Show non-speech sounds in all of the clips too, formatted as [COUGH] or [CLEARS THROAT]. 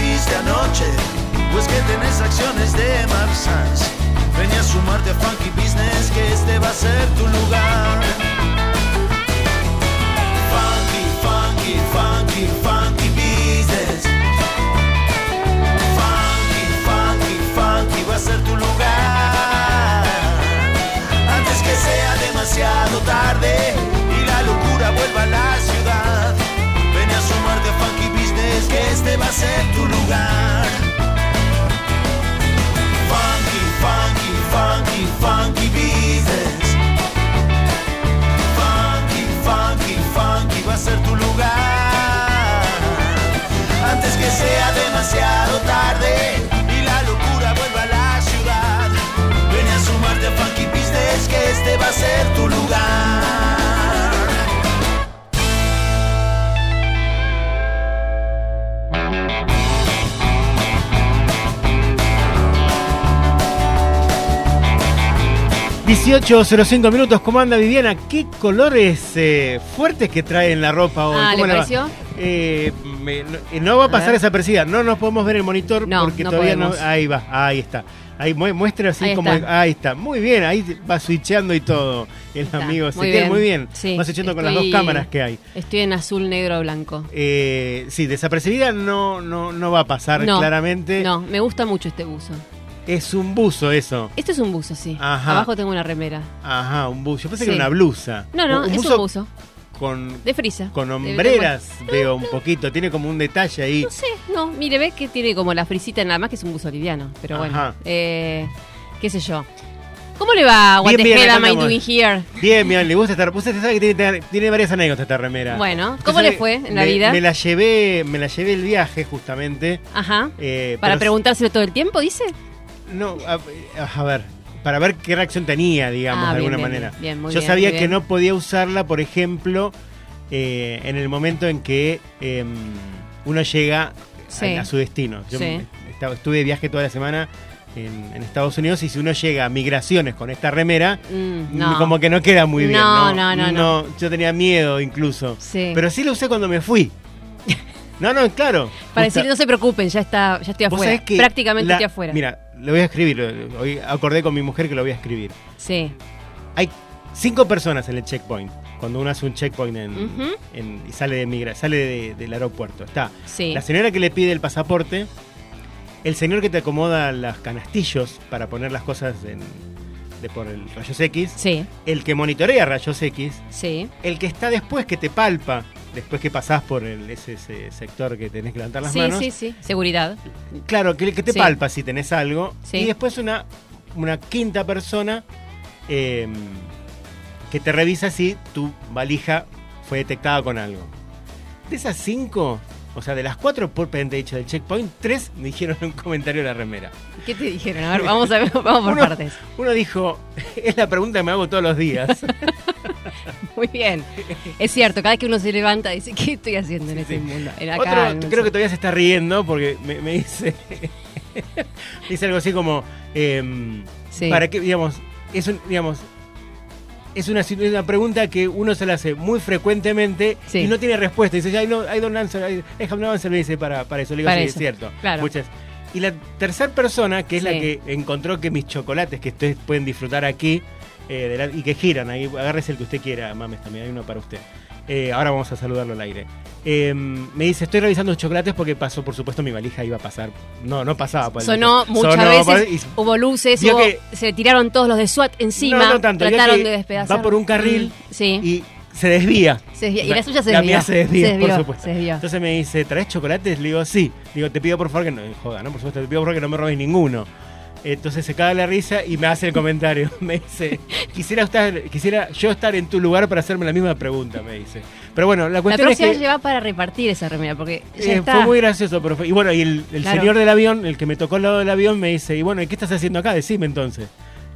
Hiciste anoche, pues que tenés acciones de Mark Sanz. Ven a sumarte a Funky Business, que este va a ser tu lugar. Funky, funky, funky, funky business. Funky, funky, funky va a ser tu lugar. Antes que sea demasiado tarde a ser tu lugar. 18.05 minutos, ¿cómo anda Viviana? ¿Qué colores eh, fuertes que trae en la ropa hoy? Ah, ¿Cómo ¿le va? pareció? Eh, me- no, eh, no va a A pasar ver. desapercibida, no nos podemos ver el monitor No, porque no todavía no. podemos. Ahí va, ahí está. Ahí mu- muestra así Ahí como. está. Ahí está, muy bien, ahí va switcheando y todo. El Está, amigo muy bien. muy bien. Sí, va switchando con las dos estoy- cámaras que hay. Estoy en azul, negro, blanco. Eh, sí, desapercibida no, no, no va a pasar No, claramente. No, me gusta mucho este buzo. Es un buzo eso. Este es un buzo, sí. Ajá. Abajo tengo una remera. Ajá, un buzo. Yo pensé Sí. que era una blusa. No, no, es un buzo. Con, De frisa. con De- hombreras veo un poquito. Tiene como un detalle ahí. No sé, no, mire, ve que tiene como la frisita nada más que es un buzo liviano. Pero bueno, Ajá. eh, qué sé yo. ¿Cómo le va? What Bien, the bien, hell doing here? Bien, bien, le gusta estar. Usted sabe que tiene, tiene varias anécdotas esta remera. Bueno, ¿cómo le fue en la me- vida? Me la llevé, me la llevé el viaje justamente. Ajá. eh, Para preguntárselo todo el tiempo, dice. No, a, a ver, para ver qué reacción tenía, digamos, Ah, de bien, alguna bien, manera. bien, muy Yo sabía muy que no podía usarla, por ejemplo, eh, en el momento en que em, uno llega a- Sí. a, su destino. Yo Sí. me- estaba- estuve de viaje toda la semana en, en Estados Unidos y si uno llega a migraciones con esta remera, Mm, no. como que no queda muy bien. No, No, no, no, Yo tenía miedo incluso. Sí. Pero sí la usé cuando me fui. [LAUGHS] No, no, claro. Para Justa- decir, no se preocupen, ya está, ya estoy afuera. Prácticamente la- estoy afuera. Mira, lo voy a escribir. Hoy acordé con mi mujer que lo voy a escribir. Sí. Hay cinco personas en el checkpoint. Cuando uno hace un checkpoint en, y sale de migra, sale de- del aeropuerto. Está Sí. la señora que le pide el pasaporte, el señor que te acomoda las canastillos para poner las cosas en- de por el rayos X, Sí, el que monitorea rayos X, sí. el que está después que te palpa, después que pasás por el, ese, ese sector que tenés que levantar las Sí, manos. sí, sí. Seguridad. Claro, que, que te Sí. palpa si tenés algo. Sí. Y después una, una quinta persona eh, que te revisa si tu valija fue detectada con algo. De esas cinco, o sea, de las cuatro propiamente dicho del checkpoint, tres me dijeron un comentario de la remera. ¿Qué te dijeron? A ver, vamos, a ver, [LAUGHS] vamos por Uno- partes. Uno dijo, es la pregunta que me hago todos los días. [LAUGHS] Muy bien. Es cierto, cada vez que uno se levanta dice, ¿qué estoy haciendo en este mundo? En acá, Otro, no creo sé. que todavía se está riendo porque me, me dice. [LAUGHS] dice algo así como. Sí. Para qué, digamos, es un, digamos. Es una, situ- una pregunta que uno se la hace muy frecuentemente Sí. y no tiene respuesta. Dice, "Ay, no, I don't answer, I, I have no answer", me dice para, para eso. Le digo, Para sí, eso, es cierto. claro. Muchas. Y la tercera persona, que es la que encontró que mis chocolates que ustedes pueden disfrutar aquí eh, de la- y que giran ahí, agárrese el que usted quiera, mames, también hay uno para usted. Eh, ahora vamos a saludarlo al aire. Eh, me dice, estoy revisando los chocolates porque pasó, por supuesto, mi valija iba a pasar. No, no pasaba. por el Sonó muchas Sonó, veces, y- hubo luces, hubo- que- se tiraron todos los de SWAT encima, No, no tanto, trataron de despedazar. va por un carril Mm, sí, y se desvía. se desvía. y la suya se La desvió. mía se desvió, se desvió, por supuesto. se desvió. Entonces me dice, ¿traes chocolates? Le digo, sí. Digo, te pido por favor que no. Joda, ¿no? Por supuesto, te pido por favor que no me robes ninguno. Entonces se caga la risa y me hace el comentario. [LAUGHS] Me dice, quisiera, estar, quisiera yo estar en tu lugar para hacerme la misma pregunta, me dice. Pero bueno, la La cuestión es que vez lleva para repartir esa remera, porque ya eh, está. fue muy gracioso. Pero fue- y bueno, y el, el Claro. señor del avión, el que me tocó al lado del avión, me dice, y bueno, ¿y qué estás haciendo acá? Decime entonces.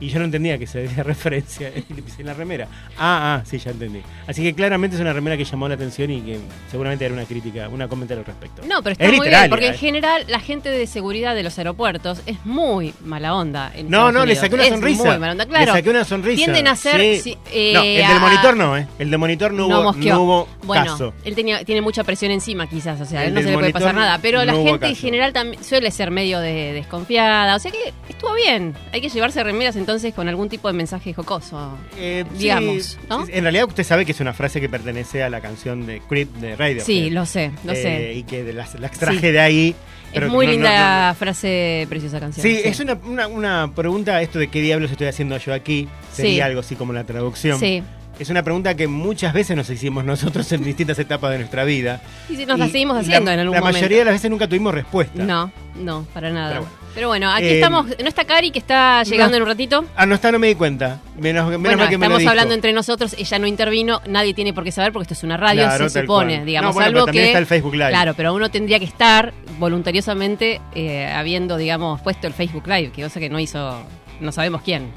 Y yo no entendía que se debía [LAUGHS] referencia y le puse en la remera. Ah, ah, sí, ya entendí. Así que claramente es una remera que llamó la atención y que seguramente era una crítica, una comentario al respecto. No, pero está Es muy literaria, bien, porque en eh. general la gente de seguridad de los aeropuertos es muy mala onda. en No, Estados no, le saqué una Es sonrisa. Muy mala onda, claro. Le saqué una sonrisa. Tienden a ser. Sí. eh, no, el del a- monitor no, ¿eh? El del monitor no, hubo, mosqueó. no hubo bueno, caso. él tenía, tiene mucha presión encima, quizás. O sea, El no se del le puede pasar nada. Pero la no gente en general también suele ser medio de, desconfiada. O sea que estuvo bien. Hay que llevarse remeras entonces con algún tipo de mensaje jocoso. Eh, sí, digamos, ¿no? En realidad usted sabe que es una frase que pertenece a la canción de Creep de Radio. Sí, lo sé, lo sé. Y que las- la extraje Sí. de ahí. pero Es muy no- linda no- no. frase, preciosa canción. Sí, es una, una, una pregunta, esto de qué diablos estoy haciendo yo aquí, sería Sí. algo así como la traducción. Sí. Es una pregunta que muchas veces nos hicimos nosotros en distintas etapas de nuestra vida. Y sí, nos la seguimos la- haciendo en algún La momento. mayoría de las veces nunca tuvimos respuesta. No, no, para nada. Pero Pero bueno. aquí Eh, estamos. ¿No está Cari que está llegando no. en un ratito? Ah, no está, no me di cuenta. Menos, menos bueno, mal que me lo estamos dijo. hablando entre nosotros, ella no intervino, nadie tiene por qué saber porque esto es una radio, Claro, se supone, cual. digamos, No, bueno, algo pero que está el Facebook Live. Claro, pero uno tendría que estar voluntariosamente eh, habiendo, digamos, puesto el Facebook Live, que cosa que no hizo, no sabemos quién.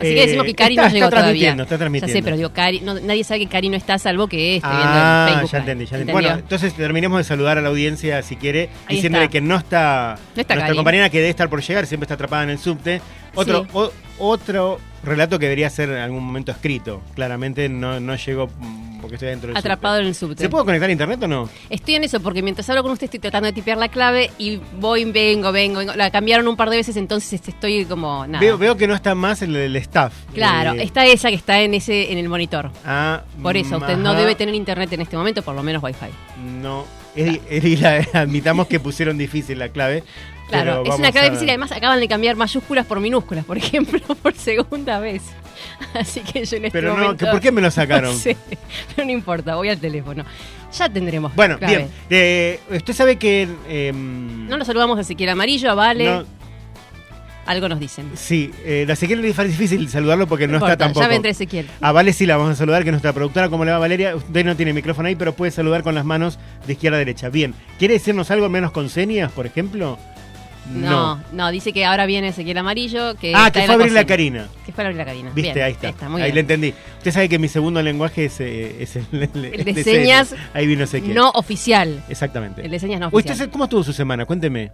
Así que Eh, decimos que Cari está- no llegó está todavía. transmitiendo, está Ya transmitiendo. sé, pero digo, Cari, no- nadie sabe que Cari no está salvo que esté viendo Ah, el Facebook ya entendí, ya entendí. Bueno, entonces terminemos de saludar a la audiencia si quiere, Ahí diciéndole está. que no está, No está nuestra Cari. compañera que debe estar por llegar, siempre está atrapada en el subte. Otro, Sí. o- otro relato que debería ser en algún momento escrito. Claramente no, no llegó mm, porque estoy dentro del Atrapado subte. en el subte. ¿Se puede conectar a internet o no? Estoy en eso porque mientras hablo con usted estoy tratando de tipear la clave y voy, vengo, vengo, vengo. La cambiaron un par de veces, entonces este, estoy como nada. Veo, veo que no está más el, el staff. Claro, Eh, está esa que está en ese en el monitor. ah, Por eso, usted no debe tener internet en este momento, por lo menos wifi. No. Es- es- y la- [LAUGHS] admitamos que pusieron difícil la clave. Claro, es una clave a- difícil y además acaban de cambiar mayúsculas por minúsculas, por ejemplo, [LAUGHS] por segunda vez. [LAUGHS] Así que yo en este Pero no, momento... ¿que ¿por qué me lo sacaron? No sé, pero no importa, voy al teléfono. Ya tendremos Bueno, clave. bien. Eh, usted sabe que. em, No lo saludamos a Ezequiel Amarillo, a Vale, no, algo nos dicen. sí, eh, la Ezequiel es difícil saludarlo porque no, está importa, tampoco. Ya vendrá Ezequiel. A Vale sí la vamos a saludar, que es nuestra productora. ¿Cómo le va Valeria? Usted no tiene micrófono ahí, pero puede saludar con las manos de izquierda a derecha. Bien. ¿Quiere decirnos algo menos con señas, por ejemplo? No, no, dice que ahora viene Ezequiel Amarillo. Que Ah, que fue a abrir la cocina. Karina. Que fue a abrir la Karina. Viste, Bien, ahí está. muy ahí le entendí. Usted sabe que mi segundo lenguaje es, eh, es el, [LAUGHS] El de señas Ahí vino Ezequiel. No oficial. Exactamente. El de señas no ¿Usted oficial. ¿Cómo estuvo su semana? Cuénteme.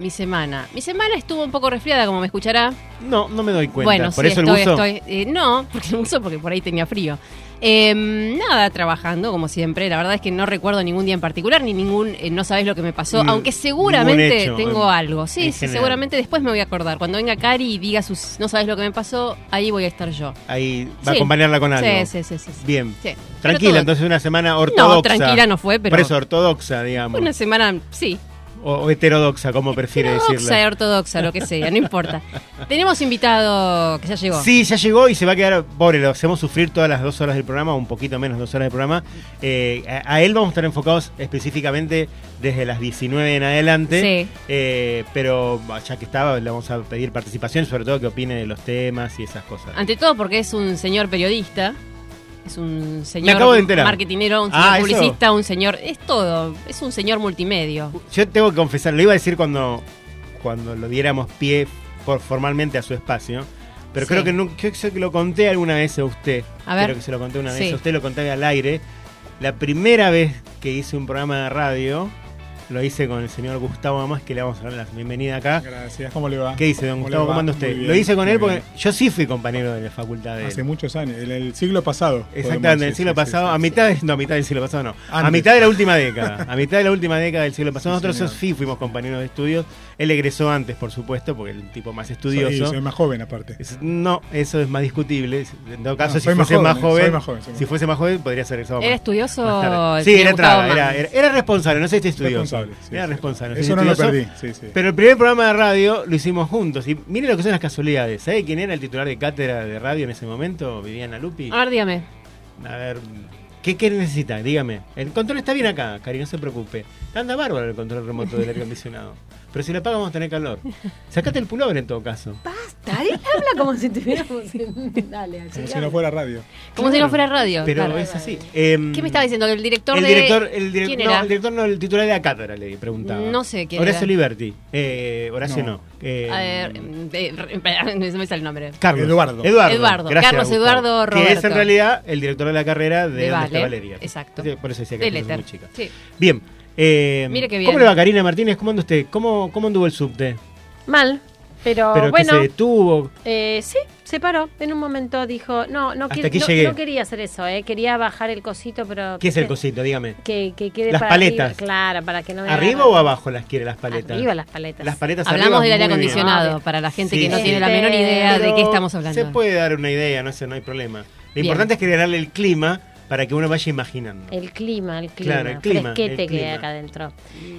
Mi semana. Mi semana estuvo un poco resfriada, como me escuchará. No, no me doy cuenta. Bueno, ¿Por sí, eso estoy, el buzo? estoy. eh, no, [LAUGHS] porque el buzo porque por ahí tenía frío. Eh, nada, trabajando, como siempre. La verdad es que no recuerdo ningún día en particular, ni ningún eh, no sabes lo que me pasó. Mm, aunque seguramente hecho, tengo en- algo. Sí, sí, seguramente después me voy a acordar. Cuando venga Cari y diga sus no sabes lo que me pasó, ahí voy a estar yo. Ahí va a acompañarla con algo. Sí, sí, sí, sí. Bien. Tranquila, todo- entonces una semana ortodoxa. No, tranquila no fue, pero. Por eso, ortodoxa, digamos. Una semana, sí. O, o heterodoxa, como prefiere Ortodoxa, decirla. ortodoxa, lo que sea, no importa. Tenemos invitado que ya llegó. Sí, ya llegó y se va a quedar, pobre, lo hacemos sufrir todas las dos horas del programa, un poquito menos dos horas del programa. Eh, a, a él vamos a estar enfocados específicamente desde las 19 en adelante. Sí. Eh, pero ya que estaba, le vamos a pedir participación, sobre todo que opine de los temas y esas cosas. Ante todo porque es un señor periodista, es un señor acabo de enterar. marketinero, un señor Ah, ¿eso? publicista, un señor... Es todo, es un señor multimedio. Yo tengo que confesar, lo iba a decir cuando, cuando lo diéramos pie por, formalmente a su espacio, Pero Sí. creo que no, creo que lo conté alguna vez a usted. A ver. Creo que se lo conté una vez Sí. a usted, lo conté al aire. La primera vez que hice un programa de radio, lo hice con el señor Gustavo Amas, que le vamos a dar la bienvenida acá. Gracias, ¿cómo le va? ¿Qué dice, don ¿Cómo Gustavo? ¿Cómo anda usted? bien, Lo hice con él porque bien. yo sí fui compañero de la facultad de él. Hace muchos años, en el siglo pasado. Exactamente, en el siglo sí, pasado, sí, a mitad de, no, a mitad del siglo pasado no, a mitad de la última década, a mitad de la última década del siglo pasado. Nosotros sí fuimos compañeros de estudios. Él egresó antes, por supuesto, porque el tipo más estudioso. Soy, soy más joven aparte. Es- No, eso es más discutible. En todo caso, No, si más fuese más joven, más si fuese más joven, podría ser egresado ¿Era más- estudioso? Sí, era entrada, era, Mann? era, era responsable, no sé si estudioso. Responsable, sí, era sí. responsable. Eso no lo perdí, sí, sí. Pero el primer programa de radio lo hicimos juntos. Y mire lo que son las casualidades. ¿Sabe quién era el titular de cátedra de radio en ese momento? Viviana Lupi. A ver, dígame. A ver, ¿qué, qué necesita? Dígame. El control está bien acá, Cari, no se preocupe. Anda bárbaro el control remoto del aire acondicionado. Pero si lo apaga vamos a tener calor. Sacate el pullover en todo caso. Basta, él habla como si estuviéramos en... [LAUGHS] Dale, Como si no fuera radio. Como si no fuera radio. Pero claro. es así. Em, ¿Qué me estaba diciendo? El director el de... director, el direc- ¿Quién no, era? el director no, el titular de la cátedra le preguntaba. No sé quién Horacio era. Liberti. Eh, Horacio no. No. Eh, A ver, eh, [LAUGHS] re- no me sale el nombre. Carlos. Eduardo. Eduardo. Eduardo. Gracias, Carlos Gustavo. Eduardo Que es Roberto. en realidad el director de la carrera de, De Donde está Vale. Valeria. Exacto. Sí, Por eso decía que De es muy chica. Sí. Bien. Eh, Mire qué bien. ¿Cómo le va Karina Martínez? ¿Cómo anda usted? ¿Cómo, cómo anduvo el subte? Mal, pero, Pero bueno, que se detuvo. eh, sí, se paró. En un momento dijo, no, no, aquí no, llegué. no quería hacer eso, eh, quería bajar el cosito, pero... ¿Qué es el que- cosito? Dígame. Que, que quede Las para paletas. arriba, claro, para que no ¿Arriba o abajo las quiere las paletas? Arriba las paletas. Las paletas Hablamos arriba, del aire bien. acondicionado, para la gente Sí, que no sí. tiene la menor idea de qué estamos hablando. Se puede dar una idea, no, sé, no hay problema. Lo Bien. importante es crearle el clima para que uno vaya imaginando. El clima, el clima, Claro, el clima, fresquete el que hay clima. acá adentro.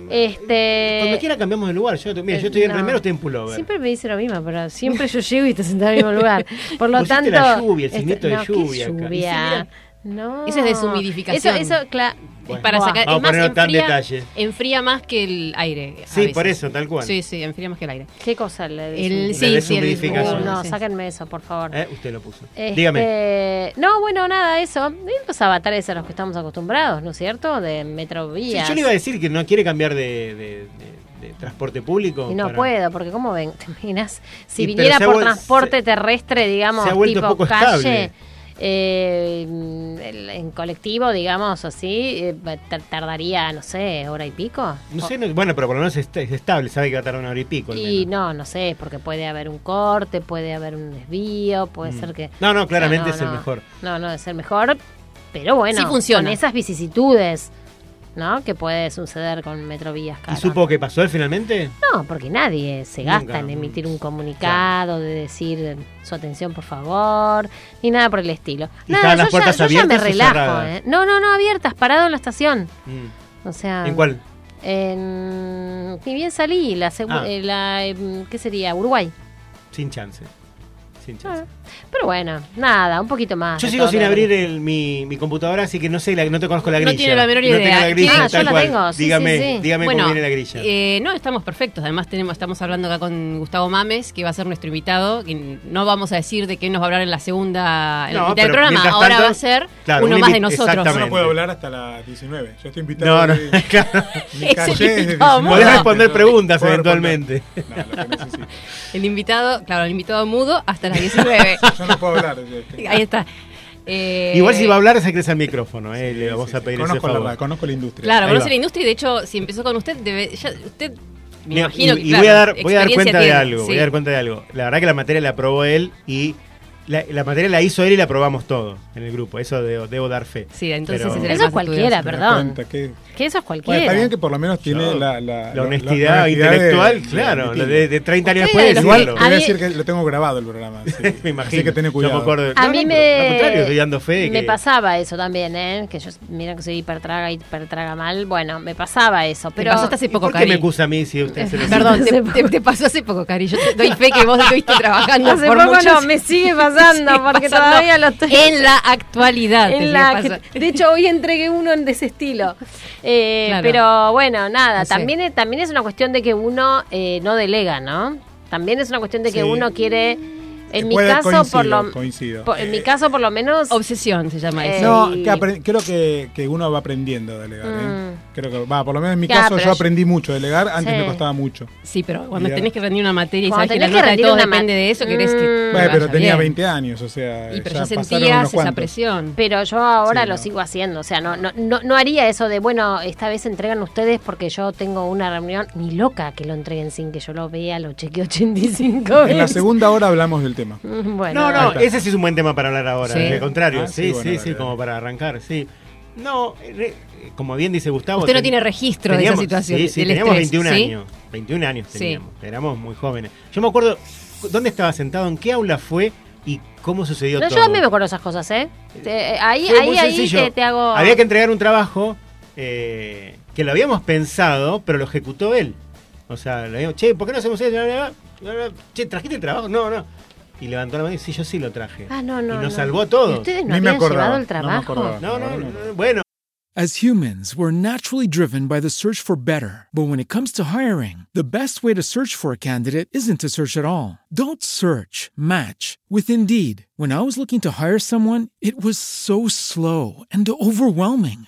Este... Cuando quiera cambiamos de lugar. Yo, mira, yo estoy en no. remero, usted en pullover. Siempre me dice lo mismo, pero siempre yo llego y te sentás en el mismo [LAUGHS] lugar. Por lo Pusiste tanto. la lluvia, el este- signito de no, ¿qué lluvia acá. Sí. No. Eso es deshumidificación. Eso, eso, claro. Bueno. para sacar, Vamos más, ponerlo tan enfría, detalle. enfría más que el aire. Sí, por eso, tal cual. Sí, sí, enfría más que el aire. ¿Qué cosa le El, sí, sí, el. Uh, no, sí. sáquenme eso, por favor. ¿Eh? Usted lo puso. Este, Dígame. No, bueno, nada, eso. Los avatares a los que estamos acostumbrados, ¿no es cierto? De Sí, metrovías. yo le iba a decir que no quiere cambiar de, de- de- de transporte público. Y no para- puedo, porque ¿cómo ven? [LAUGHS] ¿Te imaginas? Si Y, viniera por transporte se- terrestre, digamos, se ha vuelto tipo poco calle, estable. Eh, en colectivo, digamos así, eh, tar- tardaría, no sé, hora y pico. No sé, no- bueno, pero por lo menos es, es estable, sabe que va a tardar una hora y pico. Y no, no sé, porque puede haber un corte, puede haber un desvío, puede Mm. ser que... No, no, claramente No, es el no. mejor. No, no es el mejor, pero bueno, Sí funciona. con esas vicisitudes, ¿no? Que puede suceder con Metrovías. ¿Y cara. supo que pasó él finalmente? No, porque nadie se gasta en emitir un comunicado, de decir eh, su atención por favor, ni nada por el estilo. ¿Y Nada, estaban las yo, puertas ya, yo ya me relajo? ¿eh? No, no, no, abiertas, parado en la estación. Mm. O sea, ¿En cuál? En... Ni bien salí, la, Ah. eh, la em, ¿qué sería? Uruguay. Sin chance. Sin chance. Ah, Pero bueno, nada, un poquito más. Yo sigo sin abrir el- mi, mi computadora, así que no sé, la- no te conozco la No grilla. tiene la menor No tengo idea. la grilla, Ah, yo tal la cual. tengo, sí, dígame, sí, sí. dígame bueno, cómo viene la grilla. eh, no, estamos perfectos. Además tenemos, estamos hablando acá con Gustavo Mames, que va a ser nuestro invitado. que no vamos a decir de qué nos va a hablar en la segunda en la No, mitad del programa. Ahora va a ser claro, uno un más de nosotros. Yo no puedo hablar hasta las 19. Yo estoy invitado. No, no, hoy. [LAUGHS] claro. Mi Es el calle es de invitado 19. Podés No. responder preguntas eventualmente. No. El invitado, claro, el invitado mudo hasta las 19. [LAUGHS] Yo no puedo hablar. estoy- Ahí está. Eh, Igual si va a hablar, se crece al micrófono, eh, le vamos Sí, a sí, pedir ese conozco favor. la, conozco la industria. Claro, conoce la industria y de hecho, si empezó con usted, debe, ya, usted me imagino y, que y claro, voy a dar, voy a dar cuenta de algo, sí. voy a dar cuenta de algo. La verdad que la materia la aprobó él y la, la materia la hizo él y la aprobamos todos en el grupo. Eso debo, debo dar fe. Sí, entonces Pero- Eso es cualquiera. Me perdón. cuenta que- Que eso es Bueno, cualquiera. está bien que por lo menos tiene Yo- la, la, La honestidad intelectual, claro, la de, de 30 años después. Te voy A a mí- decir que lo tengo grabado el programa. sí. [LAUGHS] me imagino. Así que tené Yo cuidado. me acuerdo. A No, mí no, me, pero al contrario, estoy dando fe me que pasaba eso también, ¿eh? Que yo, mira que soy hipertraga, hipertraga mal. Bueno, me pasaba eso, Te pero... pasó hasta hace ¿Y poco, ¿Por qué me acusa a mí si usted se lo [LAUGHS] Perdón, te, te- te pasó hace poco, Cari. Yo te doy fe que vos estuviste trabajando Hace por poco no, me sigue pasando, sigue porque pasando todavía lo estoy... En la actualidad. en la de hecho, hoy entregué uno en de ese estilo. Eh, Claro. Pero bueno, nada, No sé. también, es, también es una cuestión de que uno eh, no delega, ¿no? También es una cuestión de que Sí. uno quiere En mi caso, por coincido, lo, coincido. por- en mi caso, por lo menos. Obsesión se llama Eh, eso. No, y- que creo que, que uno va aprendiendo a delegar. ¿eh? Mm. Creo que, va, por lo menos en mi Ya, caso yo yo- aprendí mucho a delegar, antes Sí. me costaba mucho. Sí, pero cuando tenés que rendir una materia y sabes que la nota de una depende de eso, querés que. Mm. Bueno, pero tenía bien. 20 años, o sea, Y pero ya ya, sentías esa presión. Pero yo ahora Sí, lo no. sigo haciendo. O sea, no, no, no, no haría eso de, bueno, esta vez entregan ustedes porque yo tengo una reunión. Ni loca que lo entreguen sin que yo lo vea, lo chequeé 85 veces. En la segunda hora hablamos del tema. Mm, Bueno, No, no, ese sí es un buen tema para hablar ahora. Sí. Al contrario, Ah, sí, sí, sí, bueno, sí, como para arrancar, sí. No, eh, re- como bien dice Gustavo. Usted no ten- tiene registro de esa teníamos- situación, Sí, sí, del teníamos estrés, 21 ¿sí? años. 21 años Sí. teníamos. Éramos muy jóvenes. Yo me acuerdo dónde estaba sentado, en qué aula fue y cómo sucedió No, todo. yo también me acuerdo esas cosas, ¿eh? Te- ahí, ahí, ahí te, te hago. Había que entregar un trabajo eh, que lo habíamos pensado, pero lo ejecutó él. O sea, le digo, che, ¿por qué no hacemos eso? Che, ¿trajiste el trabajo? No, no. Y levantó la mano y dice, sí, yo sí lo traje. Ah, no, no. y nos no. salvó a todos. ¿Y ustedes no Ni me habían acordaba, llevado el trabajo? No, no, No, no, no. no, bueno. As humans, we're naturally driven by the search for better. But when it comes to hiring, the best way to search for a candidate isn't to search at all. Don't search, match with Indeed. When I was looking to hire someone, it was so slow and overwhelming.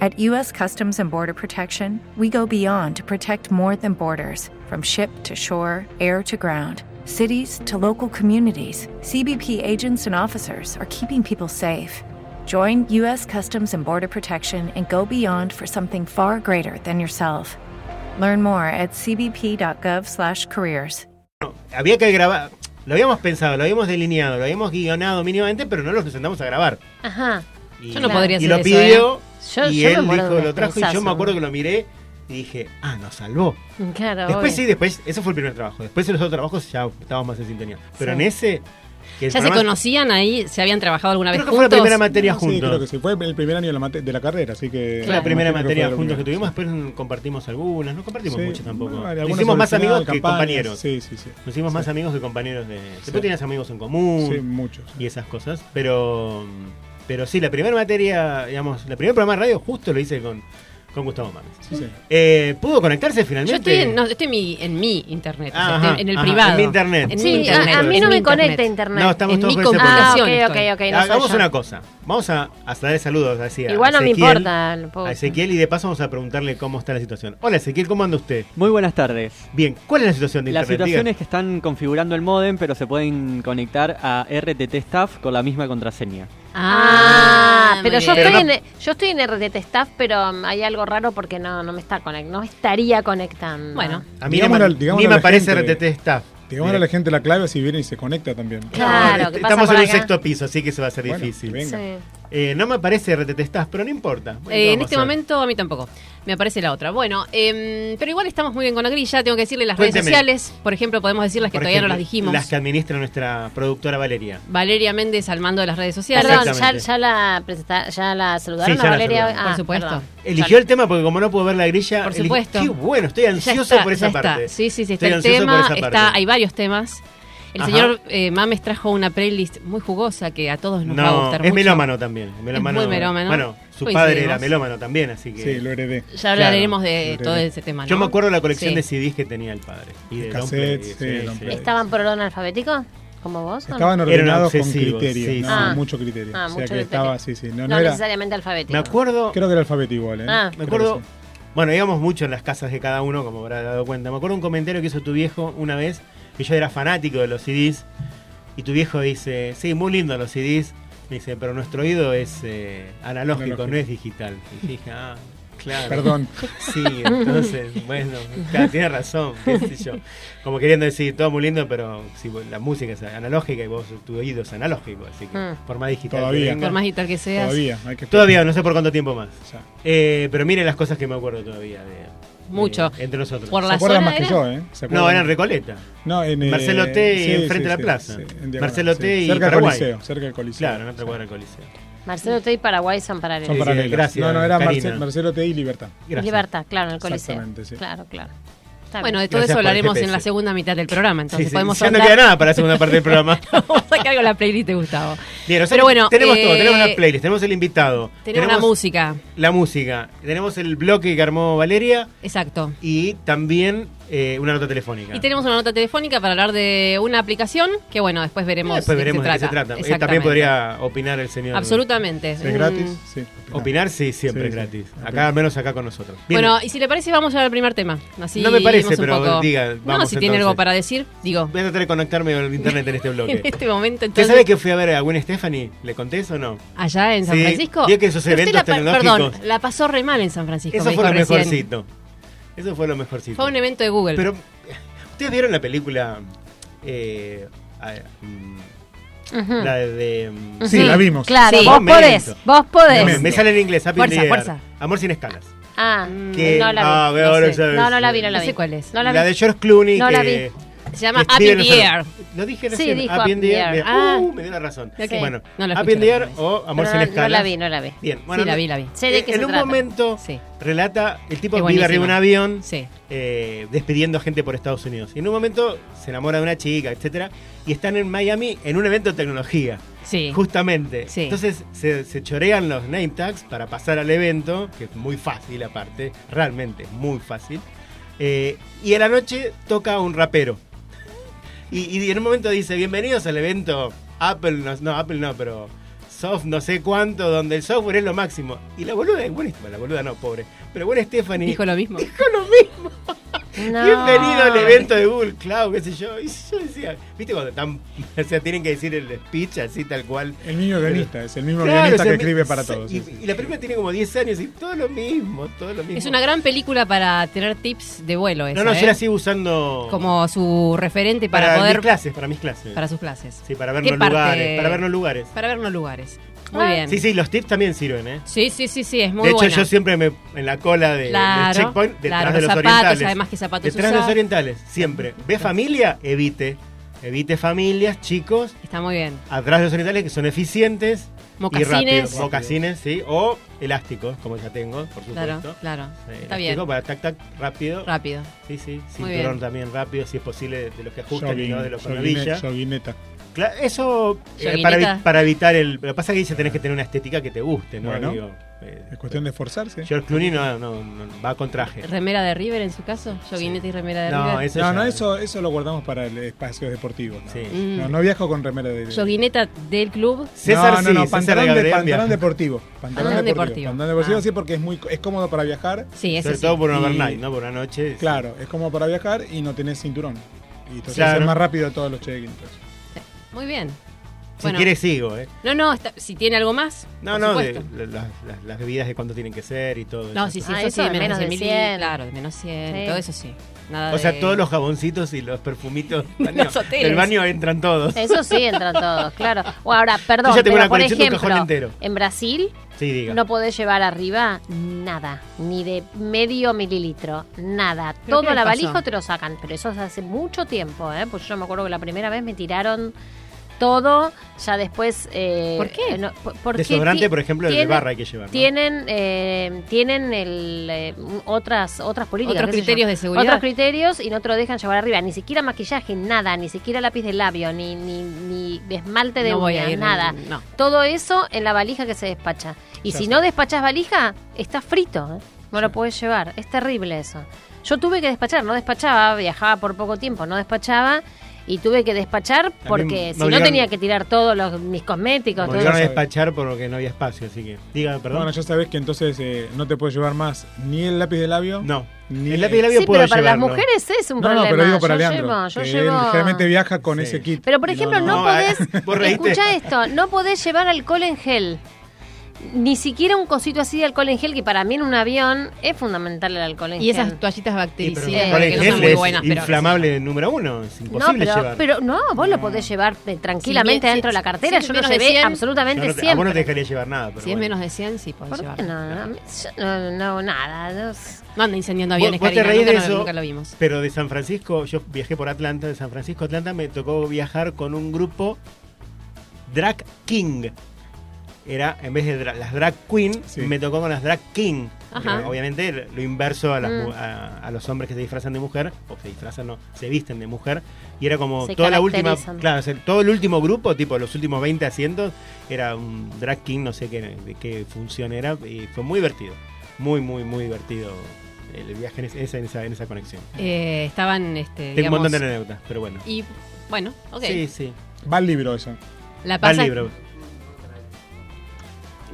At U.S. Customs and Border Protection, we go beyond to protect more than borders from ship to shore, air to ground. Cities to local communities, CBP agents and officers are keeping people safe. Join U.S. Customs and Border Protection and go beyond for something far greater than yourself. Learn more at cbp.gov/careers. Había que grabar. Lo habíamos pensado, lo habíamos delineado, lo habíamos guionado mínimamente, pero no lo presentamos a grabar. Ajá. Y, Yo no podría y hacer lo eso, pidió ¿eh? Yo- y yo él dijo, lo trajo y yo me acuerdo que lo miré y dije, ah, nos salvó. Claro. Después obvio. sí, después, eso fue el primer trabajo. Después en los otros trabajos ya estábamos más en sintonía. Pero Sí. en ese... que ¿Ya se conocían ahí? ¿Se habían trabajado alguna vez Creo que fue la juntos? primera materia Sí, juntos. creo que sí. Fue el primer año de la, mate- de la carrera, así que... Fue la primera materia juntos que tuvimos, después compartimos algunas, no compartimos Sí, mucho tampoco. Nos hicimos más amigos que campañas, compañeros. Sí, sí, sí. Nos hicimos más Sí. amigos que compañeros de... Sí. Después tenías amigos en común Sí, muchos. y esas cosas, pero pero sí, la primera materia, digamos, el primer programa de radio justo lo hice con, con Gustavo Mames. Sí. Eh, ¿Pudo conectarse Yo finalmente? estoy en, no, estoy en mi, en mi internet, o sea, Ajá, estoy en el ajá, privado. en mi internet. En Sí, mi internet, a, a mí no me internet. conecta internet. No, estamos En todos mi con Ah, problema. ok, comunicación ok, estoy. ok. no soy Hagamos yo. una cosa. Vamos a, a darle saludos así a Igual no me importa. A. Ezequiel y de paso vamos a preguntarle cómo está la situación. Hola Ezequiel, ¿cómo anda usted? Muy buenas tardes. Bien, ¿cuál es la situación de La internet? situación Diga. es que están configurando el modem, pero se pueden conectar a RTT Staff con la misma contraseña. Ah, muy pero yo bien. estoy, Pero en, yo estoy en RTT Staff, pero um, hay algo raro porque no, no me está conect, no me estaría conectando. Bueno, A mí Digámosle no al- me, a gente. RTT Staff. Digámosle a la gente la clave si viene y se conecta también. Claro, No, ¿qué pasa estamos en un acá? sexto piso, así que se va a ser Bueno, difícil. venga. Sí. Eh, no me aparece RTT Staff, pero no importa. Bueno, Eh, ¿qué en este a hacer? momento a mí tampoco. Me aparece la otra. Bueno, em, pero igual estamos muy bien con la grilla. Tengo que decirle las Cuénteme. redes sociales. Por ejemplo, podemos decir las que Por todavía no las dijimos. Las que administra nuestra productora Valeria. Valeria Méndez al mando de las redes sociales. Perdón, ya, ya la presenta- ya la saludaron Sí, a la Valeria. saludamos. Ah, Por supuesto. perdón. Eligió el tema porque como no puedo ver la grilla, Por supuesto. Qué bueno, estoy Ya ansioso está, por esa ya está. parte. Sí, sí, sí, está Estoy el ansioso por tema. esa parte. Está, hay varios temas. El Ajá. señor eh, Mames trajo una playlist muy jugosa que a todos nos va a gustar es mucho. melómano también. Melómano, muy melómano. Bueno, su Coincidimos. padre era melómano también, así que. Sí, lo heredé. Ya hablaremos Claro, de todo ese tema. ¿no? Yo me acuerdo la colección Sí. de CDs que tenía el padre. Y de Cassettes, play, sí, play. ¿Estaban por orden alfabético? ¿Como vos? no? Estaban ordenados con obsesivos, criterio. sí, no, sí. Ah. mucho criterio. Ah, o sea que criterio. estaba, sí, sí. No, No, no era, necesariamente alfabético. Me acuerdo. creo que era alfabético igual, ¿eh? Ah. Me acuerdo. sí. Bueno, íbamos mucho en las casas de cada uno, como habrá dado cuenta. Me acuerdo un comentario que hizo tu viejo una vez, que yo era fanático de los CDs. Y tu viejo dice: Sí, muy lindo los CDs. Me dice, pero nuestro oído es eh, analógico, Analógico. no es digital. Y dije, ah, Claro. Perdón. [LAUGHS] Sí, entonces, bueno, claro, tiene razón, qué sé yo. Como queriendo decir, todo muy lindo, pero si la música es analógica y vos, tu oído es analógico, así que Mm. por más digital que Todavía. venga- Por más digital que seas. Todavía, hay que Todavía, no sé por cuánto tiempo más. Eh, pero mire las cosas que me acuerdo todavía de... Mucho. de- entre nosotros. Por Se la acuerdan zona más que era- yo, ¿eh? Se No, acuerdan- era en Recoleta. No, en eh, Marcelo T y sí, enfrente sí, de la plaza. Marcelo sí. T y Cerca del Paraguay. Coliseo, cerca del Coliseo. Claro, en otra cuadra del Coliseo. Marcelo T y Paraguay son paralelos. Son paralelos. gracias, no, no, era. Marce- Marcelo T y Libertad. Gracias. Libertad, claro, en el Coliseo. Exactamente, sí. Claro, claro. Está Bueno, de todo Gracias eso hablaremos en la segunda mitad del programa, entonces Sí, sí, podemos ya no ahondar- queda nada para la segunda parte del programa. Vamos a sacar con la playlist de Gustavo. Bien, nosotros Pero bueno, tenemos eh, todo, tenemos la playlist, tenemos el invitado, Tenemos la música, la música, tenemos el bloque que armó Valeria exacto. y también eh, una nota telefónica. Y tenemos una nota telefónica para hablar de una aplicación que, bueno, después veremos, Después de qué veremos de qué se trata. Eh, También podría opinar el señor. Absolutamente. ¿Es Mm. gratis? Sí. Opinar, sí, siempre Sí, es sí. gratis. Acá, al menos acá con nosotros. Bien. Bueno, y si le parece, vamos al primer tema. Así No me parece, pero poco- diga, No, vamos si tiene algo para decir, digo. voy a tratar de conectarme al internet en este [LAUGHS] En bloque. este momento, ¿Usted entonces. sabe que fui a ver a Gwen Stefani? ¿Le conté eso o no? Allá en San Sí, Francisco. vio que esos usted eventos la Perdón, la pasó re mal en San Francisco. Eso me fue dijo lo recién. Eso fue lo mejorcito. Fue un evento de Google. Pero, ¿ustedes vieron la película? Eh, mm, la de. mm, Sí, la vimos. Claro, Sí. vos Momento. podés, vos podés. me, me sale en inglés, Happy Fuerza. Amor sin escalas. Ah, Que- no la vi. ah, veo, no, sé. no, no la vi, no la No vi. sé cuál es. No la vi. De George Clooney. No que, la vi. Se llama Up Steven in the Alfaro- Air. Lo dije Sí, recién. dijo Up in the Air. Ah. Uh, me dio la razón. Ok. Bueno, No Up in the Air o Amor sin no, escalas. no la vi, no la vi. Bien, bueno, Sí, la vi, la vi. Sé de en- qué en se un trata. momento Sí. relata, el tipo vive arriba de un avión Sí. eh, despidiendo gente por Estados Unidos. Y en un momento se enamora de una chica, etcétera, y están en Miami en un evento de tecnología. Sí. Justamente. Sí. Entonces se, se chorean los name tags para pasar al evento, que es muy fácil aparte, realmente es muy fácil. Eh, y a la noche toca un rapero. Y, y en un momento dice, bienvenidos al evento Apple, no, no, Apple no, pero soft no sé cuánto, donde el software es lo máximo. Y la boluda, bueno, la boluda no, pobre, pero bueno, Stephanie Dijo lo mismo. [LAUGHS] dijo lo mismo. No. Bienvenido al evento de Google Cloud, qué sé yo. Y yo decía, ¿viste cuando están, [LAUGHS] o sea, tienen que decir el speech así tal cual? El mismo guionista, es el mismo Claro, guionista o sea, que escribe para sí, todos. Y, sí, sí. y la película tiene como 10 años y todo lo mismo, todo lo mismo. Es una gran película para tener tips de vuelo. Esa, No, no, ¿eh? yo la sigo usando Como su referente para, para, poder. mis clases, para mis clases. Para sus clases. Sí, para ¿Qué vernos parte? lugares, para vernos lugares. Para vernos lugares. Muy bien. Sí, sí, los tips también sirven, ¿eh? Sí, sí, sí, sí, es muy de hecho, buena. yo siempre me en la cola de, Claro, del checkpoint, detrás claro, de los zapatos, orientales. además qué zapatos Detrás de los orientales, siempre. ¿Ve familia? Evite. Evite familias, chicos, Está muy bien. atrás de los orientales que son eficientes y Mocasines. rápidos. Mocasines, sí. O elásticos, como ya tengo, por Claro, supuesto. claro. Eh, Está elástico bien. Para tac, tac, rápido. Rápido. Sí, sí. Cinturón también rápido, si es posible, de los que ajustan y no de los con joguineta. Cla- Eso eh, para, evi- para evitar el. Lo que pasa es que dice tenés que tener una estética que te guste, ¿no? Bueno. Digo, eh, Es cuestión de esforzarse. George Clooney no, no- no- va con traje. ¿Remera de River en su caso? ¿Joguineta y remera de No, River? eso No, ya- no, eso, eso lo guardamos para el espacio deportivo. ¿no? Sí. Mm. No, no viajo con remera de. ¿Joguineta del club? César no, no, sí, no, César pantalón, de, pantalón deportivo. Pantalón Pantalón deportivo. deportivo. Pantalón deportivo, Ah. sí, porque es muy es cómodo para viajar. Sí, ese Sobre sí. todo por un Y- overnight, ¿no? Por una noche. Claro, es cómodo para viajar y no tenés cinturón. Y entonces Claro. es más rápido todos los check-ins. Muy bien. Si Bueno. quieres sigo, ¿eh? No, no, está- si tiene algo más. No, por no, de, las, las- las bebidas de cuánto tienen que ser y todo No, eso. sí, sí, Ah, eso, eso sí, de menos de 100. mil, Claro, de menos 100, Sí. todo eso sí. Nada O sea, de- todos los jaboncitos y los perfumitos [LAUGHS] baño- los del baño entran todos. Eso sí, entran todos, claro. O ahora, perdón, Yo ya tengo pero una por colección de un ejemplo, cajón entero. en Brasil Sí, diga. no podés llevar arriba nada, ni de medio mililitro, nada. ¿Pero Todo la valija te lo sacan, pero eso es hace mucho tiempo, ¿eh? Pues yo me acuerdo que la primera vez me tiraron todo, ya después... eh, ¿Por qué? no, por- porque Desodorante, por ejemplo, el de barra hay que llevar. ¿no? Tienen, eh, tienen el, eh, otras otras políticas. Otros criterios de seguridad. Otros criterios y no te lo dejan llevar arriba. Ni siquiera maquillaje, nada. Ni siquiera lápiz de labio, ni, ni, ni esmalte de No voy a uñas, ir, nada. no. Todo eso en la valija que se despacha. Y Ya si no despachas valija, está frito. ¿eh? No lo puedes llevar. Es terrible eso. Yo tuve que despachar, no despachaba, viajaba por poco tiempo, no despachaba. Y tuve que despachar porque si no tenía que tirar todos los, mis cosméticos. Me todo obligaron a eso. despachar porque no había espacio, así que. Diga, perdón. Bueno, ya sabés que entonces eh, no te puedes llevar más ni el lápiz de labio. no. Ni el lápiz de labio Sí, puedo pero para las mujeres es un No, problema. no, pero digo para yo Leandro. llevo, yo que llevo... él generalmente viaja con Sí. ese kit. Pero por ejemplo, no, no, podés. [LAUGHS] vos reíste. escucha esto, no podés llevar alcohol en gel. Ni siquiera un cosito así de alcohol en gel, que para mí en un avión es fundamental el alcohol en Y gel. esas toallitas bactericidas, Sí, el porque alcohol en que no son gel muy es buenas, pero inflamable número uno, es No, imposible pero, llevar. pero no, vos lo podés llevar tranquilamente Sí, dentro de la cartera. sí, Yo lo de llevé 100. absolutamente no te- a siempre. vos no te dejaría llevar nada. Pero si es bueno. menos de 100, sí podés ¿Por llevar. qué no? No, yo no, no, nada. no es- No anda incendiando Vos, aviones, vos te Karina, reís de nunca, lo- eso, nunca lo vimos. pero de San Francisco, yo viajé por Atlanta, de San Francisco a Atlanta me tocó viajar con un grupo Drag King. Era, en vez de dra- las Drag Queen, Sí. me tocó con las Drag King. Ajá. Obviamente lo inverso a, las Mm. mu- a, a los hombres que se disfrazan de mujer, o se disfrazan, no, se visten de mujer. Y era como Se toda la última, claro, o sea, todo el último grupo, tipo los últimos 20 asientos, era un Drag King, no sé qué, de qué función era, y fue muy divertido. Muy, muy, muy divertido el viaje en esa, en esa, en esa conexión. Eh, estaban, este, Tengo un montón de anécdotas, pero bueno. Y, bueno, ok. Sí, sí. Va el libro eso. La Va el pasa... libro.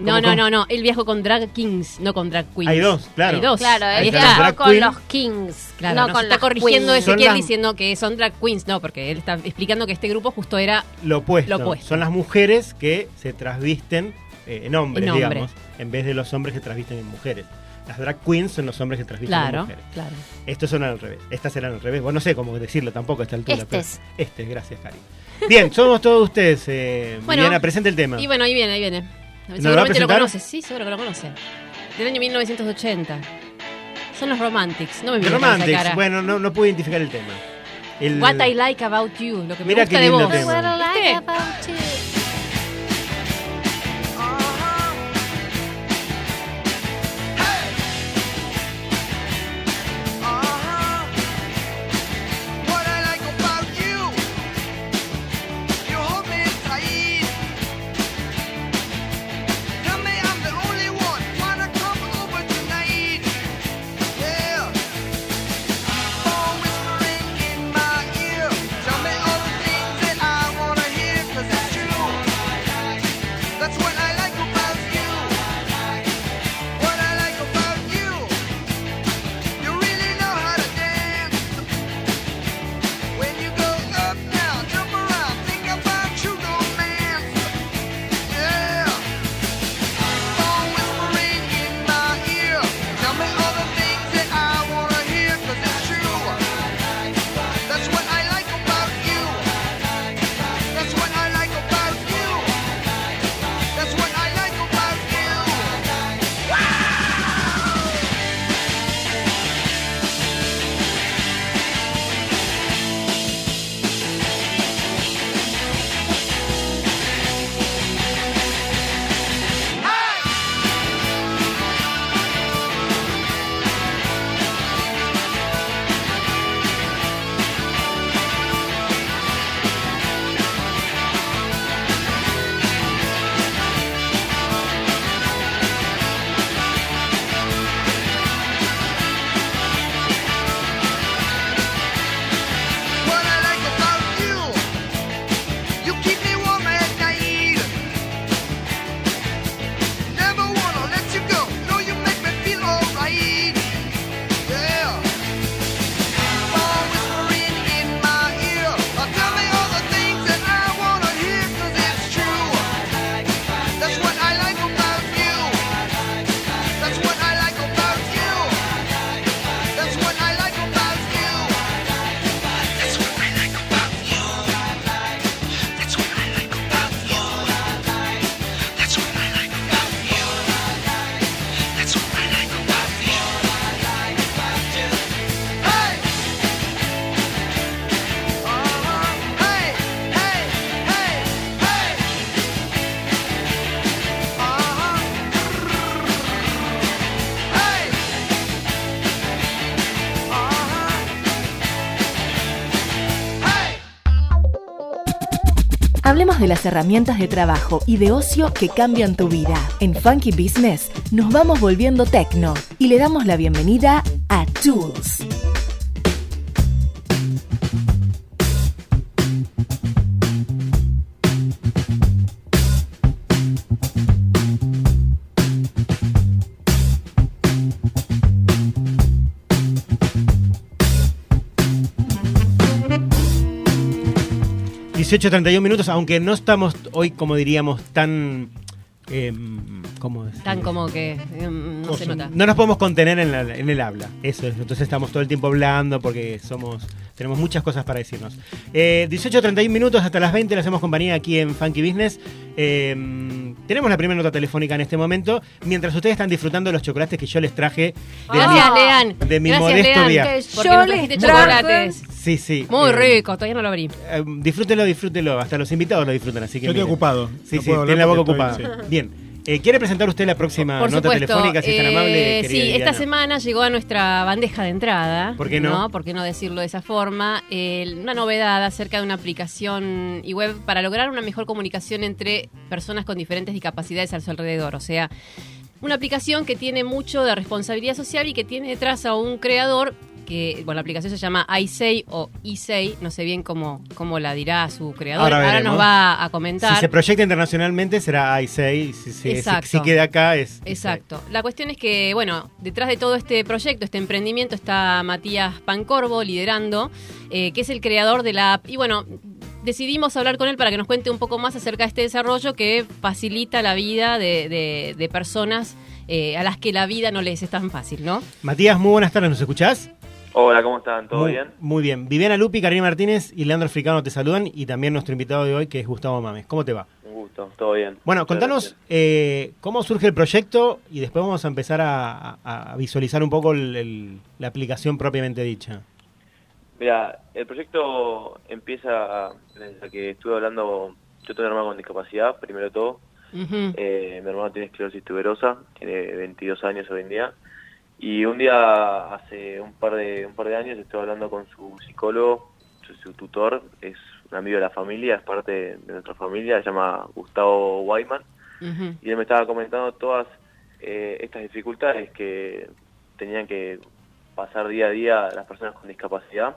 No, ¿Cómo, no, no, no. Él viajó con drag kings, no con drag queens. Hay dos, claro. Hay dos. Claro, él viajó drag con queen. los kings, Claro, no nos con está las corrigiendo queens. Ezequiel las- diciendo que son drag queens. No, porque él está explicando que este grupo justo era... Lo opuesto. Lo opuesto. Son las mujeres que se trasvisten eh, en hombres, En hombre. digamos, en vez de los hombres que trasvisten en mujeres. Las drag queens son los hombres que trasvisten en mujeres. claro. Estos son al revés. Estas eran al revés. Bueno, no sé cómo decirlo tampoco a esta altura. pero- Estes. Estes, gracias, Cari. Bien, [LAUGHS] somos todos ustedes. Eh, Bueno, Viviana, presente el tema. Y bueno, ahí viene, ahí viene. Seguramente lo conoces. Sí, seguro que lo conoce. Del año 1980. Son los Romantics. No me The Romantics. cara. Bueno, no, no pude identificar el tema. El- What I like about you. Lo que me Mira gusta qué de lindo vos. tema. What I like about you. Herramientas de trabajo y de ocio que cambian tu vida. En Funky Business nos vamos volviendo tecno y le damos la bienvenida a Tools. Ujú. 18.31 minutos, aunque no estamos hoy, como diríamos, tan eh, ¿cómo? Tan como que em, no se nota. No nos podemos contener en, la- en el habla. Eso es. Entonces estamos todo el tiempo hablando porque somos tenemos muchas cosas para decirnos. Eh, 18.31 minutos hasta las 20 le hacemos compañía aquí en Funky Business. Eh, tenemos la primera nota telefónica en este momento. Mientras ustedes están disfrando de los chocolates que yo les traje de Gracias, mi, Lean. de mi Gracias, modesto Lean, viaje. yo les chocolates. Sí, sí. Muy eh, rico, todavía no lo abrí. eh, disfrútelo, disfrútelo. Hasta los invitados lo disfrutan, así que. Yo estoy miren. ocupado. Sí, No sí, puedo tiene la boca ocupada. estoy- Bien. Eh, ¿Quiere presentar usted la próxima Por nota supuesto. telefónica, si es tan eh, amable? sí, esta semana llegó a nuestra bandeja de entrada. ¿Por qué no? ¿Por qué no decirlo de esa forma? Eh, una novedad acerca de una aplicación y web para lograr una mejor comunicación entre personas con diferentes discapacidades a su alrededor. O sea, una aplicación que tiene mucho de responsabilidad social y que tiene detrás a un creador que, bueno, la aplicación se llama iSay o eSay, no sé bien cómo, cómo la dirá su creador. Ahora nos va a comentar. Si se proyecta internacionalmente será i6, si, si- si- Exacto. si queda acá es... Exacto. La cuestión es que, bueno, detrás de todo este proyecto, este emprendimiento, está Matías Pancorvo liderando, eh, que es el creador de la app. Y bueno, decidimos hablar con él para que nos cuente un poco más acerca de este desarrollo que facilita la vida de, de- de personas eh, a las que la vida no les es tan fácil, ¿no? Matías, muy buenas tardes, ¿nos escuchás? Hola, ¿cómo están? ¿Todo muy, bien? Muy bien. Viviana Lupi, Karina Martínez y Leandro Fricano te saludan y también nuestro invitado de hoy que es Gustavo Mames. ¿Cómo te va? Un gusto, todo bien. Bueno, contanos eh, cómo surge el proyecto y después vamos a empezar a, a- a visualizar un poco el- el- la aplicación propiamente dicha. Mira, el proyecto empieza desde que estuve hablando, yo tengo un hermano con discapacidad, primero de todo. Eh, mi hermano tiene esclerosis tuberosa, tiene 22 años hoy en día. Y un día, hace un par de un par de años, estuve hablando con su psicólogo, su, su tutor, es un amigo de la familia, es parte de, nuestra familia, se llama Gustavo Wyman. Ujú. y él me estaba comentando todas eh, estas dificultades que tenían que pasar día a día las personas con discapacidad.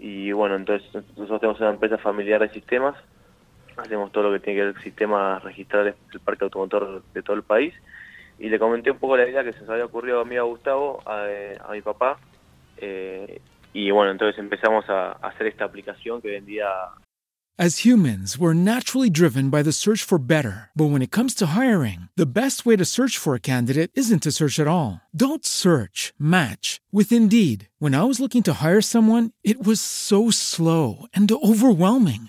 Y bueno, entonces nosotros tenemos una empresa familiar de sistemas, hacemos todo lo que tiene que ver con sistemas registrados del parque automotor de todo el país. Y le comenté un poco la idea que se nos había ocurrido a mí, a Gustavo, a, a mi papá. eh, y bueno, entonces empezamos a, a hacer esta aplicación que vendía As humans, we're naturally driven by the search for better. But when it comes to hiring, the best way to search for a candidate isn't to search at all. Don't search, match with Indeed. When I was looking to hire someone, it was so slow and overwhelming.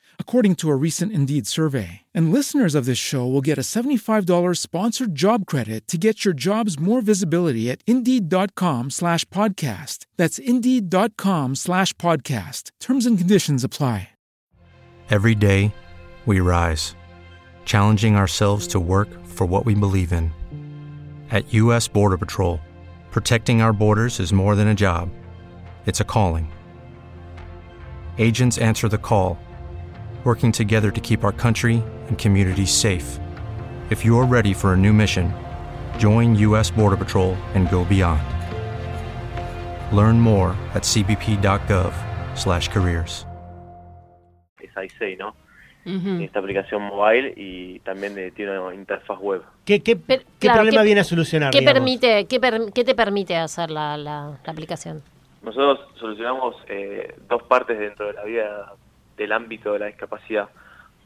according to a recent Indeed survey. And listeners of this show will get a $75 sponsored job credit to get your jobs more visibility at Indeed.com slash podcast. That's Indeed.com slash podcast. Terms and conditions apply. Every day, we rise, challenging ourselves to work for what we believe in. At U.S. Border Patrol, protecting our borders is more than a job, it's a calling. Agents answer the call, working together to keep our country and communities safe. If you're ready for a new mission, join U.S. Border Patrol and go beyond. Learn more at cbp.gov/careers. es i6, ¿no? Ujú. esta aplicación mobile y también eh, tiene una interfaz web. ¿Qué, qué, Per- qué claro, problema ¿qué- viene a solucionar? ¿Qué, digamos? permite, qué, per- qué te permite hacer la, la- la aplicación? Nosotros solucionamos eh, dos partes dentro de la vida del ámbito de la discapacidad.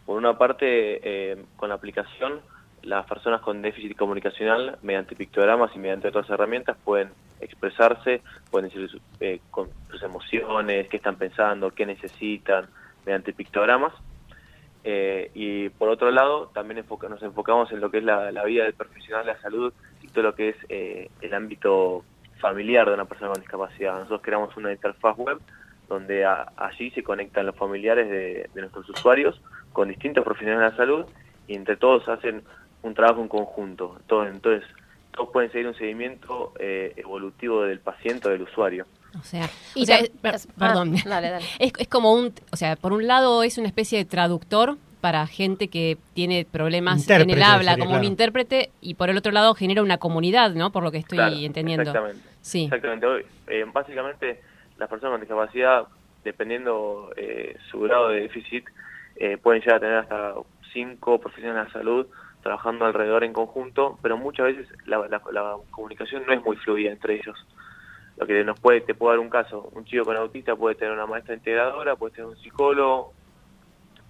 Por una parte, eh, con la aplicación, las personas con déficit comunicacional, mediante pictogramas y mediante otras herramientas, pueden expresarse, pueden decir su- eh, con sus emociones, qué están pensando, qué necesitan, mediante pictogramas. Eh, y por otro lado, también nos enfocamos en lo que es la, la vida del profesional de la salud y todo lo que es eh, el ámbito familiar de una persona con discapacidad. Nosotros creamos una interfaz web donde a- allí se conectan los familiares de, de nuestros usuarios con distintos profesionales de la salud y entre todos hacen un trabajo en conjunto. Todo, entonces, todos pueden seguir un seguimiento eh, evolutivo del paciente o del usuario. O sea, Y o sea, tam- es- per- es- ah, perdón. dale, dale. [LAUGHS] Es, es como un, o sea, por un lado es una especie de traductor para gente que tiene problemas en el habla, sería, como un intérprete, y por el otro lado genera una comunidad, ¿no? Por lo que estoy Claro, entendiendo. Exactamente. Sí. Exactamente. Hoy, eh, básicamente, las personas con discapacidad, dependiendo eh, su grado de déficit, eh, pueden llegar a tener hasta cinco profesionales de salud trabajando alrededor en conjunto, pero muchas veces la comunicación no es muy fluida entre ellos. Lo que nos puede, te puedo dar un caso, un chico con autista puede tener una maestra integradora, puede tener un psicólogo,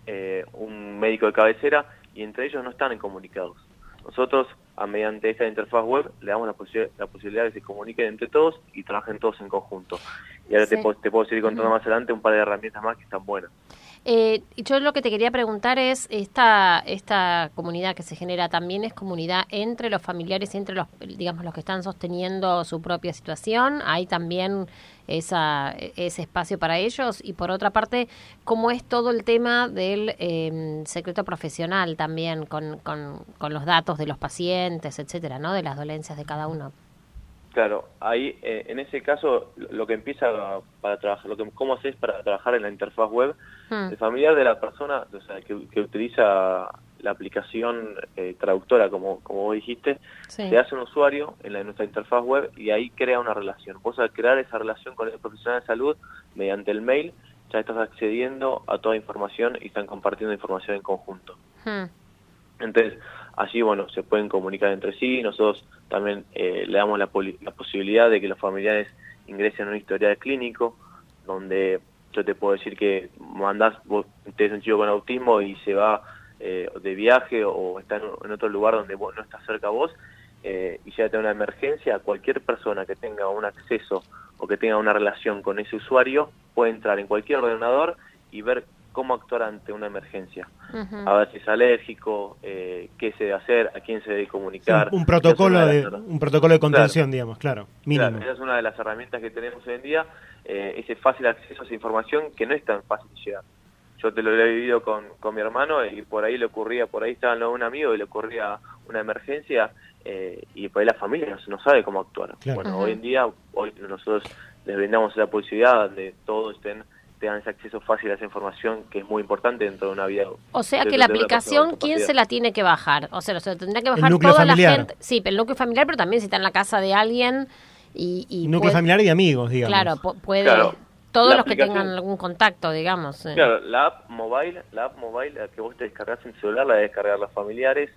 eh, un médico de cabecera, y entre ellos no están comunicados. Nosotros, a mediante esta interfaz web, le damos la, posi- la posibilidad de que se comuniquen entre todos y trabajen todos en conjunto. Y ahora te, Sí. puedo- te puedo seguir contando más adelante un par de herramientas más que están buenas. Eh, yo lo que te quería preguntar es, esta, esta comunidad que se genera también es comunidad entre los familiares y entre los, digamos, los que están sosteniendo su propia situación. Hay también esa, ese espacio para ellos. Y por otra parte, ¿cómo es todo el tema del eh, secreto profesional también con, con, con los datos de los pacientes, etcétera, ¿no? De las dolencias de cada uno. Claro, ahí eh, en ese caso lo que empieza para trabajar, lo que cómo haces para trabajar en la interfaz web, Hmm. el familiar de la persona, o sea, que, que utiliza la aplicación eh, traductora, como como vos dijiste, Sí. se hace un usuario en, la, en nuestra interfaz web y ahí crea una relación. Vos al crear esa relación con el profesional de salud mediante el mail, ya estás accediendo a toda información y están compartiendo información en conjunto. Hmm. Entonces, allí, bueno, se pueden comunicar entre sí. Nosotros también eh, le damos la, la posibilidad de que los familiares ingresen a un historial clínico, donde yo te puedo decir que mandás, vos tenés un chico con autismo y se va eh, de viaje o está en, otro lugar donde vos no estás cerca vos eh, y ya tiene una emergencia, cualquier persona que tenga un acceso o que tenga una relación con ese usuario puede entrar en cualquier ordenador y ver cómo actuar ante una emergencia a ver si es alérgico, eh, qué se debe hacer, a quién se debe comunicar. un, un protocolo de, de un protocolo de contención, Claro. digamos, claro, mínimo. Claro, esa es una de las herramientas que tenemos hoy en día, eh, ese fácil acceso a esa información que no es tan fácil de llegar. Yo te lo he vivido con, con mi hermano y por ahí le ocurría, por ahí estaba un amigo y le ocurría una emergencia eh, y por ahí la familia no, no sabe cómo actuar. Claro. Bueno, hoy en día hoy nosotros les brindamos la posibilidad de todos estén tengan ese acceso fácil a esa información que es muy importante dentro de una vida. O sea que la aplicación, ¿quién se la tiene que bajar? O sea, se tendrá que El bajar toda familiar. la gente. Sí, pero el núcleo familiar, pero también si está en la casa de alguien y... y Núcleo puede- familiar y amigos, digamos. Claro, pu- puede... Claro. Todos La los que tengan algún contacto, digamos. eh. Claro, la app mobile, la app mobile la que vos te descargas en tu celular, la de descargar los familiares,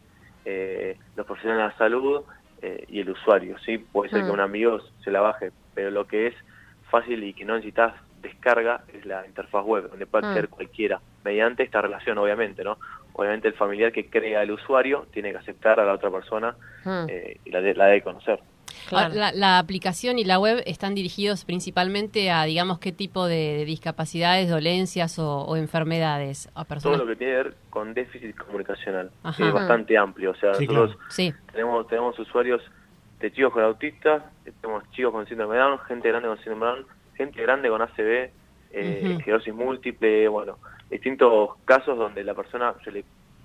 eh, los profesionales de la salud eh, y el usuario, ¿sí? Puede ser que Mm. un amigo se la baje, pero lo que es fácil y que no necesitas descarga es la interfaz web, donde puede Mm. acceder cualquiera, mediante esta relación, obviamente, ¿no? Obviamente el familiar que crea el usuario tiene que aceptar a la otra persona Mm, eh, y la, de- la debe conocer. claro. La, la aplicación y la web están dirigidos principalmente a, digamos, qué tipo de, de discapacidades, dolencias o, o enfermedades a Todo personas. lo que tiene que ver con déficit comunicacional Ajá. es bastante amplio, o sea, Sí, nosotros claro. Sí, tenemos tenemos usuarios de chicos con autistas, tenemos chicos con síndrome de Down, gente grande con síndrome de Down, gente grande con ACV, eh, Ujú. esclerosis múltiple, bueno, distintos casos donde la persona se le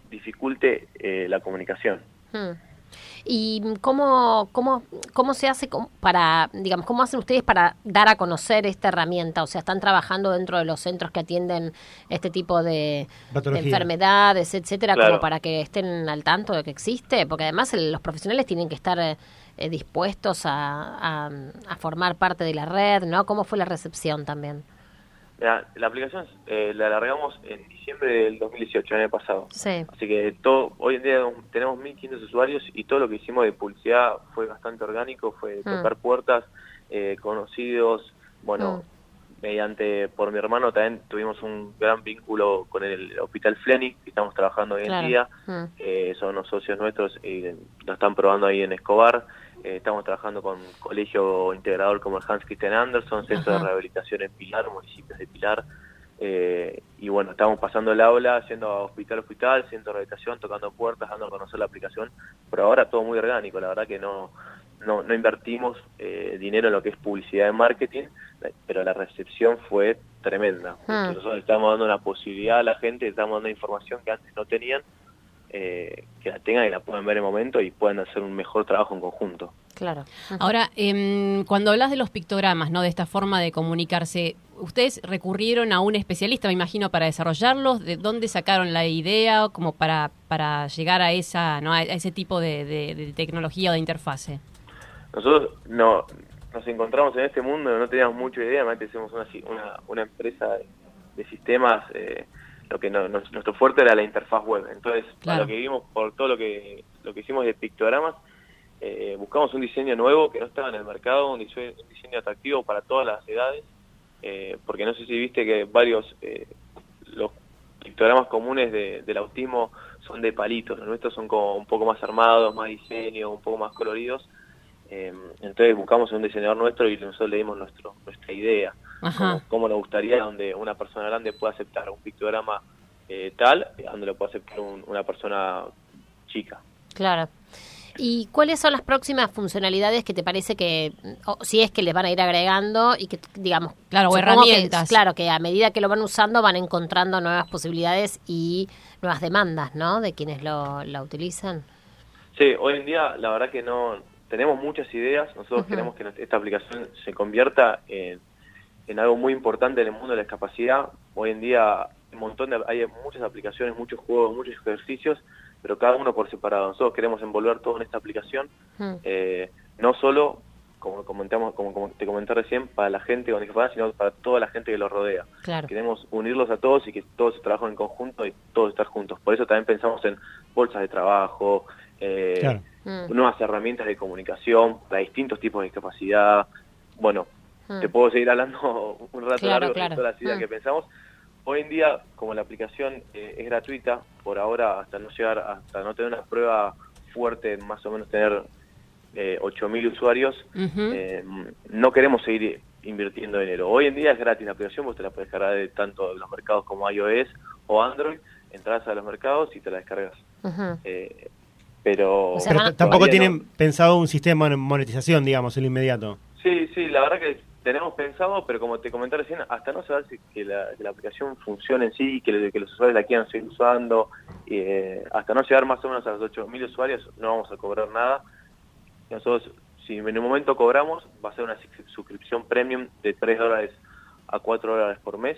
dificulte eh, la comunicación. Mm. ¿Y cómo, cómo, cómo se hace para, digamos, cómo hacen ustedes para dar a conocer esta herramienta? O sea, ¿están trabajando dentro de los centros que atienden este tipo de, enfermedades, etcétera, Claro. como para que estén al tanto de que existe? Porque además el- los profesionales tienen que estar eh, dispuestos a, a, a formar parte de la red, ¿no? ¿Cómo fue la recepción también? La, la aplicación eh, la largamos en diciembre del 2018, el año pasado. Sí. Así que todo, hoy en día tenemos 1.500 usuarios y todo lo que hicimos de publicidad fue bastante orgánico, fue Mm. tocar puertas, eh, conocidos, bueno, mediante, por mi hermano también tuvimos un gran vínculo con el Hospital Fleni, que estamos trabajando hoy Claro. en día, Mm. eh, son unos socios nuestros y lo están probando ahí en Escobar, Eh, estamos trabajando con colegio integrador como el Hans Christian Andersen, centro Ajá. de rehabilitación en Pilar, municipios de Pilar, eh, y bueno, estamos pasando el aula, yendo a hospital a hospital, centro de rehabilitación, tocando puertas, dando a conocer la aplicación, pero ahora todo muy orgánico, la verdad que no no, no invertimos eh, dinero en lo que es publicidad y marketing, pero la recepción fue tremenda. Ah. Nosotros estamos dando una posibilidad a la gente, estamos dando información que antes no tenían, eh, que la tengan y la puedan ver en el momento y puedan hacer un mejor trabajo en conjunto. Claro. Ahora, em, cuando hablas de los pictogramas, ¿no? De esta forma de comunicarse, ¿ustedes recurrieron a un especialista, me imagino, para desarrollarlos? ¿De dónde sacaron la idea como para, para llegar a esa, ¿no? a ese tipo de, de- de tecnología o de interfase? Nosotros no, nos encontramos en este mundo, no teníamos mucha idea, una, si- una, una empresa de, de sistemas, eh, lo que no- nuestro fuerte era la interfaz web. Entonces, Claro. lo que vimos, por todo lo que, lo que hicimos de pictogramas, eh, buscamos un diseño nuevo que no estaba en el mercado, un diseño, un diseño atractivo para todas las edades, eh, porque no sé si viste que varios, eh, los pictogramas comunes de- del autismo son de palitos, los nuestros son como un poco más armados, más diseño, un poco más coloridos. Eh, entonces buscamos un diseñador nuestro y nosotros le dimos nuestro, nuestra idea, Ajá. cómo, cómo nos gustaría donde una persona grande pueda aceptar un pictograma eh, tal, donde lo pueda aceptar un- una persona chica. Claro. ¿Y cuáles son las próximas funcionalidades que te parece que, o si es que les van a ir agregando y que, digamos, Claro, o supongo que- herramientas. claro, que a medida que lo van usando van encontrando nuevas posibilidades y nuevas demandas, ¿no? De quienes lo, la utilizan. Sí, hoy en día la verdad que no tenemos muchas ideas. Nosotros queremos que esta aplicación se convierta en, en algo muy importante en el mundo de la discapacidad. Hoy en día hay un montón de, hay muchas aplicaciones, muchos juegos, muchos ejercicios, pero cada uno por separado. Nosotros queremos envolver todo en esta aplicación, Mm. eh, no solo como comentamos, como, como te comenté recién, para la gente con discapacidad, sino para toda la gente que los rodea. Claro. Queremos unirlos a todos y que todos trabajen en conjunto y todos estar juntos. Por eso también pensamos en bolsas de trabajo, eh, Claro. Mm. nuevas herramientas de comunicación para distintos tipos de discapacidad. Bueno, Mm. te puedo seguir hablando [LAUGHS] un rato Claro, largo claro. de todas las ideas Mm. que pensamos. Hoy en día, como la aplicación eh, es gratuita, por ahora hasta no llegar, hasta no tener una prueba fuerte, más o menos tener eh, 8.000 usuarios, eh, no queremos seguir invirtiendo dinero. Hoy en día es gratis la aplicación, vos te la puedes descargar de tanto de los mercados como iOS o Android, entras a los mercados y te la descargas. Eh, pero O sea, Pero van- t- tampoco no. tienen pensado un sistema de monetización, digamos, en lo inmediato. Sí, sí, la verdad que tenemos pensado, pero como te comenté recién, hasta no saber si que la, que la aplicación funcione en sí, que, los usuarios la quieran seguir usando, eh, hasta no llegar más o menos a los 8.000 usuarios, no vamos a cobrar nada. Nosotros, si en un momento cobramos, va a ser una sus- suscripción premium de 3 dólares a 4 dólares por mes,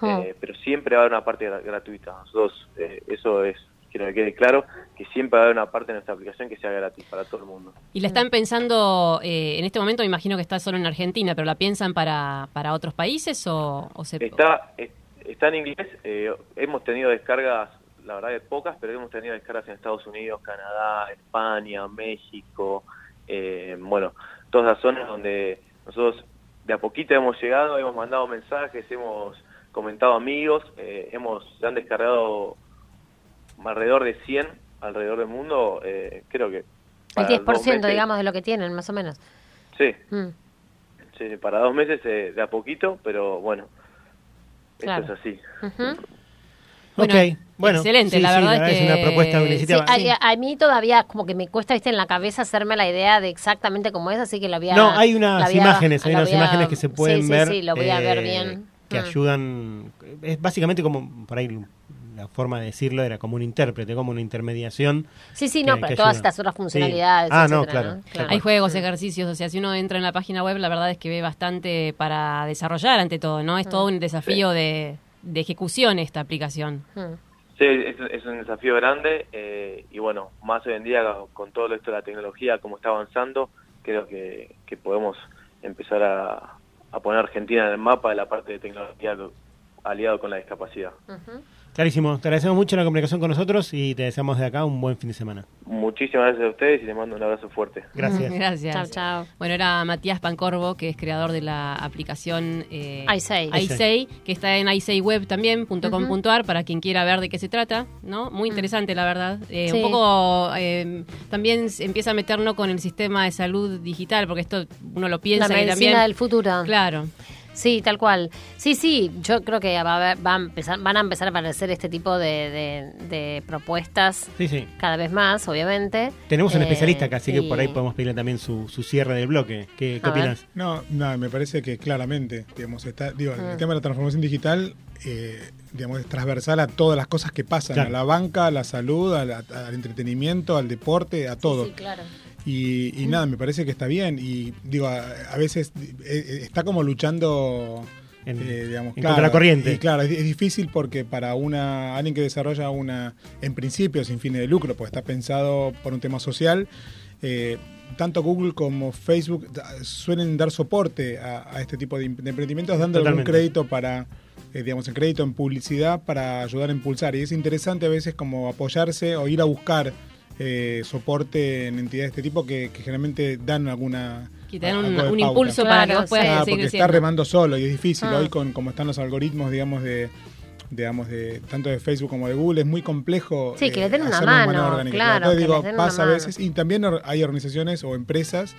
Ah. eh, pero siempre va a haber una parte gra- gratuita. Nosotros, eh, eso es, quiero que quede claro, que siempre va a haber una parte de nuestra aplicación que sea gratis para todo el mundo. Y la están pensando, eh, en este momento me imagino que está solo en Argentina, pero ¿la piensan para, para otros países o, o se... Está, es- está en inglés, eh, hemos tenido descargas, la verdad que pocas, pero hemos tenido descargas en Estados Unidos, Canadá, España, México, eh, bueno, todas las zonas donde nosotros de a poquito hemos llegado, hemos mandado mensajes, hemos comentado amigos, eh, hemos, se han descargado alrededor de 100 alrededor del mundo, eh, creo que... El para 10%, dos meses- digamos, de lo que tienen, más o menos. Sí, Mm. sí, para dos meses eh, de a poquito, pero bueno, Claro. esto es así. Ujú. Bueno, ok, bueno. excelente, sí, la sí, verdad es que- una propuesta, Sí, iniciativa. a, Sí. mí todavía como que me cuesta ¿viste, en la cabeza hacerme la idea de exactamente cómo es, así que la voy a... No, hay unas imágenes, hay unas imágenes que se pueden sí, sí, ver. Sí, lo voy a ver eh, bien. Que Mm. ayudan. Es básicamente como, por ahí, la forma de decirlo era como un intérprete, como una intermediación. Sí, sí, no, pero todas ayuda. estas otras Sí. funcionalidades, Ah, no, etcétera, claro. Claro. Hay juegos, ejercicios, o sea, si uno entra en la página web, la verdad es que ve bastante para desarrollar ante todo, ¿no? Es todo un desafío de, de ejecución esta aplicación. Mm. Sí, es, es un desafío grande eh, y bueno, más hoy en día con todo esto de la tecnología, como está avanzando, creo que, que podemos empezar a, a poner Argentina en el mapa de la parte de tecnología aliado con la discapacidad. Clarísimo. Te agradecemos mucho la comunicación con nosotros y te deseamos de acá un buen fin de semana. Muchísimas gracias a ustedes y les mando un abrazo fuerte. [LAUGHS] Gracias. Gracias. Chao, chao. Bueno, era Matías Pancorvo, que es creador de la aplicación eh, iSay. iSay, que está en iSayWeb también, punto com punto ar, para quien quiera ver de qué se trata, ¿no? Muy interesante, la verdad. Eh, Sí. Un poco eh, también empieza a meternos con el sistema de salud digital, porque esto uno lo piensa La y medicina también... del futuro. Claro. Sí, tal cual. Sí, sí, yo creo que va a haber- va a empezar, van a empezar a aparecer este tipo de, de- de propuestas Sí, sí. cada vez más, obviamente. Tenemos un Eh, especialista acá, así que por ahí podemos pedirle también su, su cierre del bloque. ¿Qué, opinas? No, no, me parece que claramente, digamos, está, digo, Ah. el tema de la transformación digital, eh, digamos, es transversal a todas las cosas que pasan, Claro. a la banca, a la salud, a la- al entretenimiento, al deporte, a todo. Sí, claro. Y, y nada, me parece que está bien. Y digo, a, a veces eh, eh, está como luchando, En- eh, digamos, en contra la corriente. Y claro, es, es difícil porque para una alguien que desarrolla una, en principio, sin fines de lucro, pues está pensado por un tema social. eh, tanto Google como Facebook suelen dar soporte a, a este tipo de, im- de emprendimientos, dando Totalmente. crédito para, eh, digamos, en crédito en publicidad para ayudar a impulsar. Y es interesante a veces como apoyarse o ir a buscar eh, soporte en entidades de este tipo que, que generalmente dan alguna... Que te dan un, impulso para que vos puedas. Ah, seguir porque está creciendo. remando solo y es difícil. Ah. Hoy con como están los algoritmos, digamos, de digamos de tanto de Facebook como de Google es muy complejo Sí, que le den una mano, orgánica. claro, Entonces, que digo, les den una pasa a mano. veces y también hay organizaciones o empresas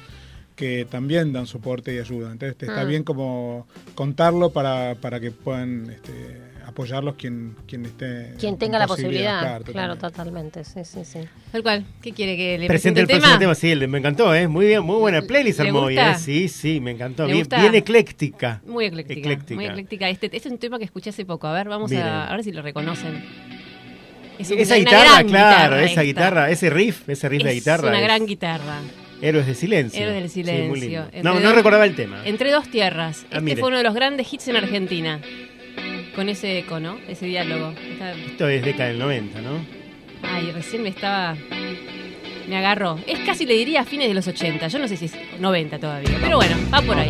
que también dan soporte y ayuda. Entonces está Ah. bien como contarlo para, para que puedan este, apoyarlos quien, quien esté Quien tenga la posibilidad. claro, Claro, totalmente. Sí, sí, sí. Tal cual. ¿Qué quiere que le Presente presente el el próximo tema? tema, sí, el- me encantó, ¿eh? Muy bien, muy buena playlist ¿Le armó hoy, gusta? ¿eh? Sí, sí, me encantó. ¿Le Bien, bien ecléctica. Muy ecléctica, Ecléctica. Muy ecléctica. Este, este es un tema que escuché hace poco. A ver, vamos Miren. a, a ver si lo reconocen. Es un- esa una guitarra, claro, esa guitarra, ese riff, ese riff de Es guitarra. una es gran guitarra. Héroes del silencio. Héroes del Sí, muy silencio. No, no recordaba el tema. Entre dos tierras. Ah, este mire. fue uno de los grandes hits en Argentina. Con ese eco, ¿no? Ese diálogo. Está- Esto es década del 90, ¿no? Ay, recién me estaba. Me agarró. Es casi, le diría, a fines de los 80. Yo no sé si es 90 todavía. Pero bueno, va por ahí.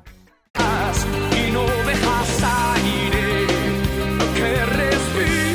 Y no dejas aire que respirar.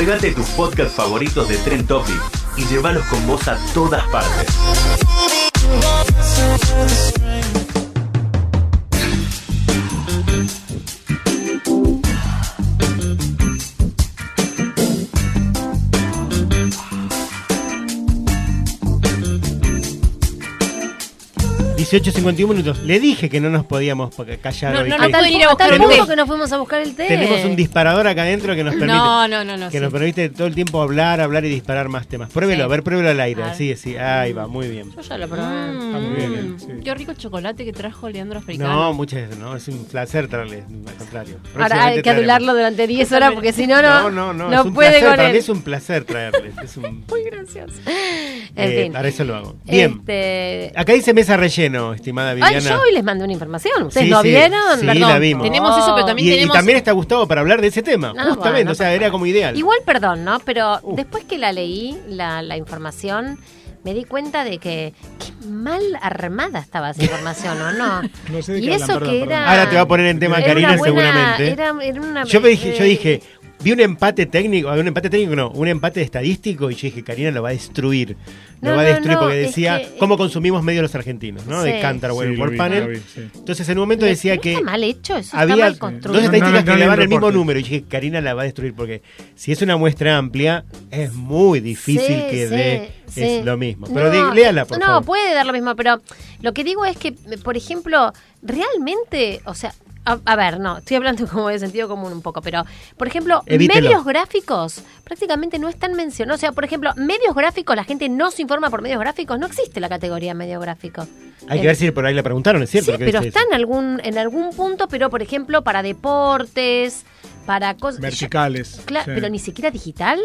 Descargate tus podcasts favoritos de Trend Topic y llévalos con vos a todas partes. 18.51 minutos. Le dije que no nos podíamos callar No, hoy. no, que no pueden ir a buscar Hasta el un punto té. que nos fuimos a buscar el té. tenemos un disparador acá adentro que nos permite, No, no, no, no. que sí. nos permite todo el tiempo hablar, hablar y disparar más temas. Pruébelo, Sí. a ver, pruébelo al aire. Sí, sí, ahí va, muy bien. Yo ya lo probé. Mm, Está muy bien, ¿eh? Sí. Qué rico chocolate que trajo Leandro Africano. No, muchas veces no, es un placer traerle, al contrario. Ahora hay que adularlo durante 10 horas porque si no, no, No, no, no, no es un puede placer, con para él. mí es un placer traerles. Es un, [LAUGHS] Muy gracioso. En eh, fin. Para eso lo hago. Bien. Este... Acá dice mesa relleno, estimada Viviana. Ay, yo hoy les mandé una información. ¿Ustedes Sí, no sí, vieron? sí, Perdón. la vimos. Tenemos eso, pero también y, y tenemos. también está Gustavo para hablar de ese tema, Ah, justamente, bueno, o sea, era como ideal. Igual, perdón, ¿no? Pero Uh. después que la leí, la, la información, me di cuenta de que qué mal armada estaba esa información, ¿o no? [LAUGHS] No sé de y qué hablan, eso perdón, que perdón. era... Ahora te va a poner en tema era Karina una buena- seguramente. Era, era una, Yo me dije, yo eh, dije, vi un empate técnico, un empate técnico no, un empate estadístico y yo dije, Karina lo va a destruir. Lo No, va a no, destruir no, porque es decía que- cómo consumimos medios los argentinos, ¿no? Sí. De Cantar, Sí, vi, Panel. lo vi, sí. Entonces en un momento no decía que Está mal hecho, eso había está mal dos construido. No, estadísticas no, no que le daban el mismo número y dije, Karina la va a destruir porque si es una muestra amplia es muy difícil Sí, que sí, dé es lo mismo. Pero No, léala, por no, favor. puede dar lo mismo, pero lo que digo es que, por ejemplo, realmente, o sea, a, a ver, no, estoy hablando [LAUGHS] como de sentido común un poco, pero, por ejemplo, Evítelo. medios gráficos prácticamente no están mencionados. O sea, por ejemplo, medios gráficos, la gente no se informa por medios gráficos, no existe la categoría medio gráfico. Hay Eh, que ver si por ahí le preguntaron, es cierto. Sí, pero está eso. en algún, en algún punto, pero por ejemplo, para deportes, para cosas. Verticales. Claro, sí. pero ni siquiera digital.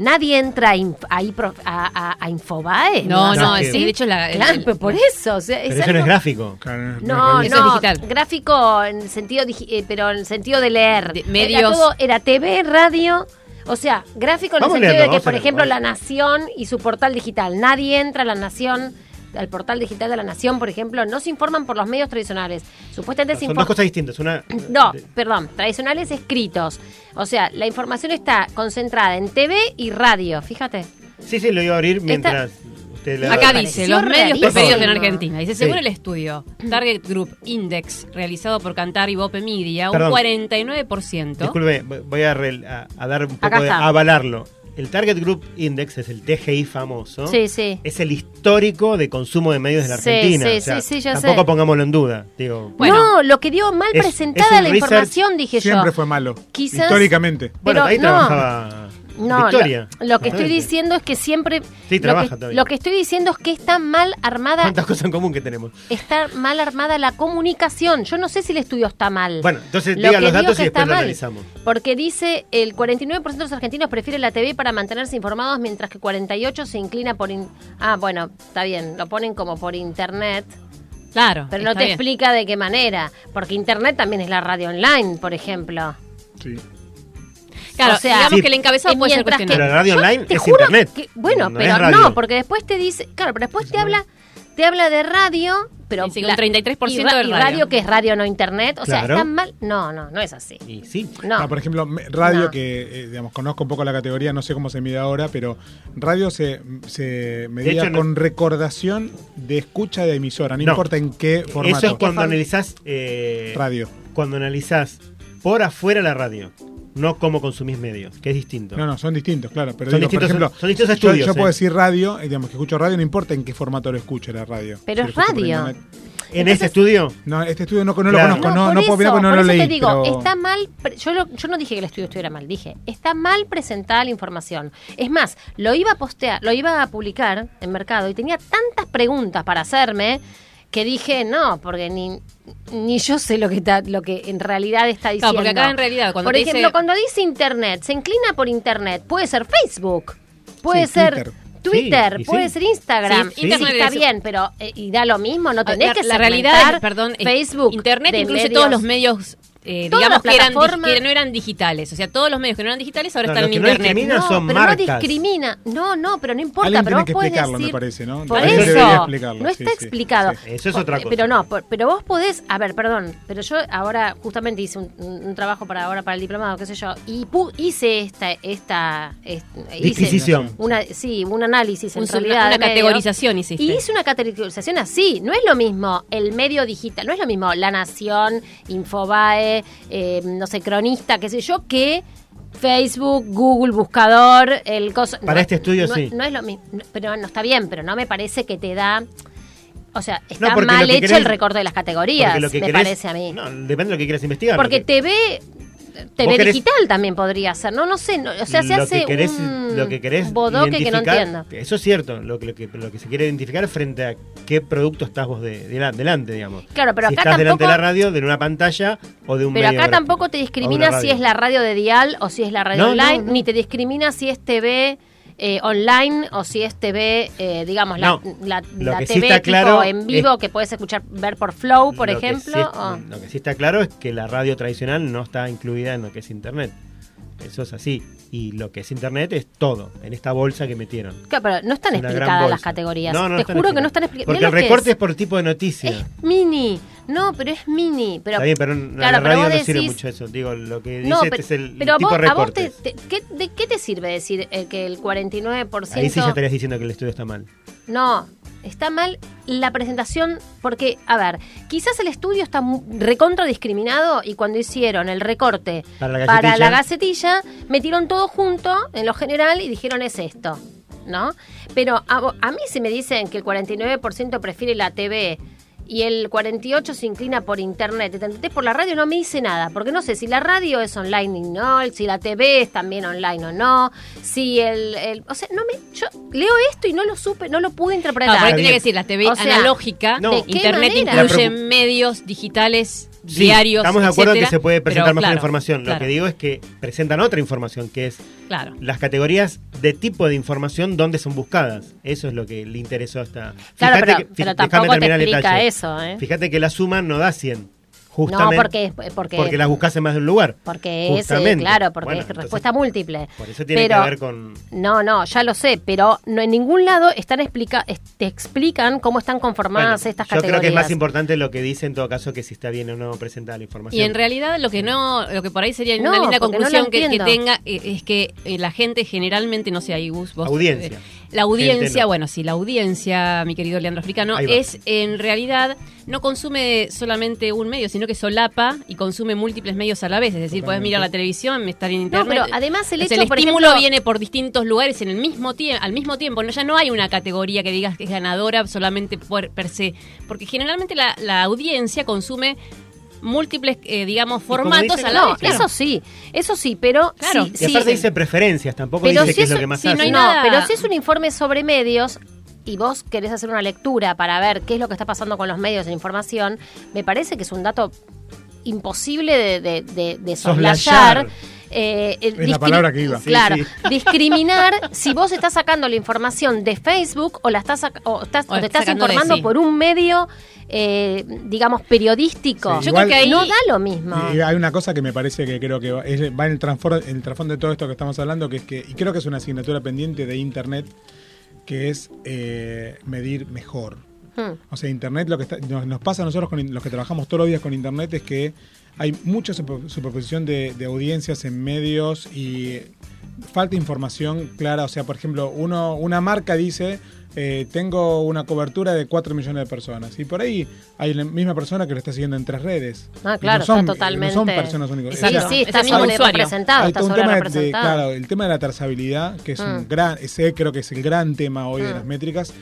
Nadie entra a, inf- ahí pro- a, a- a Infobae. No, no, no, es sí, que- de hecho la. Claro, el- por eso. O sea, es Pero eso no es gráfico. Claro, no, No, Eso es digital. gráfico en sentido digi- eh, pero en sentido de leer. De Era medios. todo- Era, TV, radio. O sea, gráfico en Vamos el sentido leerlo, de que, por leerlo, ejemplo, vamos. La Nación y su portal digital. Nadie entra a La Nación, al portal digital de La Nación, por ejemplo. No se informan por los medios tradicionales. Supuestamente se Son dos cosas distintas. Una, [CLEARS THROAT] No, perdón, tradicionales escritos. O sea, la información está concentrada en TV y radio, fíjate. Sí, sí, lo iba a abrir mientras usted le Acá dice, los medios preferidos en Argentina. Dice, según Sí. el estudio Target Group Index realizado por Cantar y Bope Media, Perdón. un 49%. Disculpe, voy a, rel- a- a dar un poco de a avalarlo. El Target Group Index es el TGI famoso. Sí, sí. Es el histórico de consumo de medios de la Sí, Argentina. sí, O sea, sí, sí, ya tampoco sé. pongámoslo en duda. Digo, Bueno. no, lo que dio mal Es- presentada es la información, dije yo. Siempre fue malo. Quizás- bueno, Históricamente. pero ahí no. trabajaba No, Victoria. lo, lo que estoy diciendo es que siempre... Sí, lo trabaja que, todavía. lo que estoy diciendo es que está mal armada ¿Cuántas cosas en común que tenemos? está mal armada la comunicación. Yo no sé si el estudio está mal. Bueno, entonces Lo diga que los datos y está después lo mal, analizamos. Porque dice el 49% de los argentinos prefieren la TV para mantenerse informados, mientras que 48 se inclina por... in- ah, bueno, está bien, lo ponen como por internet, Claro. pero no te bien. explica de qué manera. Porque internet también es la radio online, por ejemplo. Sí. Claro, O sea, digamos Sí. que el encabezado puede ser que- Pero la radio online te es juro internet. que- bueno, no pero radio. no, porque después te dice, claro, pero después te habla, te habla de radio, pero Dice que un 33% y, ra- de y radio. que es radio no internet, o sea, Claro. está mal. No, no, no es así. Y sí. No. Ah, por ejemplo, radio, No. que eh, digamos conozco un poco la categoría, no sé cómo se mide ahora, pero radio se, se medía hecho, no- con recordación de escucha de emisora, no, No. importa en qué formato. Eso es cuando analizás eh, Radio. cuando analizás por afuera la radio, no cómo consumís medios, que es distinto. No, no, son distintos, claro. Pero Son digo, distintos- por ejemplo, son distintos yo- estudios, Yo, puedo eh. decir radio, eh, digamos que escucho radio, no importa en qué formato lo escuche la radio. Pero Si es radio. en entonces- ese estudio, No, este estudio no, no Claro. lo conozco, no, por no puedo opinar eso, porque no por lo eso leí. te digo, pero- está mal, yo, lo- yo no dije que el estudio estuviera mal, dije, está mal presentada la información. Es más, lo iba a postear, lo iba a publicar en Mercado y tenía tantas preguntas para hacerme que dije, no, porque ni, ni yo sé lo que está, lo que en realidad está diciendo. Claro, porque acá en realidad cuando Por te ejemplo, dice- cuando dice internet, se inclina por internet, puede ser Facebook, puede Sí, ser Twitter. Twitter, Sí, y puede sí. ser Instagram, Sí, Internet está es- bien, pero eh, y da lo mismo, no tenés la, que la realidad segmentar perdón, eh, Facebook, Internet incluye medios. todos los medios eh, digamos que, eran, que no eran digitales. O sea, todos los medios que no eran digitales ahora No, están en que no Internet. discrimina No, son pero marcas. no discrimina. No, no, pero no importa. Alguien pero tiene vos que podés explicarlo, me decir- parece, ¿no? Por Alguien eso, debería explicarlo, no está sí, explicado. sí. Eso es otra cosa. Pero no, por- pero vos podés, a ver, perdón, pero yo ahora justamente hice un, un trabajo para ahora para el diplomado, qué sé yo, y pu- hice esta, esta, est- hice Disquisición. una, sí, un análisis en Un- realidad. una, categorización hiciste. Y hice una categorización así. No es lo mismo el medio digital, no es lo mismo La Nación, Infobae, eh, no sé, Cronista, qué sé yo, que Facebook, Google, Buscador, el coso. Para no, este estudio, no- sí. No es lo mismo. Pero no está bien, pero no me parece que te da. O sea, está porque mal que hecho querés- el recorte de las categorías, porque lo que me querés- parece a mí. No, depende de lo que quieras investigar. Porque lo que- TV, TV querés- digital también podría ser, no, no sé, no, o sea, se lo hace que querés, un lo que querés bodoque que no entiendo. Eso es cierto, lo que, lo, que, lo que se quiere identificar frente a qué producto estás vos de, de- delante, digamos. Claro, pero si acá estás delante de tampoco- la radio, de una pantalla o de un Pero medio acá tampoco te discrimina si es la radio de dial o si es la radio No, online, no. ni te discrimina si es TV eh, online o si es TV, eh, digamos, No, la, la, la sí TV claro en vivo es- que puedes escuchar, ver por Flow, por ejemplo. sí es- o- Lo que sí está claro es que la radio tradicional no está incluida en lo que es Internet. Eso es así. Y lo que es Internet es todo, en esta bolsa que metieron. Claro, pero no están Es explicadas las categorías. No, no te juro que no están explicadas. Porque el recorte es por tipo de noticia. mini. No, pero es mini. Pero, Está bien, pero en claro, la radio no sirve mucho eso. Digo, lo que dice este pero, es el pero a tipo vos, de vos te- ¿qué, ¿de qué te sirve decir eh, que el 49%... Ahí sí ya estarías diciendo que el estudio está mal. No, está mal la presentación porque, a ver, quizás el estudio está recontra discriminado y cuando hicieron el recorte Para la para la gacetilla. metieron todo junto en lo general y dijeron es esto, ¿no? Pero a, a mí si me dicen que el 49% prefiere la TV y el 48% se inclina por internet, el 33% por la radio, no me dice nada, porque no sé si la radio es online y no, si la TV es también online o no, si el, el- o sea, no me, yo leo esto y no lo supe, no lo pude No, interpretar. por ahí tiene que decir, la TV O sea, analógica, ¿de qué Internet manera? incluye medios digitales, Sí, diarios, estamos de acuerdo etcétera, que se puede presentar pero mejor claro, información. Lo que digo es que presentan otra información, que es Claro. las categorías de tipo de información donde son buscadas. Eso es lo que le interesó hasta. Claro, Fíjate pero- que- pero tampoco te explica eso, ¿eh? Fíjate que la suma no da 100. Justamente no, porque, porque, porque las buscas en más de un lugar. porque es, eh, Justamente. claro, porque Bueno, es entonces, respuesta múltiple. Por eso tiene Pero- que ver con. No, no, ya lo sé, pero no en ningún lado están explica, es- te explican cómo están conformadas Bueno, estas yo categorías. creo que es más importante lo que dice en todo caso que si está bien o no presentada la información. Y en realidad lo que no, lo que por ahí sería No, una linda conclusión que, tenga eh, es que eh, la gente generalmente, no sé, ahí vos, Audiencia. eh, la audiencia, no. bueno, sí, la audiencia, mi querido Leandro Africano, es en realidad no consume solamente un medio, sino que solapa y consume múltiples medios a la vez. Es decir, puedes mirar la televisión, estar en internet. pero además el O sea, hecho, por estímulo ejemplo- viene por distintos lugares en el mismo tiempo, al mismo tiempo. No, ya no hay una categoría que digas que es ganadora solamente por per se, porque generalmente la, la audiencia consume múltiples, eh, digamos, formatos a la No, vez. claro. eso sí, eso sí, pero Claro. sí, Y sí, aparte dice preferencias, tampoco pero dice si qué es lo que más sí, hace. no hay no, nada- pero si es un informe sobre medios y vos querés hacer una lectura para ver qué es lo que está pasando con los medios de información, me parece que es un dato imposible de, de, de- de Soslayar. soslayar. Eh, el Es la palabra que iba. Sí, Claro, sí. discriminar si vos estás sacando la información de Facebook o la estás o, estás, O o te estás informando sí. por un medio, eh, digamos, periodístico. Sí, Yo creo que ahí- no da lo mismo. Y hay una cosa que me parece que creo que va, es- va en el, transfor- en el trasfondo de todo esto que estamos hablando, que es que, y creo que es una asignatura pendiente de Internet, que es eh, medir mejor. Hmm. O sea, Internet, lo que está- nos, nos pasa a nosotros, con, los que trabajamos todos los días con Internet, es que hay mucha super- superposición de, de audiencias en medios y falta información clara. O sea, por ejemplo, uno, una marca dice, eh, tengo una cobertura de 4 millones de personas. Y por ahí hay la misma persona que lo está siguiendo en tres redes. Ah, claro, no son, está totalmente. No son personas únicas. Sí, sí, está es el mismo sobre usuario. representado, hay está sobre tema de, claro, el tema de la trazabilidad, que es Mm. un gran, ese creo que es el gran tema hoy de Mm. las métricas.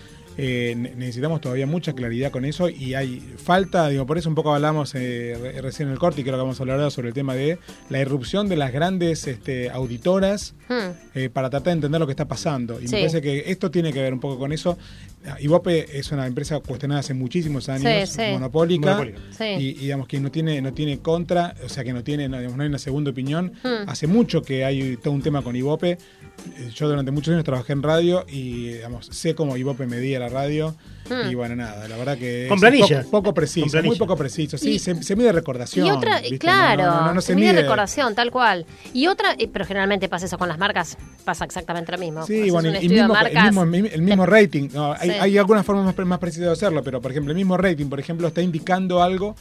Eh, ne- necesitamos todavía mucha claridad con eso y hay falta, digo, por eso un poco hablamos eh, re- recién en el corte y creo que vamos a hablar ahora sobre el tema de la irrupción de las grandes este, auditoras Hmm. eh, para tratar de entender lo que está pasando. Y Sí. me parece que esto tiene que ver un poco con eso. Ibope es una empresa cuestionada hace muchísimos años, Sí, sí. monopólica, Monopólica. Sí. y, y digamos que no tiene, no tiene contra, o sea que no tiene, no, digamos, no hay una segunda opinión. Hmm. Hace mucho que hay todo un tema con Ibope. Yo durante muchos años trabajé en radio y digamos, sé cómo Ibope medía la radio. Hmm. Y bueno, nada, la verdad que Con es planilla. Poco, poco preciso, planilla. muy poco preciso. Sí, Y- se, se mide recordación. Y otra, ¿viste? claro, No, no, no, no se se mide recordación, tal cual. Y otra, eh, pero generalmente pasa eso con las marcas, pasa exactamente lo mismo. Sí, Haces bueno, y mismo, el mismo, el mismo rating. no, hay, Sí. hay algunas formas más, pre- más precisas de hacerlo, pero por ejemplo, el mismo rating, por ejemplo, está indicando algo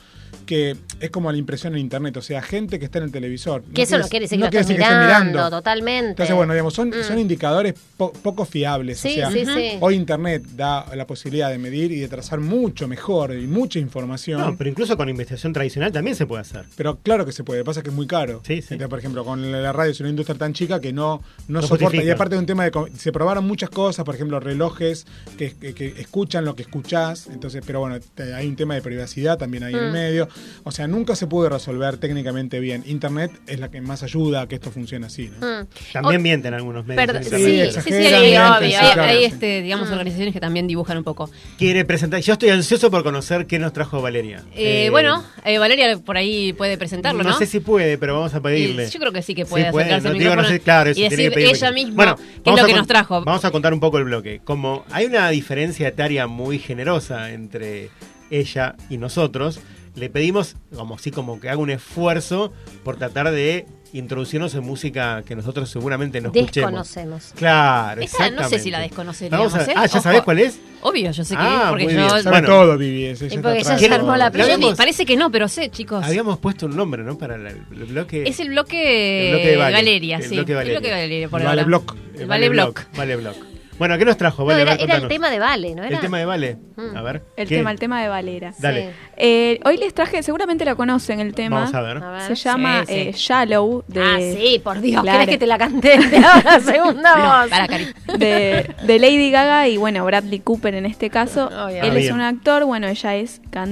que es como la impresión en internet, o sea, gente que está en el televisor. Que eso no quiere decir que lo quiere estés decir que mirando, totalmente. Entonces, bueno, digamos, son, Mm. son indicadores po- poco fiables. Sí, o sea, sí, sí. hoy internet da la posibilidad de medir y de trazar mucho mejor y mucha información. No, pero incluso con investigación tradicional también se puede hacer. Pero claro que se puede, pasa que es muy caro. Sí, sí. Entonces, por ejemplo, con la radio es una industria tan chica que no, no, No soporta. justifica. Y aparte de un tema de. Se probaron muchas cosas, por ejemplo, relojes que, que- que escuchan lo que escuchás. Entonces, pero bueno, hay un tema de privacidad también ahí en el Mm. O sea, nunca se puede resolver técnicamente bien. Internet es la que más ayuda a que esto funcione así. ¿no? Mm. También O- mienten algunos medios. Perdón, sí, sí, sí, hay, obvio. Hay, claro, hay, sí. este, digamos, organizaciones que también dibujan un poco. Quiere presentar. Yo estoy ansioso por conocer qué nos trajo Valeria. Eh, Eh, bueno, eh, Valeria por ahí puede presentarlo, ¿no? No sé si puede, pero vamos a pedirle. Y yo creo que sí que puede Sí, puede, no digo, no micrófono sé, claro, eso y tiene que decir pedirle ella que- misma Bueno, qué es lo que nos trajo. Vamos a contar un poco el bloque. Como hay una diferencia etaria muy generosa entre ella y nosotros, le pedimos, como así como que haga un esfuerzo por tratar de introducirnos en música que nosotros seguramente no escuchemos. Desconocemos. Claro, Esa no sé si la desconoceríamos, Vamos a- ¿eh? Ah, ¿ya sabés cuál es? Obvio, yo sé que Ah, porque yo... Sabe Bueno. todo, Vivi. está porque ya se armó la habíamos- parece que no, pero sé, chicos. Habíamos puesto un nombre, ¿no? Para la- el bloque. Es el bloque, El bloque de Vale. Valeria, El sí. bloque Valeria. El bloque Valeria, por Vale ahora. Block. El Vale Block. Vale Block. Bueno, ¿qué nos trajo? No, Vale, era, a ver, era el tema de Vale, ¿no era? El tema de Vale. Mm. A ver. El ¿qué? tema, el tema de Valera. Dale. Sí. Eh, hoy les traje, seguramente lo conocen el tema. Vamos a ver. A ver. Se llama Sí, sí. eh, Shallow de, Ah, sí, por Dios. Claro. ¿Querés que te la? Te [LAUGHS] la segunda voz. Para, Cari. de, de Lady Gaga y bueno, Bradley Cooper en este caso. Obviamente. Él Ah, es bien. un actor, bueno, ella es cantante.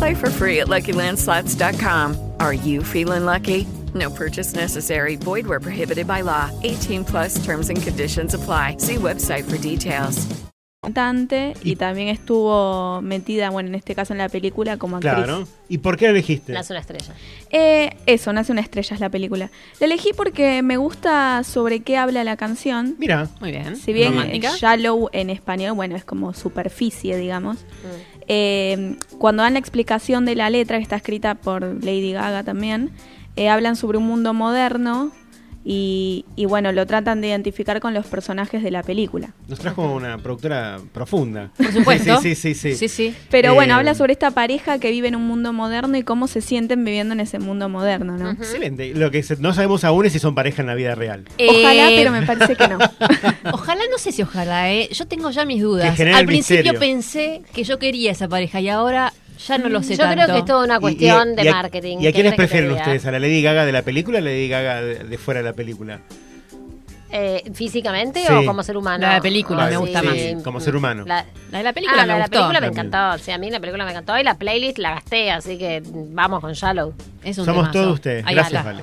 Play for free at LuckyLandSlots.com. Are you feeling lucky? No purchase necessary. Void where prohibited by law. 18 plus terms and conditions apply. See website for details. y también estuvo metida, bueno, en este caso en la película como actriz. Claro. ¿Y por qué la elegiste? Nace una estrella. Eh, eso, Nace una estrella es la película. La elegí porque me gusta sobre qué habla la canción. Mira. Muy bien. Si bien Romántica. shallow en español, bueno, es como superficie, digamos. Eh, cuando dan la explicación de la letra, que está escrita por Lady Gaga también, eh, hablan sobre un mundo moderno y, y, bueno, lo tratan de identificar con los personajes de la película. Nos trajo una productora profunda. Por supuesto. Sí, sí, sí. sí, Sí, sí. Pero Eh, bueno, habla sobre esta pareja que vive en un mundo moderno y cómo se sienten viviendo en ese mundo moderno, ¿no? Excelente. Lo que se- no sabemos aún es si son pareja en la vida real. Ojalá, Eh, pero me parece que no. [LAUGHS] Ojalá, no sé si ojalá, ¿eh? Yo tengo ya mis dudas. Al principio misterio. pensé que yo quería esa pareja y ahora ya no lo sé Yo tanto. creo que es toda una cuestión y- de y a- marketing. ¿Y a ¿Qué quiénes prefieren ustedes? ¿A la Lady Gaga de la película o a la Lady Gaga de, de fuera de la película? Eh, ¿Físicamente Sí. o como ser humano? La de película Ah, me gusta más. Como ser humano. La, La de la película ah, me la de la película me encantó. Sí, a mí la película me encantó y la playlist la gasté, así que vamos con Shallow. Es un Somos temazo. todos ustedes. Ahí Gracias. Vale.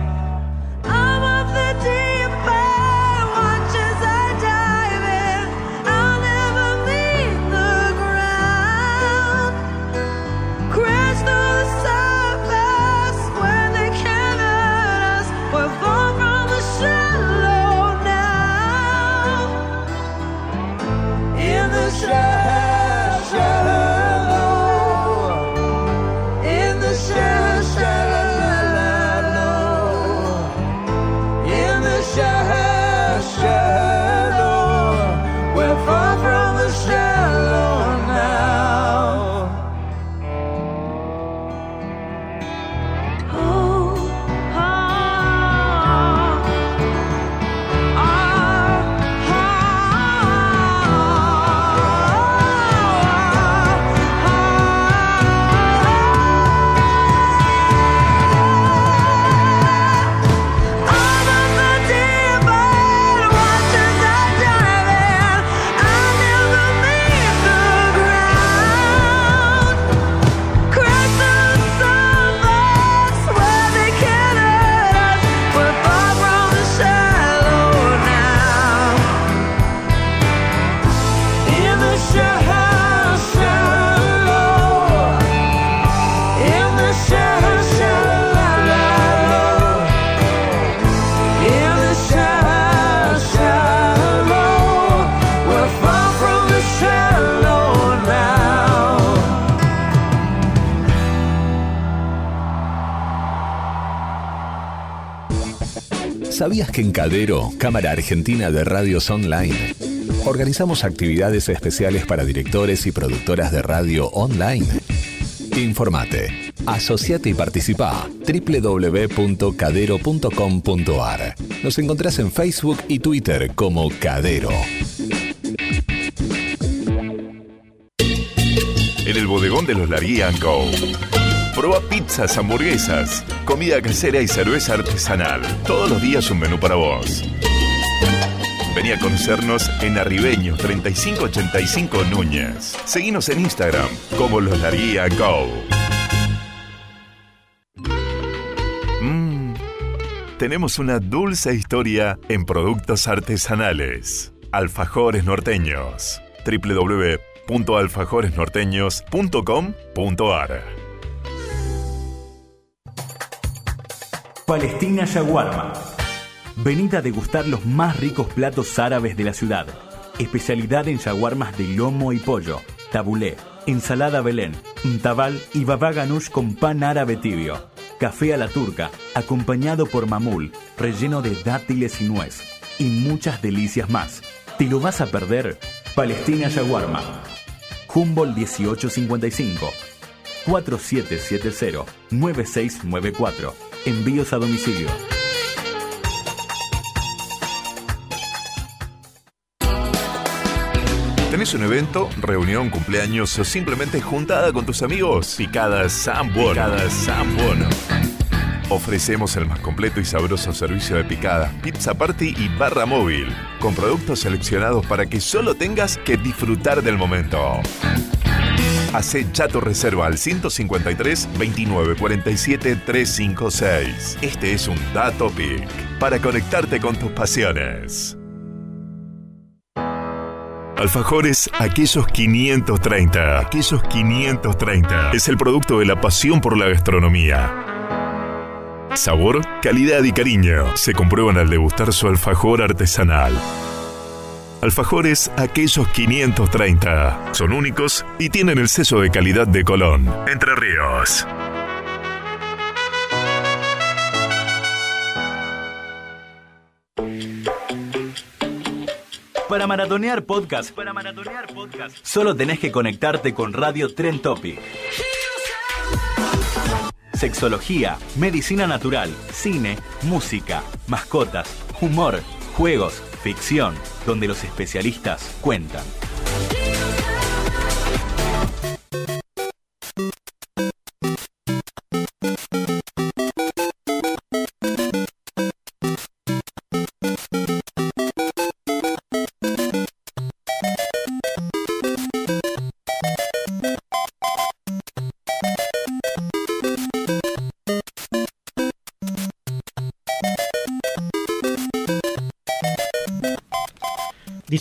¿Sabías que en Cadero, Cámara Argentina de Radios Online, organizamos actividades especiales para directores y productoras de radio online? Informate, asociate y participa www.cadero.com.ar. Nos encontrás en Facebook y Twitter como Cadero. En el bodegón de los Larguí Co. Proba pizzas, hamburguesas, comida casera y cerveza artesanal. Todos los días un menú para vos. Vení a conocernos en Arribeños 3585 Núñez. Seguinos en Instagram como Los Larguía Go. Mm, tenemos una dulce historia en productos artesanales. Alfajores norteños. www.alfajoresnorteños.com.ar Palestina Yaguarma. Venid a degustar los más ricos platos árabes de la ciudad. Especialidad en yaguarmas de lomo y pollo, tabulé, ensalada Belén, tabal y babá ganoush con pan árabe tibio. Café a la turca, acompañado por mamul, relleno de dátiles y nuez. Y muchas delicias más. ¿Te lo vas a perder? Palestina Yaguarma. Humboldt 1855. 4770-9694. Envíos a domicilio. ¿Tenés un evento, reunión, cumpleaños o simplemente juntada con tus amigos? Picadas Sambono. Picadas Sambono. Ofrecemos el más completo y sabroso servicio de picada, pizza party y barra móvil, con productos seleccionados para que solo tengas que disfrutar del momento. Hacé ya tu reserva al 153 29 47 356. Este es un Dato Pic para conectarte con tus pasiones. Alfajores, aquellos 530. Aquellos 530. Es el producto de la pasión por la gastronomía. Sabor, calidad y cariño se comprueban al degustar su alfajor artesanal. Alfajores Aquellos 530. Son únicos y tienen el sello de calidad de Colón. Entre Ríos. Para maratonear podcast, para maratonear podcast, solo tenés que conectarte con Radio Trend Topic. Sexología, medicina natural, cine, música, mascotas, humor, juegos, ficción, donde los especialistas cuentan.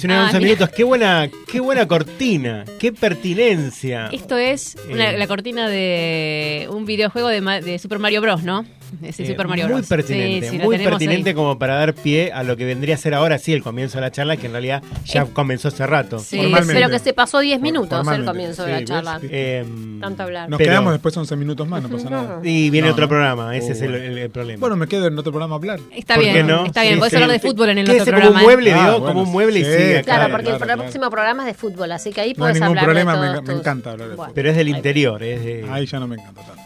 Dice una Ah, 11 mira. minutos. Qué buena, qué buena cortina. Qué pertinencia. Esto es una- Eh. la cortina de un videojuego de, de Super Mario Bros, ¿no? Ese Eh, Super Mario muy pertinente, Sí, sí, la muy pertinente ahí. como para dar pie a lo que vendría a ser ahora sí el comienzo de la charla, que en realidad ya comenzó hace rato. Sí, pero que se pasó 10 minutos el comienzo de la charla. Eh, Tanto hablar. Nos Pero- quedamos después 11 minutos más, no pasa nada. Y viene No, otro no. programa, ese Oh, es el, bueno. el- el problema. Bueno, me quedo en otro programa a hablar. Está ¿Por bien, no? está bien. Sí, Puedes sí. hablar de fútbol en el otro como programa. un mueble, Ah, ¿vio? bueno, como un mueble y sigue. Claro, porque el próximo programa es de fútbol, así que ahí No hay puedes ningún hablar problema, me, encanta hablar de Bueno. Pero es del interior, es de... Ahí ya no me encanta tanto.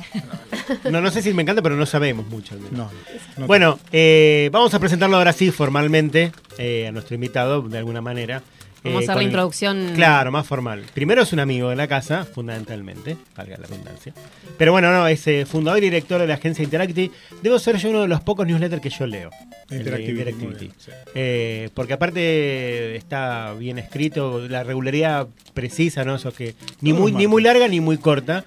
[LAUGHS] No, no sé si me encanta, pero no sabemos mucho. No, no bueno, eh, vamos a presentarlo ahora sí formalmente eh, a nuestro invitado, de alguna manera. Vamos a hacer la el- introducción. Claro, más formal. Primero es un amigo de la casa, fundamentalmente, valga la redundancia. Pero bueno, no, es eh, fundador y director de la agencia Interactive. Debo ser yo uno de los pocos newsletters que yo leo. el de Interactivity, Interactivity. muy bien, sí. Eh, porque aparte está bien escrito, la regularidad precisa, ¿no? Eso que ni muy, ni muy larga ni muy corta.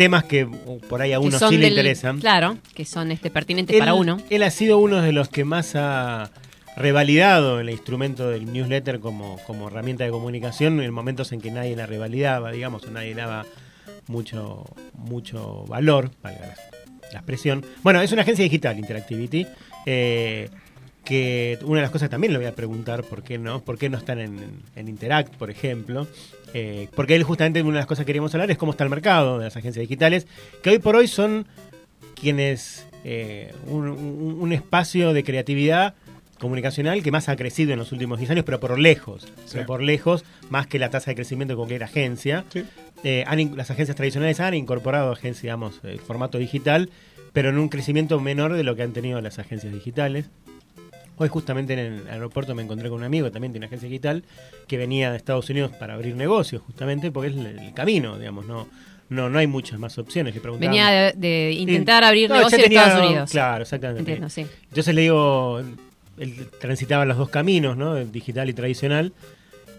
Temas que por ahí a uno sí le del- interesan. Claro, que son este, pertinentes Él- para uno. Él ha sido uno de los que más ha revalidado el instrumento del newsletter como, como herramienta de comunicación en momentos en que nadie la revalidaba, digamos, o nadie daba mucho, mucho valor, valga la, la expresión. Bueno, es una agencia digital, Interactivity, eh, que una de las cosas también le voy a preguntar por qué no, por qué no están en, en Interact, por ejemplo. Eh, porque él justamente una de las cosas que queríamos hablar es cómo está el mercado de las agencias digitales, que hoy por hoy son quienes eh, un, un- un espacio de creatividad comunicacional que más ha crecido en los últimos 10 años, pero por lejos, pero por lejos, más que la tasa de crecimiento de cualquier agencia. Eh, han las agencias tradicionales han incorporado agencias, digamos, el formato digital, pero en un crecimiento menor de lo que han tenido las agencias digitales. Hoy justamente en el aeropuerto me encontré con un amigo también tiene agencia digital que venía de Estados Unidos para abrir negocios justamente porque es el, el camino, digamos, no no no hay muchas más opciones. Le preguntaba- Venía de, de intentar Sí. abrir No, negocio ya en tenía- Estados Unidos. Claro, exactamente. Entiendo, sí. Entonces le digo, él transitaba los dos caminos, ¿no? El digital y tradicional.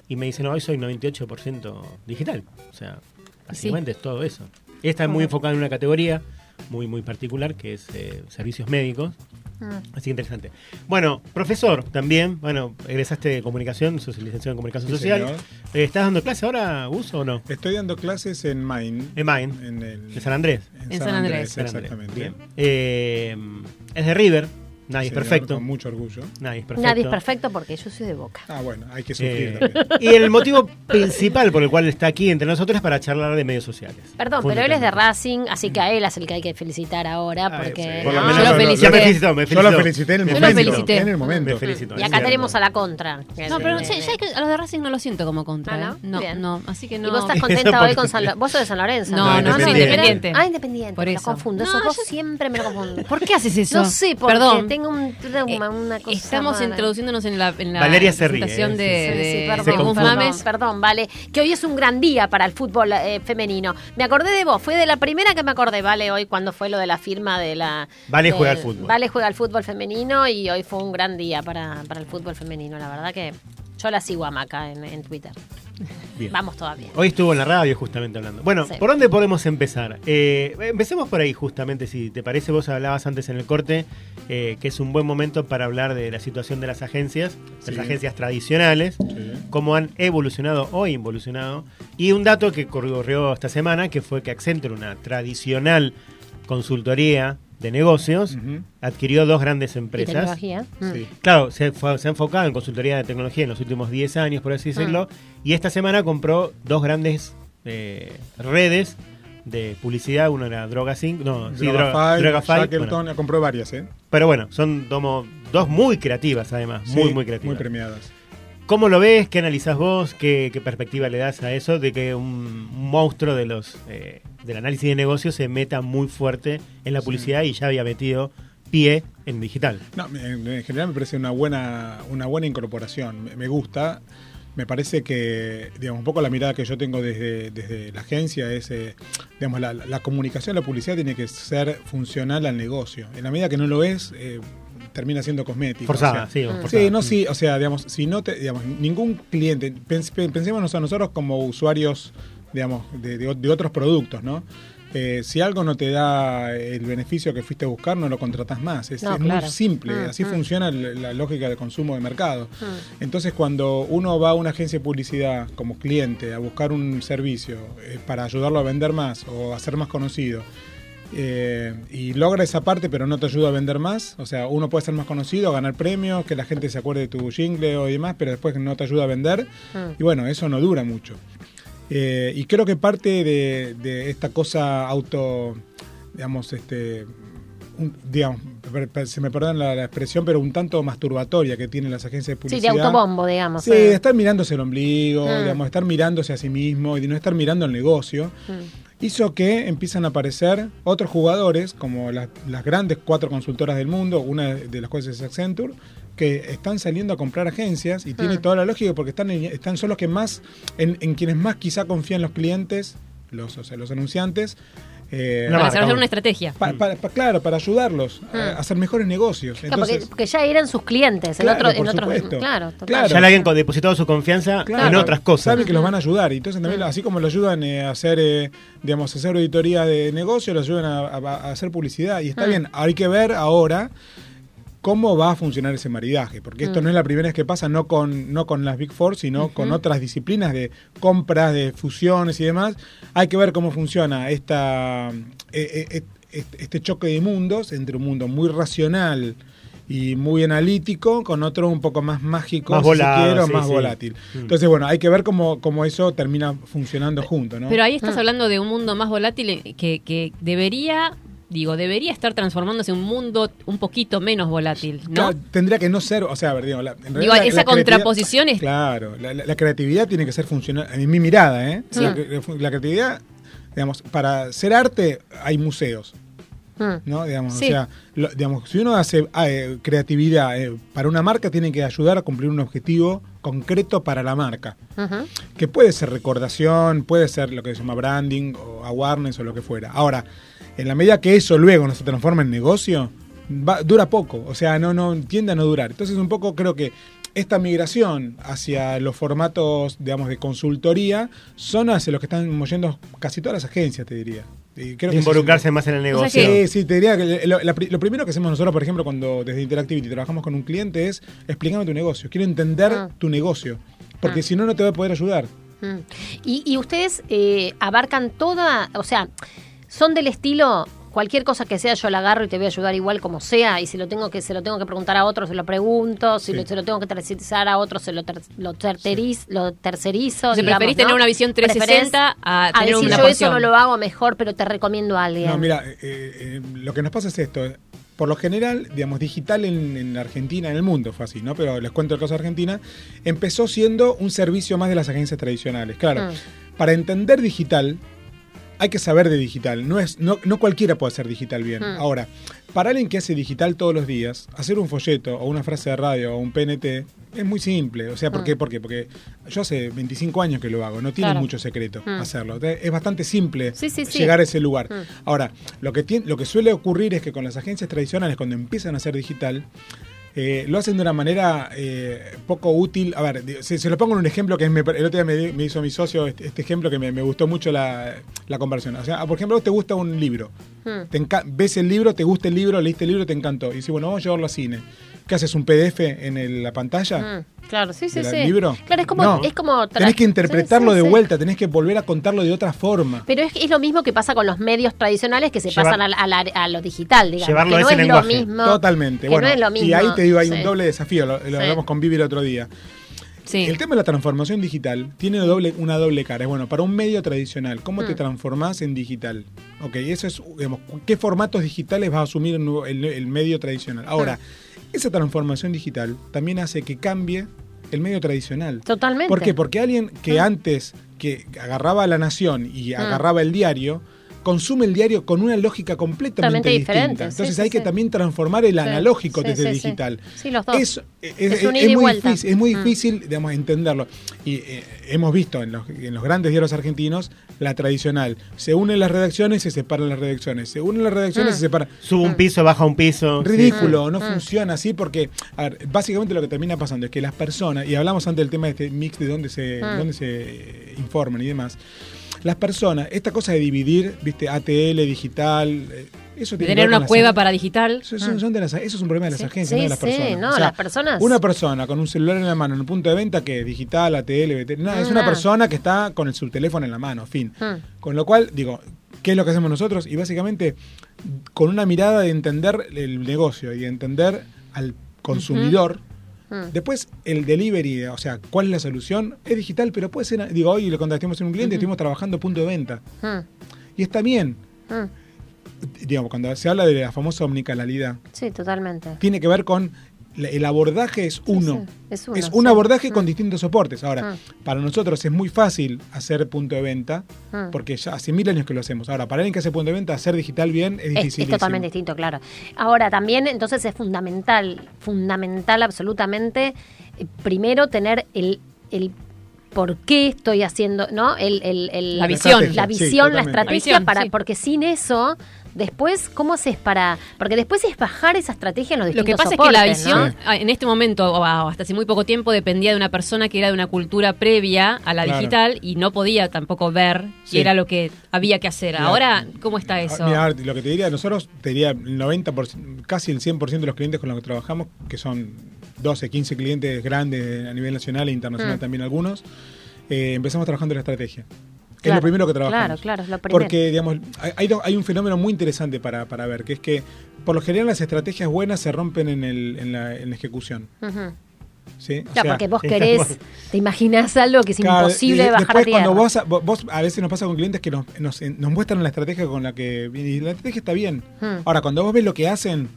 Y me dice, no, hoy soy 98% digital. O sea, básicamente es todo eso. Esta es muy enfocada en una categoría muy, muy particular, que es eh, servicios médicos. Mm. Así que interesante. Bueno, profesor también, bueno, egresaste de comunicación, sos licenciado en comunicación Sí, social. señor. Eh, ¿Estás dando clase ahora, Gus, o no? Estoy dando clases en Maine. En Maine. En, el, ¿De San Andrés? En San Andrés, exactamente. Bien. Eh, es de River, nadie es perfecto. Con mucho orgullo. Nadie es perfecto. Nadie es perfecto porque yo soy de boca. Ah, bueno, hay que sufrir Eh, [LAUGHS] también. y el motivo principal por el cual está aquí entre nosotros es para charlar de medios sociales. Perdón, pero él es de Racing, así que a él es el que hay que felicitar ahora porque Por lo ¿no? menos yo lo lo- felicité. ya me felicitó, me Yo felicitó. lo felicité en el Me momento. felicité. En el momento. Me felicitó. Y es acá cierto. tenemos a la contra. No, pero sí, ya que- a los de Racing no lo siento como contra. Ah, ¿eh? ¿no? No, no, así que no. Y vos estás [LAUGHS] contenta hoy con San Lorenzo. Vos sos de San Lorenzo. No, no, soy soy independiente. Ah, independiente. Por me eso. lo confundo. No, Esos dos yo- siempre me lo confundo. ¿Por qué haces eso? No sé, porque Perdón. Tengo un trauma, una cosa Estamos introduciéndonos en la, en la Valeria se ríe, presentación eh, de, Sí, perdón, de vale. Que hoy es un gran día para el fútbol eh, femenino. Me acordé de vos, fue de la primera que me acordé, vale, hoy cuando fue lo de la firma de la... Vale de- juega al fútbol. Vale juega al fútbol femenino y hoy fue un gran día para, para el fútbol femenino. La verdad que yo la sigo a Maca en, en Twitter. [LAUGHS] Bien. Vamos todavía. Hoy estuvo en la radio justamente hablando. Bueno, Sí. ¿por dónde podemos empezar? Eh, empecemos por ahí justamente, si te parece, vos hablabas antes en el corte, eh, que es un buen momento para hablar de la situación de las agencias, de Sí. las agencias tradicionales, cómo han evolucionado o involucionado. Y un dato que corrió esta semana, que fue que Accenture, una tradicional consultoría de negocios, adquirió dos grandes Y empresas. tecnología. Mm. Claro, se, fue- se ha enfocado en consultoría de tecnología en los últimos 10 años, por así decirlo, y esta semana compró dos grandes eh, redes de publicidad, uno era DrogaSync, no, sí, Droga- Drogafy, Shackleton, bueno. compró varias, ¿eh? Pero bueno, son domo- dos muy creativas además, Sí, muy, muy creativas. Muy premiadas. ¿Cómo lo ves? ¿Qué analizás vos? ¿Qué, qué perspectiva le das a eso de que un, un monstruo de los eh, del análisis de negocios se meta muy fuerte en la publicidad y ya había metido pie en digital? No, en, en general me parece una buena, una buena incorporación. Me, gusta. Me parece que, digamos, un poco la mirada que yo tengo desde, desde la agencia es, eh, digamos, la, la comunicación, la publicidad tiene que ser funcional al negocio. En la medida que no lo es, eh, termina siendo cosmético. Forzada, o sea, sí, o forzada. Sí, no, sí, o sea, digamos, si no te, digamos, ningún cliente, pens- pensémonos a nosotros como usuarios, digamos, de, de- de otros productos, ¿no? Eh, si algo no te da el beneficio que fuiste a buscar, no lo contratas más. Es, No, es claro. muy simple, Mm, así mm. funciona la lógica del consumo de mercado. Mm. Entonces, cuando uno va a una agencia de publicidad como cliente a buscar un servicio eh, para ayudarlo a vender más o a ser más conocido, eh, y logra esa parte pero no te ayuda a vender más, o sea, uno puede ser más conocido, ganar premios, que la gente se acuerde de tu jingle o demás, pero después no te ayuda a vender, y bueno, eso no dura mucho. Eh, y creo que parte de, de esta cosa auto, digamos, este, un- digamos, se me perdona la, la expresión, pero un tanto masturbatoria que tienen las agencias de Sí, de publicidad. autobombo, digamos. Sí, eh. de estar mirándose el ombligo, Mm. digamos, de estar mirándose a sí mismo y de no estar mirando el negocio, Mm. hizo que empiezan a aparecer otros jugadores, como las, las grandes cuatro consultoras del mundo, una de las cuales es Accenture, que están saliendo a comprar agencias y tiene Mm. toda la lógica porque están, en- están son los que más, en, en quienes más quizá confían los clientes, los, o sea, los anunciantes. eh, Para desarrollar una estrategia. pa- pa- pa- claro, para ayudarlos a- Mm. a hacer mejores negocios. Claro, porque, Entonces, porque ya eran sus clientes en, Claro, otro, en por otros. supuesto. Claro, total. Claro. Ya le habían depositado su confianza Claro, en otras cosas. Saben que los van a ayudar. Y entonces también, así como lo ayudan eh, a hacer, eh, digamos, a hacer auditoría de negocio, los ayudan a, a- a hacer publicidad. Y está Mm. bien, hay que ver ahora cómo va a funcionar ese maridaje. Porque esto Mm. no es la primera vez que pasa, no con, no con las Big Four, sino con otras disciplinas de compras, de fusiones y demás. Hay que ver cómo funciona esta, eh, eh, eh, este- este choque de mundos entre un mundo muy racional y muy analítico con otro un poco más mágico, Más si volado, se quiere, o sí, más sí. volátil. Mm. Entonces, bueno, hay que ver cómo, cómo eso termina funcionando junto, ¿no? Pero ahí estás hablando de un mundo más volátil que, que debería, digo, debería estar transformándose en un mundo un poquito menos volátil, ¿no? Claro, tendría que no ser, o sea, a ver, digo, la, en Digo, la- esa la contraposición es- Claro, la, creatividad tiene que ser funcional, en mi mirada, ¿eh? Sí. La, creatividad, digamos, para ser arte hay museos. Mm. ¿no? Digamos, Sí. o sea, lo- digamos, si uno hace ah, eh, creatividad eh, para una marca, tiene que ayudar a cumplir un objetivo concreto para la marca. Que puede ser recordación, puede ser lo que se llama branding o awareness o lo que fuera. Ahora, en la medida que eso luego no se transforma en negocio, va- dura poco, o sea, no, no tiende a no durar. Entonces, un poco creo que esta migración hacia los formatos, digamos, de consultoría son hacia los que están moviendo casi todas las agencias, te diría. Y creo que eso es- Involucrarse más en el negocio. Sí, sí, te diría que lo, la pri- lo primero que hacemos nosotros, por ejemplo, cuando desde Interactivity trabajamos con un cliente es explícame tu negocio. Quiero entender Ah. tu negocio. Porque Ah. si no, no te va a poder ayudar. Mm. Y, y ustedes eh, abarcan toda, o sea, son del estilo cualquier cosa que sea yo la agarro y te voy a ayudar igual como sea y si lo tengo que se lo tengo que preguntar a otro se lo pregunto, si Sí. lo, se lo tengo que tercerizar a otro se lo ter- lo, terceriz- lo tercerizo. O sea, digamos, preferís ¿no? tener una visión 360 a tener decir, una yo porción. eso no lo hago mejor, pero te recomiendo a alguien. No, mira, eh, eh, lo que nos pasa es esto. eh, Por lo general, digamos, digital en, en Argentina, en el mundo fue así, ¿no? Pero les cuento el caso de Argentina. Empezó siendo un servicio más de las agencias tradicionales. Claro, Mm. para entender digital hay que saber de digital. No, es, no, no cualquiera puede hacer digital bien. Mm. Ahora, para alguien que hace digital todos los días, hacer un folleto o una frase de radio o un PNT es muy simple. O sea, ¿por Mm. qué? ¿Por qué? Porque yo hace 25 años que lo hago. No tiene Claro. mucho secreto Mm. hacerlo. Es bastante simple Sí, sí, sí. llegar a ese lugar. Ahora, lo que, tiene, lo que suele ocurrir es que con las agencias tradicionales, cuando empiezan a hacer digital, eh, lo hacen de una manera eh, poco útil. A ver, se, se lo pongo en un ejemplo que me- el otro día me, hizo mi socio este, este ejemplo que me, me gustó mucho la, la conversión. O sea, por ejemplo, vos te gusta un libro. Mm. Te ves el libro, te gusta el libro, leíste el libro, te encantó. Y dices, bueno, vamos a llevarlo al cine. ¿Qué haces? ¿Un PDF en el- la pantalla? Mm, claro, sí, sí, ¿Del sí. libro? Claro, es como, No. es como Tenés que interpretarlo Sí, sí, de sí. vuelta, tenés que volver a contarlo de otra forma. Pero es, es lo mismo que pasa con los medios tradicionales que se Llevar- pasan a, a la- a lo digital, digamos. Llevarlo que a no ese es lenguaje. lo mismo. Totalmente. que bueno, no es lo mismo. y ahí te digo, hay Sí. un doble desafío, lo, lo Sí. hablamos con Vivi el otro día. El tema de la transformación digital tiene doble, una doble cara. Es bueno, para un medio tradicional, ¿cómo te Mm. transformás en digital? Ok, eso es, digamos, ¿qué formatos digitales va a asumir el, nuevo- el- el medio tradicional? Ahora, Mm. Esa transformación digital también hace que cambie el medio tradicional. Totalmente. ¿Por qué? Porque alguien que Mm. antes que agarraba La Nación y Mm. agarraba el diario, consume el diario con una lógica completamente distinta. diferente, sí, Entonces sí, hay que sí. también transformar el Sí, analógico sí, desde el digital. Sí, los dos. Es, es- Es es- un es ida y muy vuelta. difícil, es muy Mm. difícil digamos, entenderlo. Y eh, hemos visto en los, en los grandes diarios argentinos la tradicional. Se unen las redacciones, se separan las redacciones. Se unen las redacciones, Mm. se separan. Sube un piso, baja un piso. Ridículo, Sí. no Mm. funciona así porque, a ver, básicamente lo que termina pasando es que las personas, y hablamos antes del tema de este mix de dónde se, Mm. dónde se informan y demás, las personas, esta cosa de dividir, viste, ATL, digital, eh, eso De tiene tener una cueva para digital. Eso, son- son de las- eso es un problema de las Sí, agencias, sí, no de las sí, personas. no, O sea, las personas- Una persona con un celular en la mano en un punto de venta que es digital, ATL, BT, no, es una Nada. persona que está con el, su teléfono en la mano, fin. Mm. Con lo cual, digo, ¿qué es lo que hacemos nosotros? Y básicamente, con una mirada de entender el negocio y de entender al consumidor. Mm. Después, el delivery, o sea, ¿cuál es la solución? Es digital, pero puede ser, digo, hoy le contactemos a un cliente, Ujú. estuvimos trabajando punto de venta. Mm, Y está bien. mm. Digamos, cuando se habla de la famosa omnicanalidad, Sí, totalmente. tiene que ver con el abordaje es uno. Es uno. un sí. abordaje Mm. con distintos soportes. Ahora, Mm. para nosotros es muy fácil hacer punto de venta, Mm. porque ya hace mil años que lo hacemos. Ahora, para alguien que hace punto de venta, hacer digital bien es Es, difícil. es totalmente distinto, claro. Ahora, también entonces es fundamental, fundamental absolutamente, eh, primero tener el, el por qué estoy haciendo, ¿no? El, el- el- La visión. La Sí, visión, la estrategia, La visión, para, sí. porque sin eso, después, ¿cómo haces para...? Porque después es bajar esa estrategia en los Lo distintos que pasa es que la visión ah, en este momento o a- o hasta hace muy poco tiempo dependía de una persona que era de una cultura previa a la Claro. digital y no podía tampoco ver Sí. qué era lo que había que hacer. Mira, Ahora, ¿cómo está Ah, eso? Mira, lo que te diría, nosotros te diría el 90%, casi el 100% de los clientes con los que trabajamos, que son 12, 15 clientes grandes a nivel nacional e internacional Mm. también algunos, eh, empezamos trabajando en la estrategia. es lo primero que trabajamos. Claro, claro, es lo primero. Porque, digamos, hay, hay un fenómeno muy interesante para, para ver, que es que por lo general las estrategias buenas se rompen en, el, en, la, en la ejecución. Ujú. ¿sí? O Claro, sea, porque vos [LAUGHS] querés, te imaginás algo que es Claro, imposible de bajar a tierra. cuando vos, vos- vos- a veces nos pasa con clientes que nos, nos, nos muestran la estrategia con la que y la estrategia está bien. Hmm. Ahora cuando vos ves lo que hacen,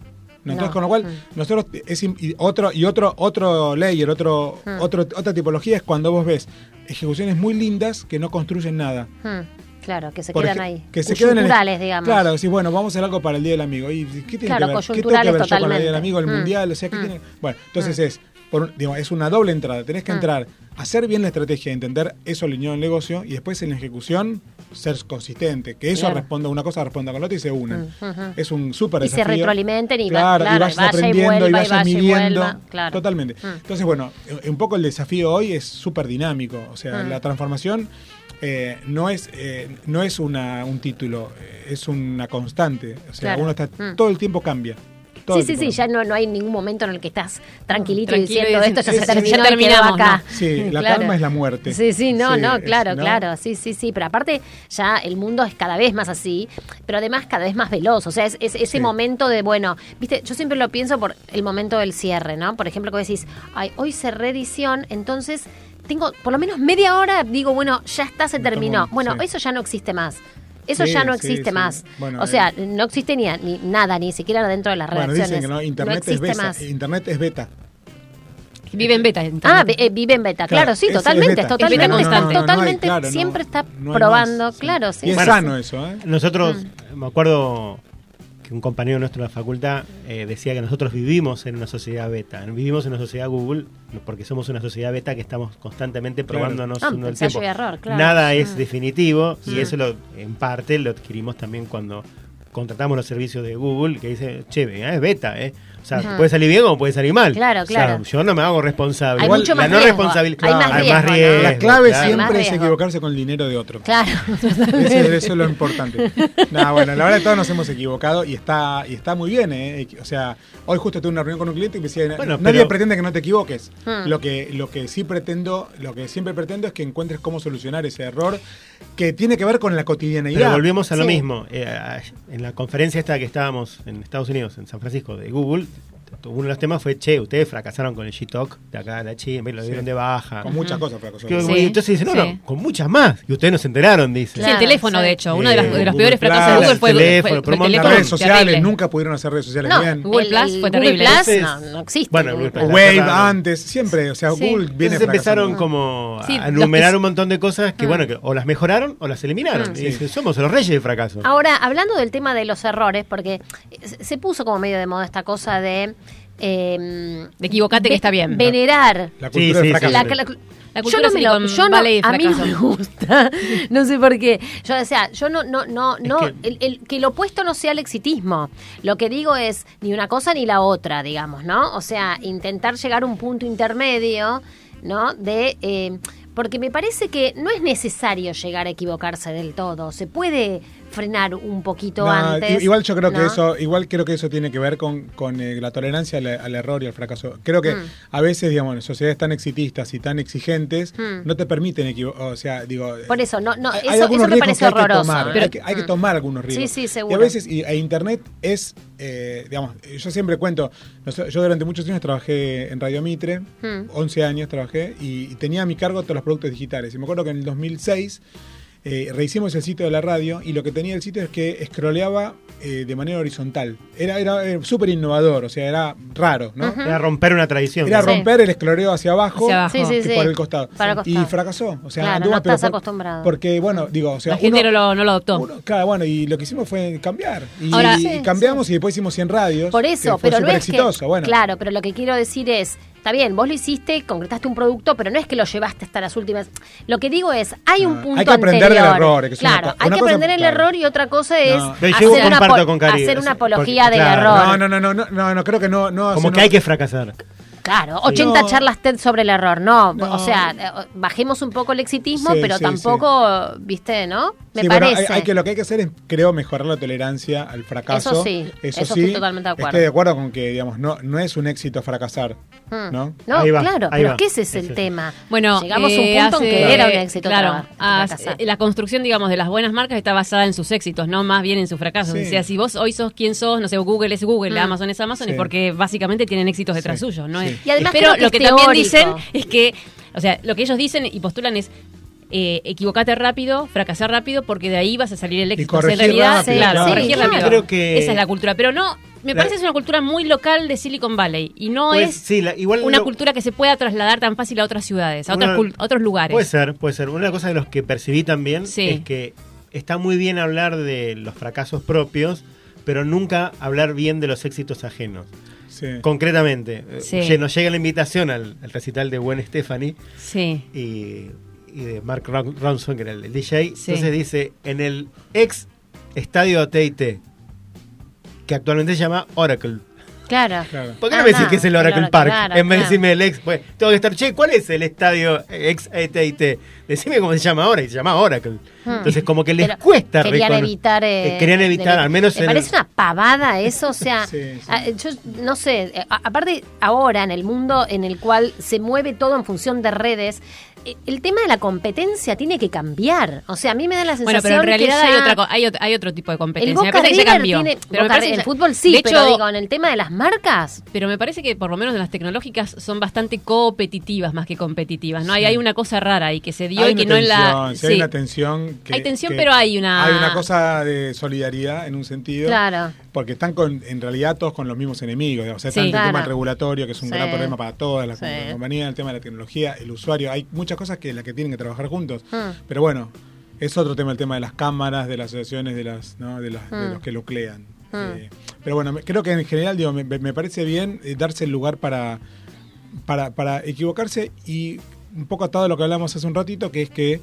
¿no? entonces con lo cual Hmm. nosotros es y otro y otro otro layer, otro, Hmm. otro otra tipología es cuando vos ves ejecuciones muy lindas que no construyen nada. Hmm, Claro, que se Por quedan ahí. Que se quedan en el- digamos. Claro, decís, bueno, vamos a hacer algo para el Día del Amigo. ¿Y qué tiene Claro, que ver? ¿Qué tengo que ver yo con el Día del. Amigo, el Mm. Mundial? O sea, ¿qué Mm. tiene? Bueno, entonces Mm. es, por digo, es una doble entrada. Tenés que Mm. entrar, hacer bien la estrategia, entender eso alineado en el negocio y después en la ejecución ser consistente. Que eso Claro. responda a una cosa, responda con la otra y se unen. Es un súper Y se desafío. retroalimenten y claro, claro, y vayas aprendiendo y, vuelva, y vayas y midiendo. vuelva, claro. Totalmente. Mm. Entonces, bueno, eh, un poco el desafío hoy es súper dinámico. O sea, Mm. la transformación eh, no es eh, no es una, un título, eh, es una constante. O sea, uno está Mm. todo el tiempo cambia. Todo Sí, sí, sí, ya no, no hay ningún momento en el que estás tranquilito, Tranquilo diciendo esto ya se "Sí, sí, terminó ya y quedó terminamos", acá. Sí, la Claro. calma es la muerte. Sí, sí, no, Sí, no, es- claro, ¿no? claro, sí, sí, sí, pero aparte ya el mundo es cada vez más así, pero además cada vez más veloz, o sea, es, es- ese Sí. momento de, bueno, viste, yo siempre lo pienso por el momento del cierre, ¿no? Por ejemplo, que decís, ay, hoy cerré edición, entonces tengo por lo menos media hora, digo, bueno, ya está, se Me terminó. Bueno, sí. eso ya no existe más. Eso Sí, ya no existe sí. más. Bueno, o sea, eh, no existe ni, ni nada, ni siquiera dentro de las Bueno, redacciones. dicen que no, internet es existe beta. más. Internet es beta. Vive en beta. Ah, eh, vive en beta, Claro, claro, sí, es- es totalmente, totalmente, Es constante. No, no, no hay, totalmente, claro, no, siempre está no probando, claro, sí. Y es Bueno, sano eso, ¿eh? Nosotros, Mm. me acuerdo un compañero nuestro de la facultad eh, decía que nosotros vivimos en una sociedad beta, vivimos en una sociedad Google porque somos una sociedad beta que estamos constantemente probándonos claro. uno el tiempo. Nada es definitivo y eso lo, en parte lo adquirimos también cuando contratamos los servicios de Google que dice, che, es beta, ¿eh? O sea, puede salir bien o puede salir mal. Claro, claro. Yo no me hago responsable. Hay mucho más la no responsabilidad. Más riesgo. La clave siempre es equivocarse con el dinero de otro. Claro. [LAUGHS] Eso es lo importante. nah, bueno, la verdad que todos nos hemos equivocado y está y está muy bien. ¿eh? O sea, hoy justo tuve una reunión con un cliente y me decía, bueno, nadie pretende que no te equivoques. Hmm. Lo que lo que sí pretendo, lo que siempre pretendo es que encuentres cómo solucionar ese error que tiene que ver con la cotidianeidad. Pero volvemos a lo mismo. Eh, en la conferencia esta que estábamos en Estados Unidos, en San Francisco, de Google, uno de los temas fue, che, ustedes fracasaron con el G-Talk de acá de la Chi, en vez lo sí. dieron de baja. Con muchas cosas fracasó. Sí. Entonces dicen, no, no, con muchas más. Y ustedes no se enteraron, dice. Claro, el teléfono, de hecho. Uno de, los peores fracasos de Google fue el teléfono. Fue, fue redes sociales, nunca pudieron hacer redes sociales bien. Google Plus fue terrible. Google no, existe. Bueno, Google Plus, Wave antes, siempre. O sea, Google viene Entonces empezaron mm. como a enumerar [LAUGHS] un montón de cosas que, ah. bueno, o las mejoraron o las eliminaron. Mm. Y dicen, somos los reyes de fracaso. Ahora, hablando del tema de los errores, porque se puso como medio de moda esta cosa de Em, eh, equivocate que está bien. Venerar. La cultura sí, yo no me lo, yo a mí no me gusta. [LAUGHS] no sé por qué. Yo, o sea, yo no, no, no, no que, lo opuesto no sea el exitismo. Lo que digo es ni una cosa ni la otra, digamos, ¿no? O sea, intentar llegar a un punto intermedio, ¿no? De eh, porque me parece que no es necesario llegar a equivocarse del todo, se puede frenar un poquito antes. Igual yo creo que eso, igual creo que eso tiene que ver con, con eh, la tolerancia al, error y al fracaso. Creo que mm. a veces, digamos, sociedades tan exitistas y tan exigentes, mm. no te permiten equivocar, o sea, digo... Eh, Por eso, no, no, hay eso, eso me parece horroroso. Hay que tomar, hay, que, mm. tomar algunos riesgos. Sí, sí, seguro. Y a veces, y, e Internet es, eh, digamos, yo siempre cuento, yo durante muchos años trabajé en Radio Mitre, 11 años trabajé, y, y tenía a mi cargo todos los productos digitales. Y me acuerdo que en el 2006 eh, rehicimos el sitio de la radio y lo que tenía el sitio es que scrolleaba eh, de manera horizontal. Era, era, eh, súper innovador, o sea, era raro, ¿no? Era romper una tradición. Era romper el escroleo hacia abajo, hacia y por el costado. Para. Y fracasó. O sea, claro, no estás acostumbrado. Porque, bueno, digo, o sea. La gente uno, no, lo, adoptó. Claro, bueno, y lo que hicimos fue cambiar. Y, cambiamos y después hicimos 100 radios. Por eso, que fue pero es exitoso. Que, bueno. Claro, pero lo que quiero decir es Está bien, vos lo hiciste, concretaste un producto, pero no es que lo llevaste hasta las últimas. Lo que digo es, hay un ah, punto Hay que aprender anterior. del error. Claro, hay que aprender el error y otra cosa es no. hacer, una, con hacer, una, apología porque, del error. No, no, no, no, no, no, creo que no. no Como que hay que fracasar. Claro, 80 charlas TED sobre el error, no, O sea, eh, bajemos un poco el exitismo, pero tampoco, viste, ¿no? Me parece. Bueno, hay, hay, que, lo que hay que hacer es, creo, mejorar la tolerancia al fracaso. Eso sí, eso, eso estoy totalmente de acuerdo. Estoy de acuerdo con que, digamos, no, no es un éxito fracasar, hmm. ¿no? No, claro, pero va. ¿qué ese es el tema? Bueno, llegamos a un eh, punto hace, en que era un éxito claro, ah, La construcción, digamos, de las buenas marcas está basada en sus éxitos, no más bien en sus fracasos. O sea, si vos hoy sos quien sos, no sé, Google es Google. Hmm. Amazon es Amazon, es porque básicamente tienen éxitos detrás suyos, no es y además Pero lo que también dicen es que, o sea, lo que ellos dicen y postulan es eh, equivocate rápido, fracasar rápido, porque de ahí vas a salir electo. Y en realidad, rápido, claro, Esa es la cultura. Pero no, me parece que es una cultura muy local de Silicon Valley. Y no pues, es igual una cultura que se pueda trasladar tan fácil a otras ciudades, a, una, otros, otros, lugares. Puede ser, puede ser. Una de las cosas de los que percibí también es que está muy bien hablar de los fracasos propios, pero nunca hablar bien de los éxitos ajenos. Concretamente, eh, sí. nos llega la invitación al, recital de Gwen Stephanie y, de Mark Ronson, que era el, DJ. Entonces dice, en el ex estadio TIT, que actualmente se llama Oracle. Claro. ¿Por qué no ah, me decís que es el Oracle Park? En vez de decirme el ex. Bueno, tengo que estar, che, ¿cuál es el estadio ex ATT? Decime cómo se llama ahora, y se llama Oracle. Hmm. Entonces, como que les Pero cuesta Querían evitar. Eh, eh, querían evitar, al menos. Me parece una pavada eso, o [LAUGHS] sea. Ah, yo no sé. Eh, aparte, ahora en el mundo en el cual se mueve todo en función de redes el tema de la competencia tiene que cambiar. O sea, a mí me da la sensación. Bueno, pero en realidad que hay, otra, hay, otro, hay, tipo de competencia. El que cambió. Pero el fútbol sí, de pero hecho, digo, en el tema de las marcas. Pero me parece que por lo menos las tecnológicas son bastante competitivas más que competitivas. ¿no? Hay, hay una cosa rara ahí que se dio y que no en la. Hay tensión. Pero hay una. Hay una cosa de solidaridad en un sentido. Claro porque están con, en realidad todos con los mismos enemigos. O sea, sí, tanto el tema regulatorio, que es un gran problema para todas las compañías, el tema de la tecnología, el usuario. Hay muchas cosas que las que tienen que trabajar juntos. Ah. Pero bueno, es otro tema el tema de las cámaras, de las asociaciones, de las, ¿no? de, las de, ah. los que nuclean. Mm. Ah. Eh, pero bueno, creo que en general digo, me, parece bien eh, darse el lugar para, para, equivocarse y un poco atado a lo que hablamos hace un ratito, que es que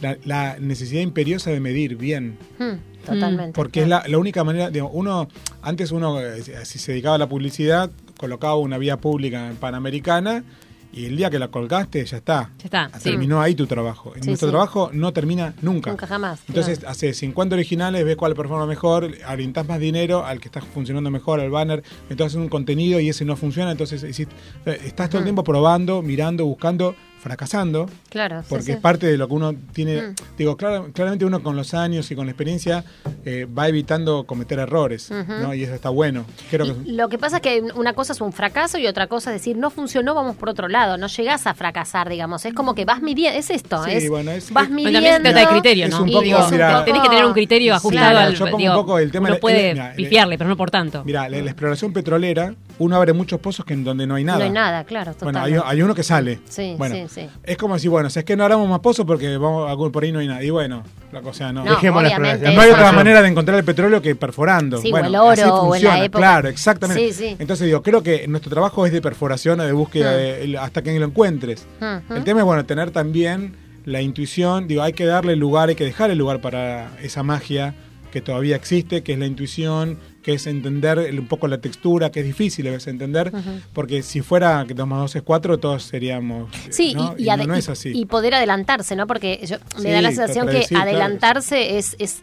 la, la necesidad imperiosa de medir bien. Hmm, totalmente. Porque es la, la única manera, digamos, uno, antes uno, eh, si se dedicaba a la publicidad, colocaba una vía pública en Panamericana y el día que la colgaste ya está. Ya está. sí. Terminó ahí tu trabajo. Sí, Nuestro sí. trabajo no termina nunca. Nunca jamás. Entonces, claro. hace 50 originales, ves cuál performa mejor, orientás más dinero al que está funcionando mejor, al banner, entonces un contenido y ese no funciona, entonces hiciste- estás todo el Mm. tiempo probando, mirando, buscando, fracasando, Claro, porque sí. es parte de lo que uno tiene, Mm. digo, clara- claramente uno con los años y con la experiencia eh, va evitando cometer errores. Y eso está bueno. Creo que Lo que pasa es que una cosa es un fracaso y otra cosa es decir, no funcionó, vamos por otro lado. No llegás a fracasar, digamos. Es como que vas midiendo. Es esto, Sí, es, bueno, es- vas midiendo. También se trata de criterio, Es ¿no? un poco, digo, mira- tenés que tener un criterio Sí, ajustado claro, al yo pongo digo, un poco el tema uno de- puede mira, de- pifiarle, pero no por tanto. Mira, la, la exploración petrolera, uno abre muchos pozos que en donde no hay nada. No hay nada, claro, Bueno, hay, uno que sale. Sí, bueno, sí, sí. Es como si, bueno, si es que no abramos más pozos porque vamos a- por ahí no hay nada. Y bueno, la cosa no. No, Dejemos la obviamente, No hay otra manera de encontrar el petróleo que perforando. Sí, o bueno, el oro, así o en la funciona, época- Claro, exactamente. Sí, sí. Entonces digo, creo que nuestro trabajo es de perforación o de búsqueda Mm. de- hasta que lo encuentres. El tema es, bueno, tener también la intuición, digo, hay que darle lugar, hay que dejar el lugar para esa magia que todavía existe, que es la intuición, que es entender un poco la textura, que es difícil a veces entender, porque si fuera que 2 más 2 es 4, todos seríamos... Sí, ¿no? y, y no, no es así. y poder adelantarse, ¿no? Porque yo, me Sí, da la sensación que claro. adelantarse es, es,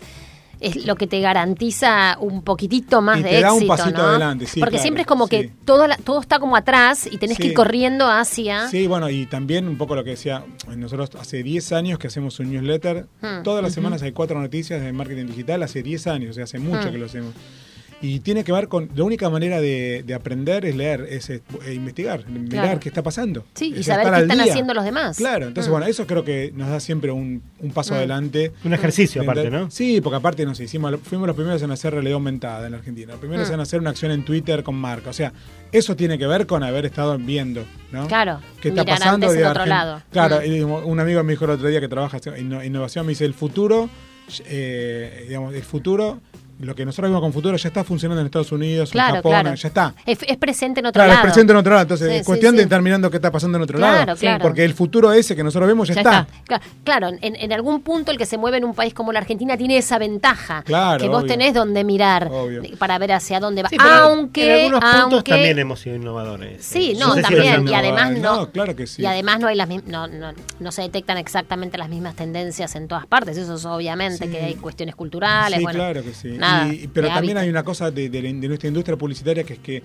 es lo que te garantiza un poquitito más Y de te da un pasito ¿no? adelante, sí, Porque claro, siempre es como sí. que todo, la- todo está como atrás y tenés que ir corriendo hacia... Sí, bueno, y también un poco lo que decía, nosotros hace 10 años que hacemos un newsletter, Hmm. todas las semanas hay cuatro noticias de marketing digital, hace 10 años, o sea, hace mucho Hmm. que lo hacemos. Y tiene que ver con, la única manera de, de aprender es leer, es eh, investigar, mirar qué está pasando. Sí, y saber qué están día. haciendo los demás. Claro, entonces Mm. bueno, eso creo que nos da siempre un, un paso Mm. adelante. Un ejercicio aparte, ¿no? Sí, porque aparte nos hicimos, fuimos los primeros en hacer realidad aumentada en Argentina, los primeros Mm. en hacer una acción en Twitter con marca. O sea, eso tiene que ver con haber estado viendo, ¿no? Claro, ¿Qué está mirar pasando? antes en de otro lado. Claro, Mm. y un amigo me dijo el otro día que trabaja en inno- innovación, me dice, el futuro, eh, digamos, el futuro, lo que nosotros vimos con futuro ya está funcionando en Estados Unidos, Claro, en Japón, claro. ya está. Es, es presente en otro Claro, lado. es presente en otro lado, entonces Sí, es sí, cuestión sí. de estar mirando qué está pasando en otro Claro, lado. claro. Porque el futuro ese que nosotros vemos ya, Ya está. Cla- Claro, en, en algún punto el que se mueve en un país como la Argentina tiene esa ventaja. Claro, que vos obvio. tenés donde mirar Obvio. para ver hacia dónde va. Sí, aunque, en algunos puntos también hemos sido innovadores. Sí, no, sé también. Y además no, No, claro que sí. Y además no hay las no, no, no se detectan exactamente las mismas tendencias en todas partes. Eso es obviamente Sí. que hay cuestiones culturales. Sí, bueno, claro que sí. nada, Y- pero también hay una cosa de, de de nuestra industria publicitaria que es que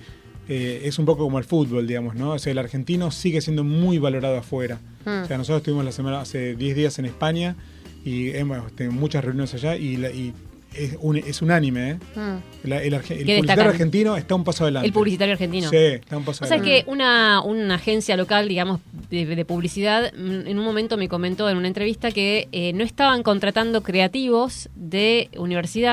eh, es un poco como el fútbol, digamos, ¿no? O sea, el argentino sigue siendo muy valorado afuera. Mm. O sea, nosotros estuvimos la semana hace 10 días en España y hemos tenido muchas reuniones allá y, la- y es, un, es unánime, ¿eh? Mm. La- el, arge- el ¿Qué publicitario destacan? argentino está un paso adelante. El publicitario argentino. Sí, está un paso O sea adelante. que una, una agencia local, digamos, de, de publicidad, mm, en un momento me comentó en una entrevista que eh, no estaban contratando creativos de universidad.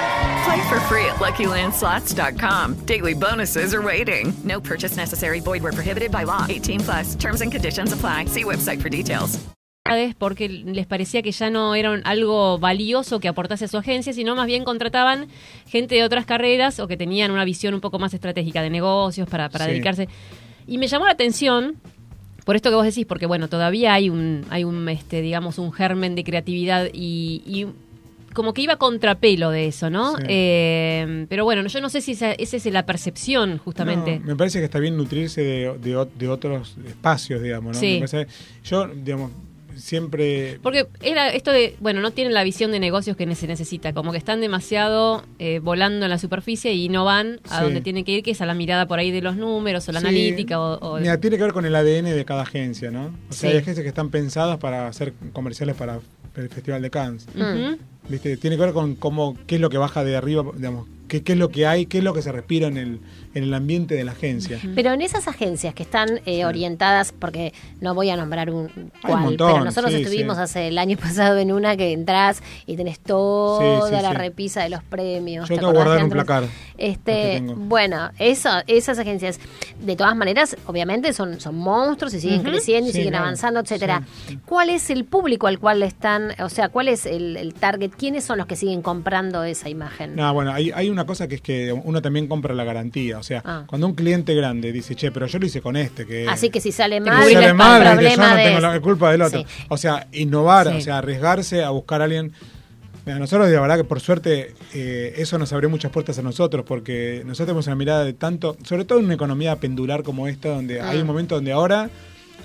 Play for free at LuckyLandSlots.com. Daily bonuses are waiting. No purchase necessary. Void where prohibited by law. 18 plus. Terms and conditions apply. See website for details. porque les parecía que ya no era algo valioso que aportase a su agencia, sino más bien contrataban gente de otras carreras o que tenían una visión un poco más estratégica de negocios para, para Sí. dedicarse. Y me llamó la atención por esto que vos decís, porque bueno, todavía hay un, hay un, este, digamos, un germen de creatividad y, y como que iba contrapelo de eso, ¿no? Sí. Eh, pero bueno, yo no sé si esa, esa es la percepción, justamente. No, me parece que está bien nutrirse de, de o- de otros espacios, digamos, ¿no? Sí. Me parece- yo, digamos, siempre... Porque era esto de, bueno, no tienen la visión de negocios que se necesita, como que están demasiado eh, volando en la superficie y no van a Sí. donde tienen que ir, que es a la mirada por ahí de los números o la Sí. analítica o... o- Mira, tiene que ver con el ADN de cada agencia, ¿no? O sea, Sí. hay agencias que están pensadas para hacer comerciales para el Festival de Cannes. Ujú. Tiene que ver con cómo, qué es lo que baja de arriba, digamos, qué, qué es lo que hay, qué es lo que se respira en el, en el ambiente de la agencia. Pero en esas agencias que están eh, orientadas, porque no voy a nombrar un cual, montón, pero nosotros sí, estuvimos sí. hace el año [LAUGHS] pasado en una que entras y tenés toda Sí, sí, la sí. repisa de los premios. Yo ¿te tengo guardar un placar. Este, bueno, eso, esas agencias, de todas maneras, obviamente son, son monstruos y siguen creciendo y Sí, siguen claro, avanzando, etcétera. ¿Cuál es el público al cual le están, o sea, cuál es el, el target? ¿Quiénes son los que siguen comprando esa imagen? No, bueno, hay, hay una cosa que es que uno también compra la garantía. O sea, Ah. cuando un cliente grande dice, che, pero yo lo hice con este, que Así que si sale mal, sale el mal, que yo problema no de tengo la culpa del otro. Sí. O sea, innovar, Sí. o sea, arriesgarse a buscar a alguien. Mira, nosotros, de verdad que por suerte, eh, eso nos abrió muchas puertas a nosotros, porque nosotros tenemos una mirada de tanto, sobre todo en una economía pendular como esta, donde hay Ah. un momento donde ahora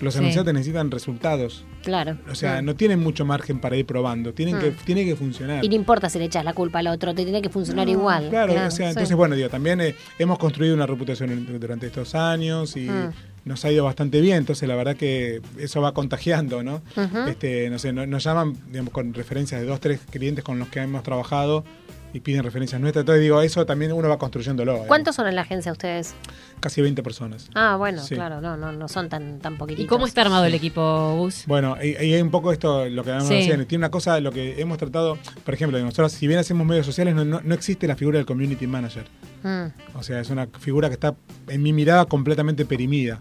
los Sí. anunciantes necesitan resultados. Claro. O sea, no tienen mucho margen para ir probando, tienen Mm. que, tiene que funcionar. Y no importa si le echas la culpa al otro, te tiene que funcionar No, igual. Claro, o sea, sí. entonces, bueno, digo, también eh, hemos construido una reputación durante estos años y Mm. nos ha ido bastante bien, entonces la verdad que eso va contagiando, ¿no? Este, no sé, no- nos llaman, digamos, con referencias de dos, tres clientes con los que hemos trabajado y piden referencias nuestras, entonces digo, eso también uno va construyéndolo. ¿eh? ¿Cuántos son en la agencia ustedes? Casi 20 personas. Ah, bueno, Sí. claro, no, no, no son tan, tan poquititos. ¿Y cómo está armado el equipo, Gus? Bueno, y, y hay un poco esto, lo que hablamos Sí. recién. Tiene una cosa, lo que hemos tratado, por ejemplo, nosotros, si bien hacemos medios sociales, no, no- no existe la figura del community manager. Mm. O sea, es una figura que está, en mi mirada, completamente perimida.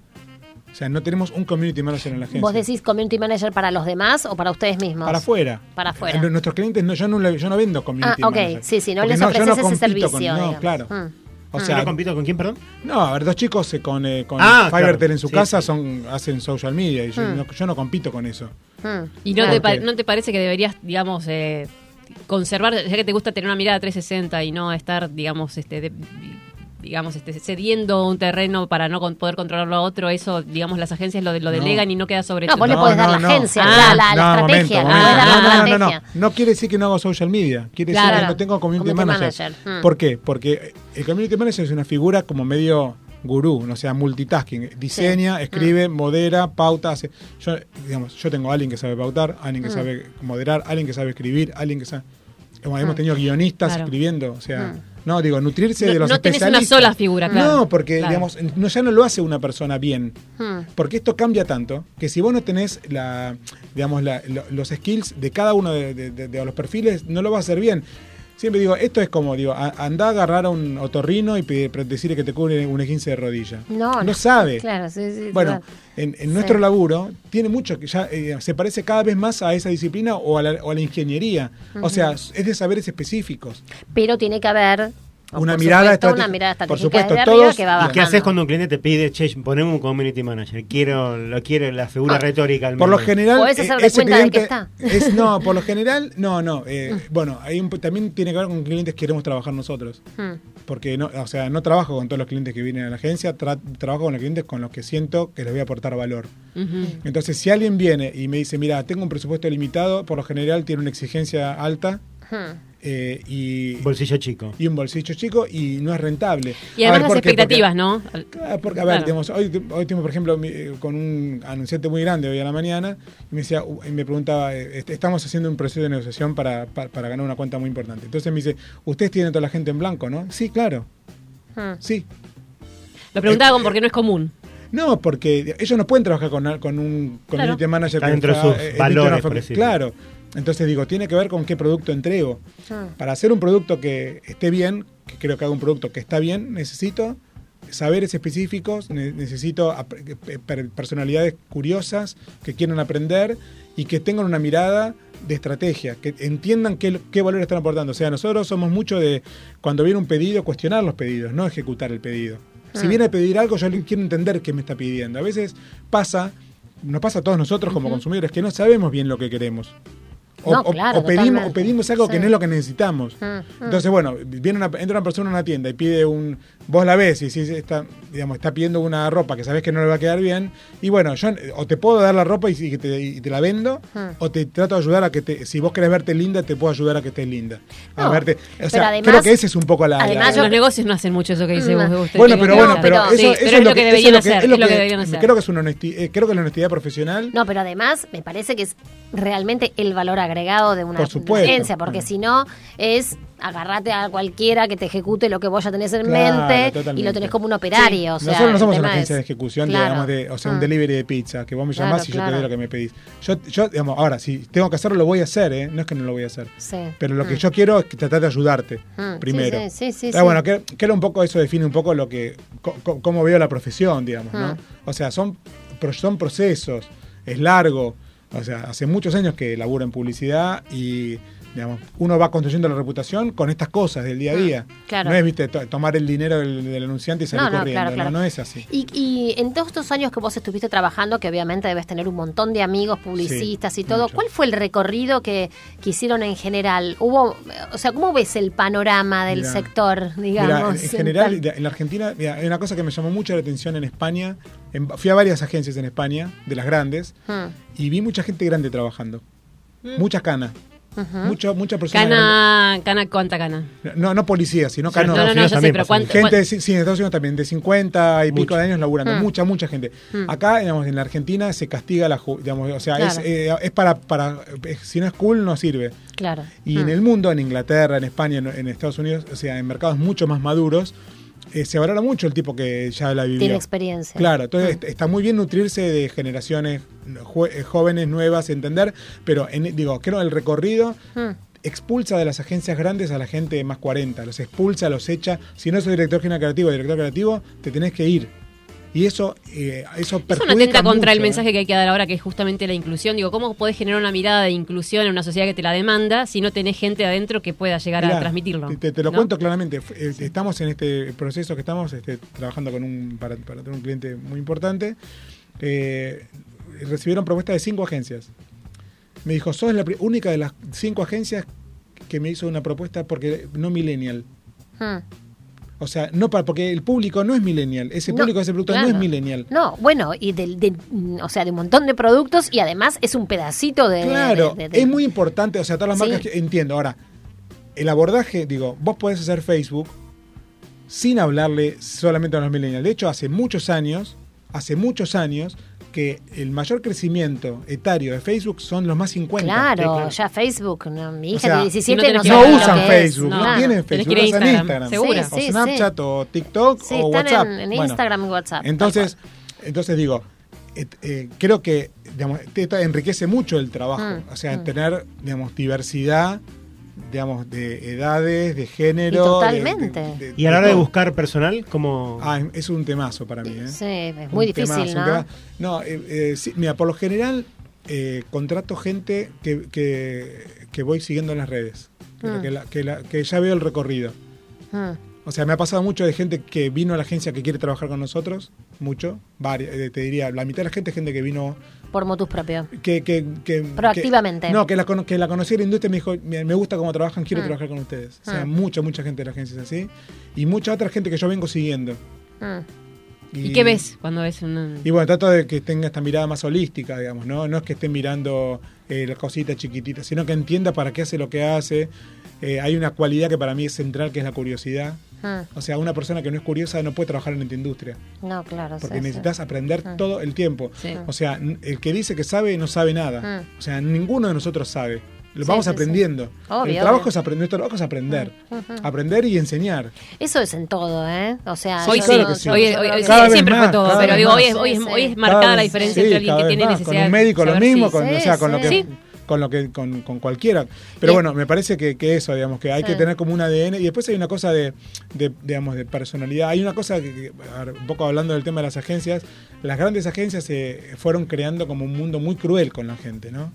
O sea, no tenemos un community manager en la agencia. ¿Vos decís community manager para los demás o para ustedes mismos? Para afuera. Para afuera. A Nuestros clientes, no, yo, no, yo no vendo community Ah, ok, manager. sí, sí, no Porque les ofreces ese servicio. con- no, digamos. claro. Mm. O ¿Yo sea, no compito con quién, perdón? No, a ver, dos chicos eh, con, eh, con Ah, Fivertel claro. en su Sí, casa sí. son hacen social media y yo, Hmm. no, yo no compito con eso. Mm. ¿Y no, Claro. te, no te parece que deberías, digamos, eh, conservar, ya que te gusta tener una mirada 360 y no estar, digamos, este, de- digamos, este, cediendo un terreno para no con- poder controlarlo a otro, eso, digamos, las agencias lo, de- lo No. delegan y no queda sobre No, vos le podés dar la agencia, la- la- la No, estrategia, momento, momento. la no, no, no, no, no quiere decir que no hago social media, quiere decir Claro. que no tengo community, Community manager. manager, mm. ¿Por qué? Porque el community manager es una figura como medio gurú, o sea, multitasking, diseña, escribe, modera, pauta, hace. Yo, digamos, yo tengo a alguien que sabe pautar, alguien que Mm. sabe moderar, alguien que sabe escribir, alguien que sabe. Hemos, hemos Mm. tenido guionistas Claro. escribiendo, o sea, Mm. no, digo, nutrirse No- de los no tenés una especialistas. sola figura, claro. No, porque, Claro. digamos, no, ya no lo hace una persona bien. Mm. Porque esto cambia tanto que si vos no tenés la, digamos, la- lo- los skills de cada uno de, de- de- de los perfiles, no lo vas a hacer bien. Siempre digo, esto es como, digo, a- andá a agarrar a un otorrino y decirle que te cubre un 15 de rodilla. No, no sabe. Claro, sí, sí. Bueno, total. en, en nuestro Sí. laburo tiene mucho que ya eh, se parece cada vez más a esa disciplina o a la, o a la ingeniería. O sea, es de saberes específicos. Pero tiene que haber Una por mirada supuesto, estratégica. Una mirada Por supuesto, todos- que va ¿Y qué haces cuando un cliente te pide, che, poneme un community manager? Quiero, lo quiero la figura retórica al Por lo menos"? general, Podés eh, hacerte ese cuenta de que está. es [LAUGHS] no, por lo general, no, no. eh, bueno, hay un- también tiene que ver con clientes que queremos trabajar nosotros, Mm. porque no, o sea, no trabajo con todos los clientes que vienen a la agencia, tra- trabajo con los clientes con los que siento que les voy a aportar valor. Entonces, si alguien viene y me dice, mira, tengo un presupuesto limitado, por lo general tiene una exigencia alta Mm. Eh, y Bolsillo chico. y un bolsillo chico y no es rentable. Y además ver, las expectativas, Porque- ¿no? Ah, Porque, a ver, Claro. digamos, hoy, hoy tuvimos, por ejemplo, eh, con un anunciante muy grande hoy a la mañana, y me decía, y me preguntaba, eh, est- estamos haciendo un proceso de negociación para, para, para ganar una cuenta muy importante. Entonces me dice, ustedes tienen toda la gente en blanco, ¿no? Sí, claro, Mm. sí. Lo preguntaba como porque no es común. No, porque ellos no pueden trabajar con, con un community Claro. manager Está dentro de sus eh, valores, por. Claro. Entonces digo, tiene que ver con qué producto entrego. Mm. Para hacer un producto que esté bien, que creo que haga un producto que está bien, necesito saberes específicos, ne- necesito per- personalidades curiosas que quieran aprender y que tengan una mirada de estrategia, que entiendan qué, qué valor están aportando. O sea, nosotros somos mucho de, cuando viene un pedido, cuestionar los pedidos, no ejecutar el pedido. Si Mm. viene a pedir algo, yo quiero entender qué me está pidiendo. A veces pasa, nos pasa a todos nosotros como consumidores, que no sabemos bien lo que queremos. O, No, claro, o pedimos, o pedimos algo que Sí. no es lo que necesitamos. Mm, mm. Entonces, bueno, viene una, entra una persona a una tienda y pide un. Vos la ves y si está, digamos, está pidiendo una ropa que sabes que no le va a quedar bien. Y bueno, yo o te puedo dar la ropa y, y que te, y te la vendo, Mm. o te trato de ayudar a que te. Si vos querés verte linda, te puedo ayudar a que estés linda. A No, verte. O pero sea, además- creo que ese es un poco la. la- los negocios no hacen mucho eso que dice vos. usted bueno, pero que bueno, hacer. pero eso, Sí, eso pero es lo que eso deberían es hacer. es lo que deberían hacer. Creo que es una honesti- eh, creo que la honestidad profesional. No, pero además me parece que es realmente el valor agregado de una, Por supuesto. de una agencia, porque si no es agarrate a cualquiera que te ejecute lo que vos ya tenés en Claro, mente y lo tenés como un operario. O sea, Nosotros no somos una agencia es- de ejecución, Claro. digamos, de, o sea, un Mm. delivery de pizza, que vos me Claro, llamás y yo te doy lo que me pedís. Yo, yo, digamos, ahora, si tengo que hacerlo, lo voy a hacer, ¿eh? No es que no lo voy a hacer. Sí. Pero lo que Mm. yo quiero es que tratar de ayudarte Mm, primero. sí, sí, sí, sí, sí. Bueno, que, que era un poco, eso define un poco lo que, cómo veo la profesión, digamos, ¿no? Mm. O sea, son, son procesos, es largo. O sea, hace muchos años que laburo en publicidad y, digamos, uno va construyendo la reputación con estas cosas del día a día. claro. No es, viste, to- tomar el dinero del, del anunciante y salir No, no, corriendo. claro, claro. No, no es así. Y, y en todos estos años que vos estuviste trabajando, que obviamente debes tener un montón de amigos publicistas y todo, ¿cuál fue el recorrido que, que hicieron en general? Hubo, o sea, ¿cómo ves el panorama del Mirá. sector, digamos? en, en general, en la Argentina, mira, hay una cosa que me llamó mucho la atención en España. En- fui a varias agencias en España, de las grandes, Hmm. y vi mucha gente grande trabajando. Mm. Muchas canas. Ujú. Mucha, mucha personas Cana, cana, ¿cuánta cana? grandes. No, no policías, sino Sí, no, no, no, yo sé, pero ¿cuánto- Gente, de- sí, en Estados Unidos también, de 50 y pico de años laburando. Hmm. Mucha, mucha gente. Hmm. Acá, digamos, en la Argentina se castiga la digamos, o sea, es, Claro. eh, es para, para, si no es cool, no sirve. Claro. Y Hmm. en el mundo, en Inglaterra, en España, en, en Estados Unidos, o sea, en mercados mucho más maduros, eh, se valora mucho el tipo que ya la vivió. Tiene experiencia. Claro, entonces Mm. est- está muy bien nutrirse de generaciones eh, jóvenes, nuevas, entender, pero en, digo, creo el recorrido Hmm. expulsa de las agencias grandes a la gente de más 40, los expulsa, los echa. Si no sos director general creativo, director creativo, te tenés que ir. Y eso, eh, eso Eso perjudica no atenta contra el ¿eh? mensaje que hay que dar ahora, que es justamente la inclusión. Digo, ¿cómo podés generar una mirada de inclusión en una sociedad que te la demanda si no tenés gente adentro que pueda llegar Mirá, a transmitirlo? Te, lo ¿no? cuento claramente. Eh, Estamos en este proceso que estamos este, trabajando con un para, para tener un cliente muy importante. Eh, recibieron propuestas de cinco agencias. Me dijo, sos la única de las cinco agencias que me hizo una propuesta porque no millennial. Hmm. O sea, no para, porque el público no es millennial. Ese No, público de ese producto no es millennial. No, bueno, y del, de, o sea, de un montón de productos y además es un pedacito de... Claro, de- de- de- es muy importante, o sea, todas las Sí. marcas que entiendo. Ahora, el abordaje, digo, vos podés hacer Facebook sin hablarle solamente a los millennials. De hecho, hace muchos años, hace muchos años, que el mayor crecimiento etario de Facebook son los más 50. Claro, ya Facebook, no, mi hija O sea, de 17 no, no, usan. Facebook, no, tienen Facebook, usan Instagram. Instagram, Seguro. o Sí, sí, Snapchat, o TikTok, Sí, o están WhatsApp. en, en Bueno, Instagram y WhatsApp. Entonces, entonces digo, eh, creo que digamos, esto enriquece mucho el trabajo. Mm, o sea, mm. tener digamos, diversidad digamos, de edades, de género. Y totalmente. de- de- de- Y a la hora de buscar cual como Ah, es un temazo para mí. ¿eh? Sí, es muy Un difícil, temazo, ¿no? eh, eh, sí, mira, por lo general eh, contrato gente que, que, que voy siguiendo en las redes. Que, Mm. que la- que la- que ya veo el recorrido. Hmm. O sea, me ha pasado mucho de gente que vino a la agencia que quiere trabajar con nosotros, mucho, varias, eh, te diría, la mitad de la gente es gente que vino, Por motus propio. que... que, que Proactivamente. que- no, que la, que la conocí en la industria y me dijo, "Me gusta cómo trabajan, quiero Mm. trabajar con ustedes. O sea, Mm. mucha, mucha gente de la agencia es así. Y mucha otra gente que yo vengo siguiendo. Hmm. ¿Y qué ves cuando ves una...? Y bueno, trato de que tenga esta mirada más holística, digamos, ¿no? No es que esté mirando eh, las cositas chiquititas, sino que entienda para qué hace lo que hace. Eh, hay una cualidad que para mí es central, que es la curiosidad. Hmm. O sea, una persona que no es curiosa no puede trabajar en esta industria. No, claro. Porque sí, sí. necesitas aprender Mm. todo el tiempo. Sí. O sea, el que dice que sabe no sabe nada. Mm. O sea, ninguno de nosotros sabe. Lo vamos sí, sí. aprendiendo. Obvio, el trabajo obvio. es aprender, nuestro trabajo es aprender. Aprender y enseñar. Eso es en todo, ¿eh? O sea, Hoy yo sí, hoy, hoy- siempre más, fue todo, pero digo, hoy es, hoy es, hoy es marcada Cada la diferencia entre alguien que tiene más. necesidad Con un médico lo mismo, con, o sea, con lo que Sí con lo que con, con cualquiera. Pero eh, bueno, me parece que, que, eso, digamos, que hay que tener como un ADN. Y después hay una cosa de, de digamos, de personalidad. Hay una cosa que, que ver, un poco hablando del tema de las agencias, las grandes agencias se fueron creando como un mundo muy cruel con la gente, ¿no?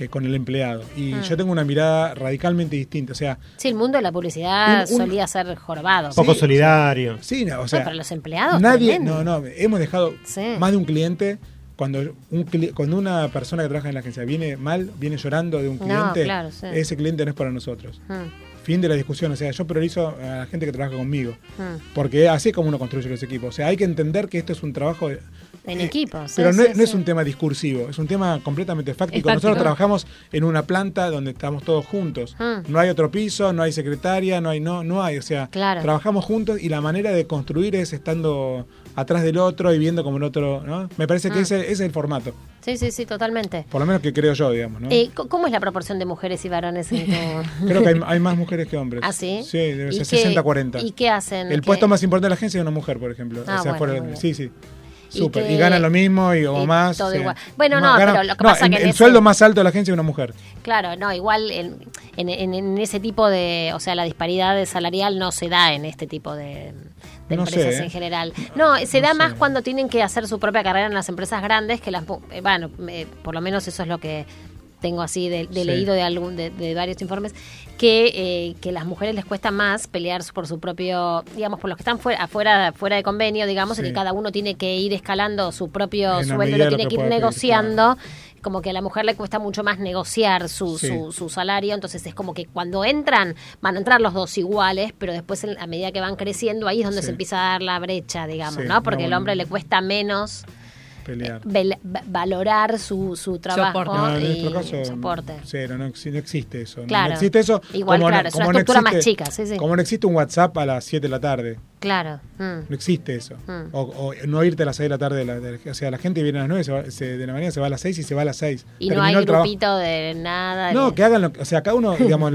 Eh, con el empleado. Y hmm. yo tengo una mirada radicalmente distinta. O sea, sí, el mundo de la publicidad solía ser jorobado. Poco solidario. Sí, no, o sea. No, para los empleados. Nadie. No, no. Hemos dejado más de un cliente cuando, un, cuando una persona que trabaja en la agencia viene mal, viene llorando de un cliente, ese cliente no es para nosotros. Mm. Fin de la discusión, o sea, yo priorizo a la gente que trabaja conmigo, mm. porque así es como uno construye los equipos. O sea, hay que entender que esto es un trabajo... En eh, equipos. Pero no, es un tema discursivo, es un tema completamente fáctico. Nosotros trabajamos en una planta donde estamos todos juntos. Mm. No hay otro piso, no hay secretaria, no hay, no, no hay. O sea, trabajamos juntos y la manera de construir es estando atrás del otro y viendo como el otro, ¿no? Me parece que ah. ese, ese, es el formato. Sí, sí, sí, totalmente. Por lo menos que creo yo, digamos, ¿no? Eh, ¿Cómo es la proporción de mujeres y varones en tu... [LAUGHS] Creo que hay, más mujeres que hombres. ¿Ah, sí? Sí, debe ser 60-40. ¿Y qué hacen? El puesto más importante de la agencia es una mujer, por ejemplo. Ah, sí, sí. Super. Y, que, y, ganan lo mismo y, o más. Todo igual. Bueno, no, el sueldo más alto de la agencia es una mujer. Claro, no, igual en, en, en, ese tipo de. O sea, la disparidad salarial no se da en este tipo de, de no empresas en general. No, se da más cuando tienen que hacer su propia carrera en las empresas grandes que las... Eh, bueno, por lo menos eso es lo que tengo así de, de leído de algún de, de varios informes que, eh, que las mujeres les cuesta más pelear por su propio digamos por los que están fuera afuera fuera de convenio digamos y que cada uno tiene que ir escalando su propio sueldo lo tiene que, ir negociando como que a la mujer le cuesta mucho más negociar su, su, su, salario, entonces es como que cuando entran, van a entrar los dos iguales, pero después a medida que van creciendo, ahí es donde se empieza a dar la brecha, digamos, ¿no? Porque no, al hombre le cuesta menos eh, valorar su, su trabajo no, y caso, soporte. Cero, no, no, existe eso. Claro. Existe eso. Igual, claro, es una estructura más chica. Como no existe un WhatsApp a las 7 de la tarde. Claro. Mm. No existe eso. Mm. O, o, no irte a las 6 de la tarde. O sea, la gente viene a las 9 se va, se, de la mañana, se va a las 6 y se va a las 6. Y no hay grupito de nada. No, que hagan lo que. O sea, cada uno, digamos,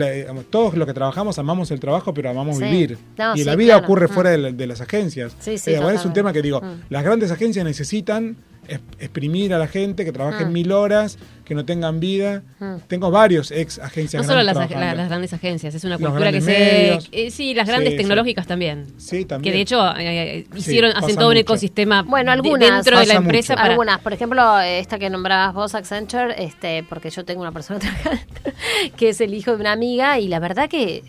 todos los que trabajamos amamos el trabajo, pero amamos vivir. Y la vida ocurre mm. fuera de, las agencias. Sí, sí. Eh, bueno, es un tema que digo, las grandes agencias necesitan exprimir a la gente que trabaje mil horas que no tengan vida. Tengo varios ex agencias. No solo las, ag las, grandes agencias, es una cultura que se... Eh, sí, las grandes tecnológicas también. Sí, también. Que de hecho eh, eh, hicieron, hacen todo un ecosistema bueno, algunas, dentro de la empresa. Para... Algunas, por ejemplo, esta que nombrabas vos, Accenture, este, porque yo tengo una persona [LAUGHS] que es el hijo de una amiga y la verdad que,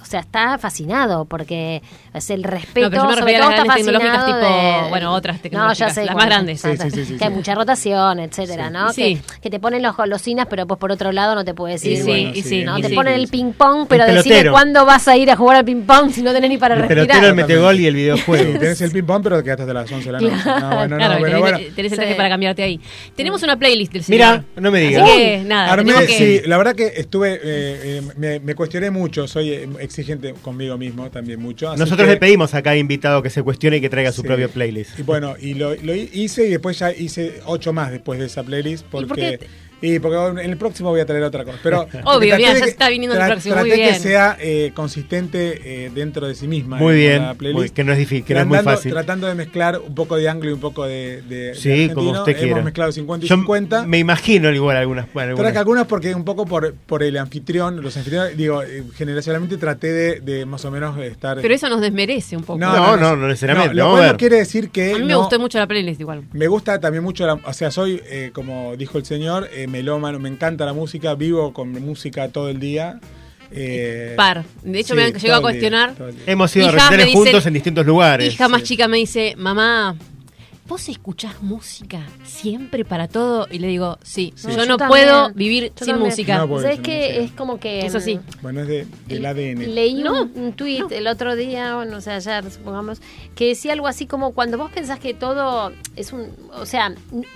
o sea, está fascinado porque es el respeto. No, pero yo me sobre a las grandes tecnológicas tipo, de... bueno, otras tecnologías, no, ya sé, las bueno, más grandes. que hay mucha rotación, etcétera, ¿no? Que, que te ponen ponen las golosinas, pero pues por otro lado no te puedes ir. Sí, sí, ¿no? Te sí, ponen el ping pong, pero decime cuándo vas a ir a jugar al ping pong si no tenés ni para el respirar. Pelotero, el metegol y el videojuego. Sí, tenés el ping pong, pero te quedaste hasta las 11 de la noche. No, bueno, claro, no, pero bueno. Tenés el traje para cambiarte ahí. Tenemos una playlist del señor. Mira, no me digas. Así que, nada. Sí, la verdad que estuve, eh, eh, me, cuestioné mucho, soy eh, exigente conmigo mismo también mucho. Nosotros le pedimos a cada invitado que se cuestione y que traiga su propio playlist. Y bueno, y lo, lo hice y después ya hice ocho más después de esa playlist porque, ¿Y por y porque en el próximo voy a traer otra cosa. Pero [LAUGHS] Obvio, mira, ya que, está viniendo el próximo. Traté muy bien. que sea eh, consistente eh, dentro de sí misma. Muy bien. Playlist. Muy, que no es difícil, que tratando, no es muy fácil. Tratando de mezclar un poco de anglo y un poco de. de sí, de como usted Hemos quiera. Hemos mezclado 50 y Yo 50. Me imagino igual algunas. algunas. Traje algunas porque un poco por, por el anfitrión, los anfitriones, digo, eh, generacionalmente traté de, de más o menos estar. Pero eso nos desmerece un poco. No, no, no, no, no necesariamente. No, lo cual no quiere decir que. A mí me gustó mucho la playlist igual. Me gusta también mucho la. O sea, soy, eh, como dijo el señor, eh, melómano, me encanta la música, vivo con música todo el día. Eh, Par. De hecho, sí, me llegó a cuestionar. Hemos ido a recitales juntos en distintos lugares. Mi hija más chica me dice, mamá, ¿vos escuchás música siempre para todo? Y le digo, sí, yo no puedo vivir sin también. música. No ¿Sabes que Es como que... Eso sí. Bueno, es de, del ADN. Leí un, tweet el otro día, bueno, o sea, ayer supongamos, que decía algo así como, cuando vos pensás que todo es un... O sea,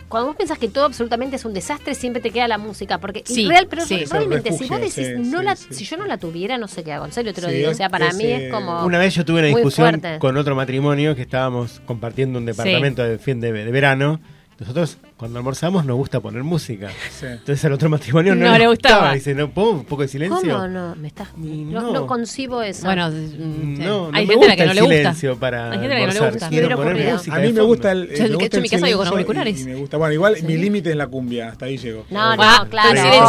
cuando vos pensás que todo absolutamente es un desastre, siempre te queda la música. Porque sí, real, pero sí. realmente, si vos decís, no la, si yo no la tuviera, no sé qué hago. En serio te lo digo. O sea, para ese... mí es como... Una vez yo tuve una discusión con otro matrimonio que estábamos compartiendo un departamento de fin de, de verano, nosotros cuando almorzamos nos gusta poner música. Sí. Entonces al otro matrimonio no, no le gustaba. gustaba. Dice, ¿no puedo un poco de silencio? ¿Cómo no? Me estás... no. no concibo eso. Bueno, no, no hay gente a la que no le gusta. Hay gente a la que no le gusta. Quiero poner música a mí me gusta el... Yo, eh, me gusta el en mi casa vivo con auriculares. Y me gusta. Bueno, igual sí. mi límite es la cumbia, hasta ahí llego. No, no, claro.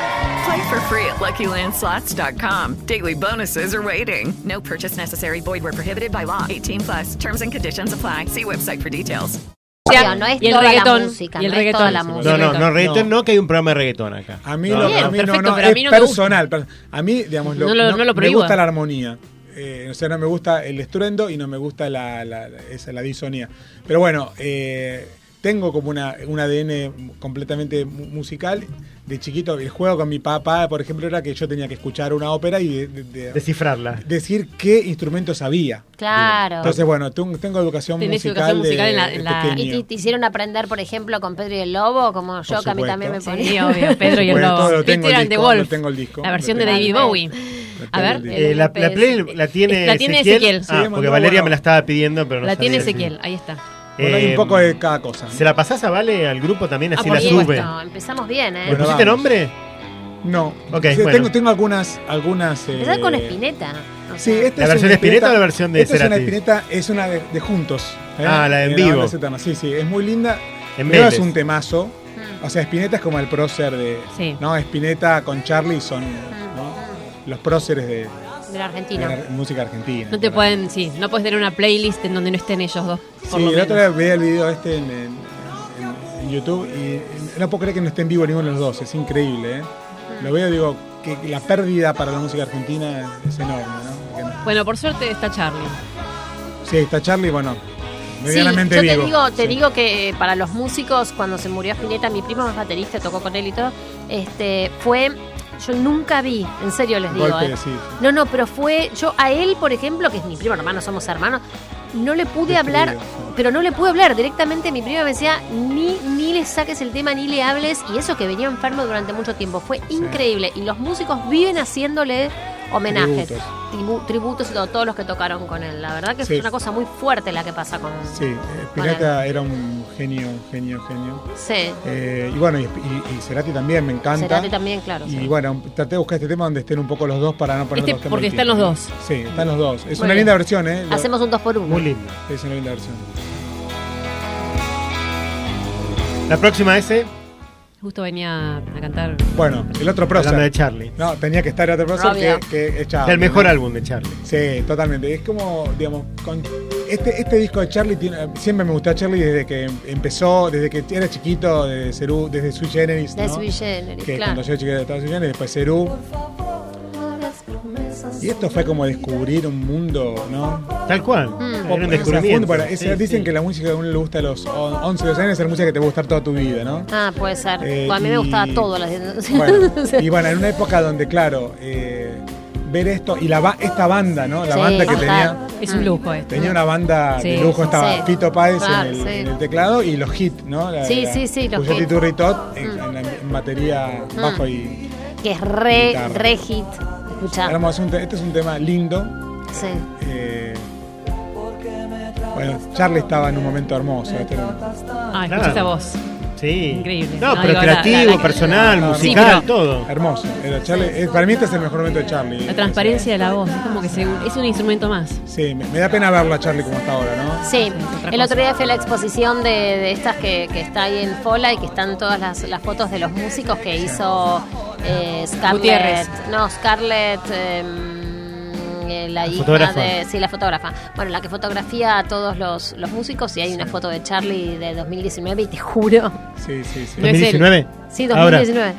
Play for free at LuckyLandSlots.com. Daily bonuses are waiting. No purchase necessary. Void where prohibited by law. 18 plus. Terms and conditions apply. See website for details. Obvio, no es y el toda reggaetón, la música, y el no es reggaetón. toda la música. No, no, no, reggaetón no, que hay un programa de reggaetón acá. A mí, No, lo, no. a mí no, perfecto, no, pero a es mí no personal. per- A mí, digamos, lo- No lo- no lo me prohíbo, gusta la armonía. Eh, o sea, no me gusta el estruendo y no me gusta la, la, la- esa, la disonía. Pero bueno, eh, tengo como una, un ADN completamente mu- musical. De chiquito, el juego con mi papá, por ejemplo, era que yo tenía que escuchar una ópera y de- de- de- Descifrarla. decir qué instrumentos había. Claro. Entonces, bueno, tengo, tengo educación Tenés musical, educación musical de, en la- de en la-. ¿Y te, te hicieron aprender, por ejemplo, con Pedro y el Lobo? Como yo, que a mí también me Sí, ponía. obvio, Pedro y el Lobo. todo lo tengo Peter el and the disco, Wolf. lo tengo el disco. La versión de tengo. David Bowie. A tengo ver. Eh, la, la play la tiene, La tiene Ezequiel. Ezequiel. Ah, Sí, porque Valeria bueno. me la estaba pidiendo, pero no La tiene sabía. Ezequiel, ahí está. Bueno, hay un Eh, poco de cada cosa. ¿Se la pasás a Vale al grupo también? Así Ah, la por sube. empezamos bien, ¿eh? ¿Le pusiste vamos. nombre? No. Ok, Sí, bueno. tengo, tengo algunas. algunas eh, con Spinetta. o Sí, esta ¿La es versión una de Spinetta o la versión de esta es una Cerati? Spinetta, es una de, de juntos. ¿eh? Ah, la de en Eh, vivo. Sí, sí, es muy linda. En Pero es un temazo. O sea, Spinetta es como el prócer de. Sí. No, Spinetta con Charlie son ¿no? los próceres de, de la de Argentina. la música argentina. No te pueden, sí, no puedes tener una playlist en donde no estén ellos dos. Por Sí, otro menos. día veía el video este en, en- en- en YouTube y no puedo creer que no esté en vivo ninguno de los dos, es increíble. ¿eh? Lo veo y digo que la pérdida para la música argentina es enorme. ¿no? Bueno, por suerte está Charlie. Sí, está Charlie, bueno, Sí, medianamente yo te vivo. digo, te Sí. digo que eh, para los músicos, cuando se murió Spinetta, mi primo es baterista, tocó con él y todo, este, fue, yo nunca vi, en serio les digo, Golpe, ¿eh? sí, sí. No, no, pero fue, yo a él, por ejemplo, que es mi primo hermano, somos hermanos, no le pude hablar, pero no le pude hablar directamente. Mi prima me decía, ni, ni le saques el tema, ni le hables. Y eso que venía enfermo durante mucho tiempo. Fue increíble. Y los músicos viven haciéndole homenajes, Tributos. tribu- tributos y todo, todos los que tocaron con él. La verdad que Sí. es una cosa muy fuerte la que pasa con... Sí, eh, Spinetta era un genio, genio, genio. Sí. Eh, y bueno, y, y- y Cerati también me encanta. Cerati también, claro. Y sí. bueno, traté de buscar este tema donde estén un poco los dos para no poner Este, los temas porque están los dos. Sí, están los dos. Es Muy una bien. linda versión, ¿eh? Lo- Hacemos un dos por uno. Muy lindo. Es una linda versión. La próxima ese, Justo venía a cantar. Bueno, el otro prócer. de Charlie. No, tenía que estar el otro prócer que, que es Charlie. el mejor ¿no? álbum de Charlie. Sí, totalmente. Es como, digamos, con este, este disco de Charlie tiene- siempre me gustó a Charlie desde que empezó, desde que era chiquito, desde Cerú, desde Sui Generis, De ¿no? Sui Generis, que claro. cuando yo era chiquito estaba Sui Generis, después Cerú. Y esto fue como descubrir un mundo, ¿no? Tal cual. Mm. Era un Esa descubrimiento. esa- Sí, dicen sí. que la música que a uno le gusta a los on- 11, 12 años es la música que te va a gustar toda tu vida, ¿no? Ah, puede ser. Eh, Bueno, a mí me y- gustaba todo. Las... [LAUGHS] Bueno, [LAUGHS] y bueno, en una época donde, claro, eh, ver esto y la esta banda, ¿no? La Sí, banda que tenía, Es un lujo esto. tenía una banda Sí, de lujo, estaba sí. Fito Páez Claro, en, el, sí. en el teclado y los hits, ¿no? La- Sí, la- sí, sí, los hits. Turri y Tot en, Mm. en batería, bajo y que es re, Guitarra. re hit. Hermoso. Este es un tema lindo. Sí. eh, bueno, Charlie estaba en un momento hermoso. este Ah, escucha Claro. esa voz. Sí. Increíble. No, No, pero digo, creativo, la- la- personal, musical, pero- todo. hermoso. Era Charlie, eh, para mí este es el mejor momento de Charlie. La transparencia de la voz. Es como que se- es un instrumento más. Sí, me, me da pena verlo a Charlie como está ahora, ¿no? Sí, el otro día fui a la exposición de, de estas que, que está ahí en Fola y que están todas las, las fotos de los músicos que hizo eh, Scarlett. Gutiérrez. No, Scarlett. Em, eh, la hija de. Sí, la fotógrafa. Bueno, la que fotografía a todos los, los músicos. Y hay sí. una foto de Charlie de 2019, y te juro. Sí, sí, sí. ¿2019? Sí, 2019. Ahora.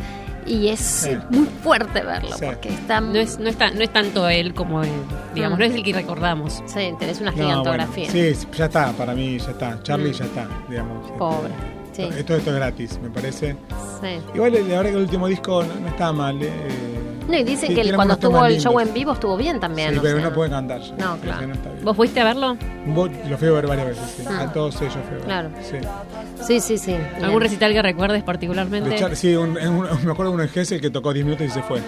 Y es muy fuerte verlo, sí. porque está... No es, no, está, no es tanto él como él, digamos, mm. no es el que recordamos. Sí, tenés una gigantografía. No, bueno, sí, ya está, para mí ya está. Charlie mm. ya está, digamos. Este, Pobre. Sí. Esto es gratis, me parece. Sí. Igual la verdad que el último disco no, no está mal. Eh, eh, no, y dicen que cuando estuvo el show en vivo estuvo bien también. Sí, pero no puede cantar. No, claro. ¿Vos fuiste a verlo? Lo fui a ver varias veces, sí. A ah. todos ellos fui a ver. Claro. Sí, sí, sí. ¿Algún recital que recuerdes particularmente? Sí, un, me acuerdo uno en Gessel que tocó 10 minutos y se fue.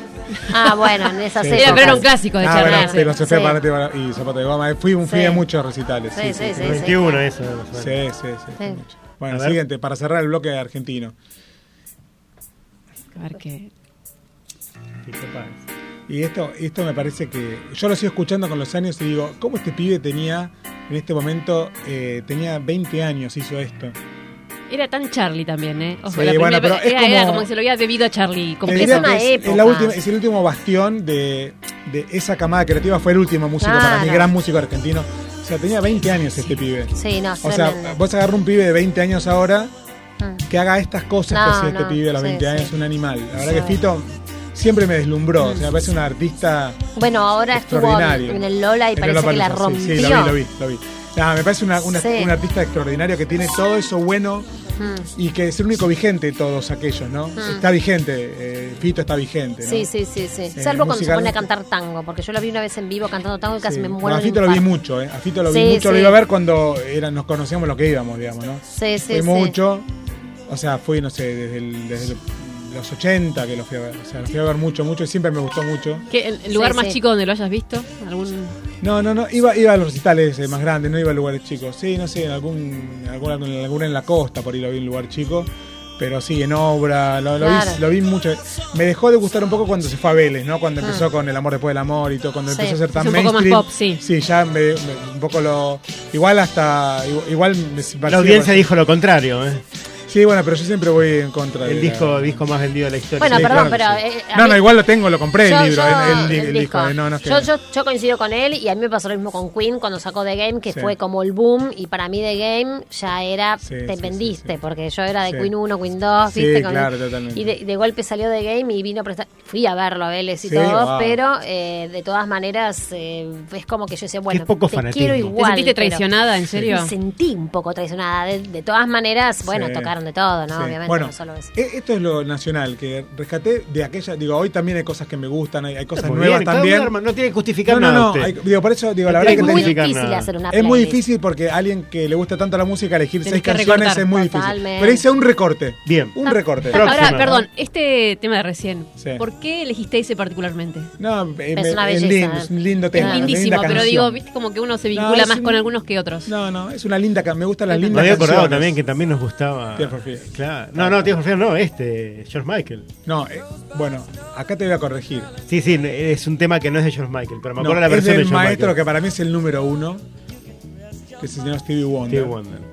Ah, bueno, en esa serie. Pero era un clásico de ah, Charly. Pero se fue para y Zapata de Goma. Fui, fui a muchos recitales. Sí, sí, sí. 21 eso. Sí, sí, sí. Bueno, siguiente, para cerrar el bloque argentino. A ver qué. Y esto, esto me parece que. Yo lo sigo escuchando con los años y digo, ¿cómo este pibe tenía, en este momento, eh, tenía 20 años, hizo esto? Era tan Charlie también, ¿eh? O sea, sí, pero era, como, era que se lo había debido a Charlie. Es, una es, época. Es, la última, es, el último bastión de, de, esa camada creativa. Fue el último músico para mí, gran músico argentino. O sea, tenía 20 años este pibe. Sí, no, O sea, vos agarras un pibe de 20 años ahora ah. que haga estas cosas que hace este pibe a los sí, 20 años, un animal. La verdad que Fito siempre me deslumbró, o sea, me parece un artista. Bueno, ahora estuvo en el Lola y parece que la rompió. Sí, lo vi, lo vi, lo vi. Me parece una, una, un artista extraordinario que tiene todo eso bueno y que es el único vigente todos aquellos, ¿no? Está vigente, eh, Fito está vigente. Sí, sí, sí, sí. Eh, Salvo cuando se pone a cantar tango, porque yo lo vi una vez en vivo cantando tango y casi me muero. A Fito lo vi mucho, ¿eh? A Fito lo vi sí, mucho, lo iba a ver cuando era, nos conocíamos lo que íbamos, digamos, ¿no? Sí, sí. Fui mucho, o sea, fui, no sé, desde el, desde el los 80 que los fui a ver. O sea, los fui a ver mucho, mucho y siempre me gustó mucho. ¿Qué, ¿El lugar más chico donde lo hayas visto? ¿Algún... No, no, no. Iba, iba a los recitales eh, más grandes, no iba a lugares chicos. Sí, no sé, en algún, en algún, en, la costa por ahí lo vi en lugar chico. Pero sí, en obra, lo, vi, lo, vi, mucho. Me dejó de gustar un poco cuando se fue a Vélez, ¿no? Cuando ah. empezó con El amor después del amor y todo, cuando empezó a ser tan mainstream. Un poco más pop, sí. Sí, ya me, un poco lo. Igual hasta. Igual, La audiencia dijo lo contrario, ¿eh? Sí, bueno, pero yo siempre voy en contra. El disco, la... disco más vendido de la historia. Bueno, perdón, pero. Eh, no, no, igual lo tengo, lo compré yo, el libro. El, disco. disco. Eh, no, no yo, yo, coincido con él y a mí me pasó lo mismo con Queen cuando sacó The Game, que fue como el boom. Y para mí The Game ya era. te vendiste, porque yo era de Queen 1, Queen 2, ¿viste? Con claro, totalmente. Y de, golpe salió The Game y vino a prestar. Fui a verlo a Vélez y todo, pero eh, de todas maneras es como que yo decía, bueno, poco te quiero igual. ¿Te sentiste traicionada, en serio? Me sentí un poco traicionada. De, de todas maneras, bueno, tocaron de todo, ¿no? Obviamente, no solo eso. E-, esto es lo nacional, que rescaté de aquella. Digo, hoy también hay cosas que me gustan, hay, cosas nuevas también. No tiene que justificar no. No, no, digo, por eso, digo, la verdad es que. Es muy difícil hacer una. Es muy difícil porque a alguien que le gusta tanto la música, elegir seis canciones es muy difícil. Pero hice un recorte. Bien. Un recorte. Ahora, perdón, este tema de recién. ¿Por qué elegiste ese particularmente? No, em, es em, una belleza. Es un lindo tema. Es lindísimo, pero digo, viste como que uno se vincula más con algunos que otros. No, no, es una linda. Me gustan las lindas. Me había acordado también que también nos gustaba. Claro. No, ah, no, Tío Sofía no, este, George Michael. No, eh, bueno, acá te voy a corregir. Sí, sí, es un tema que no es de George Michael, pero me acuerdo no, la versión es del de George maestro Michael. que para mí es el número uno, que es el señor Stevie Wonder.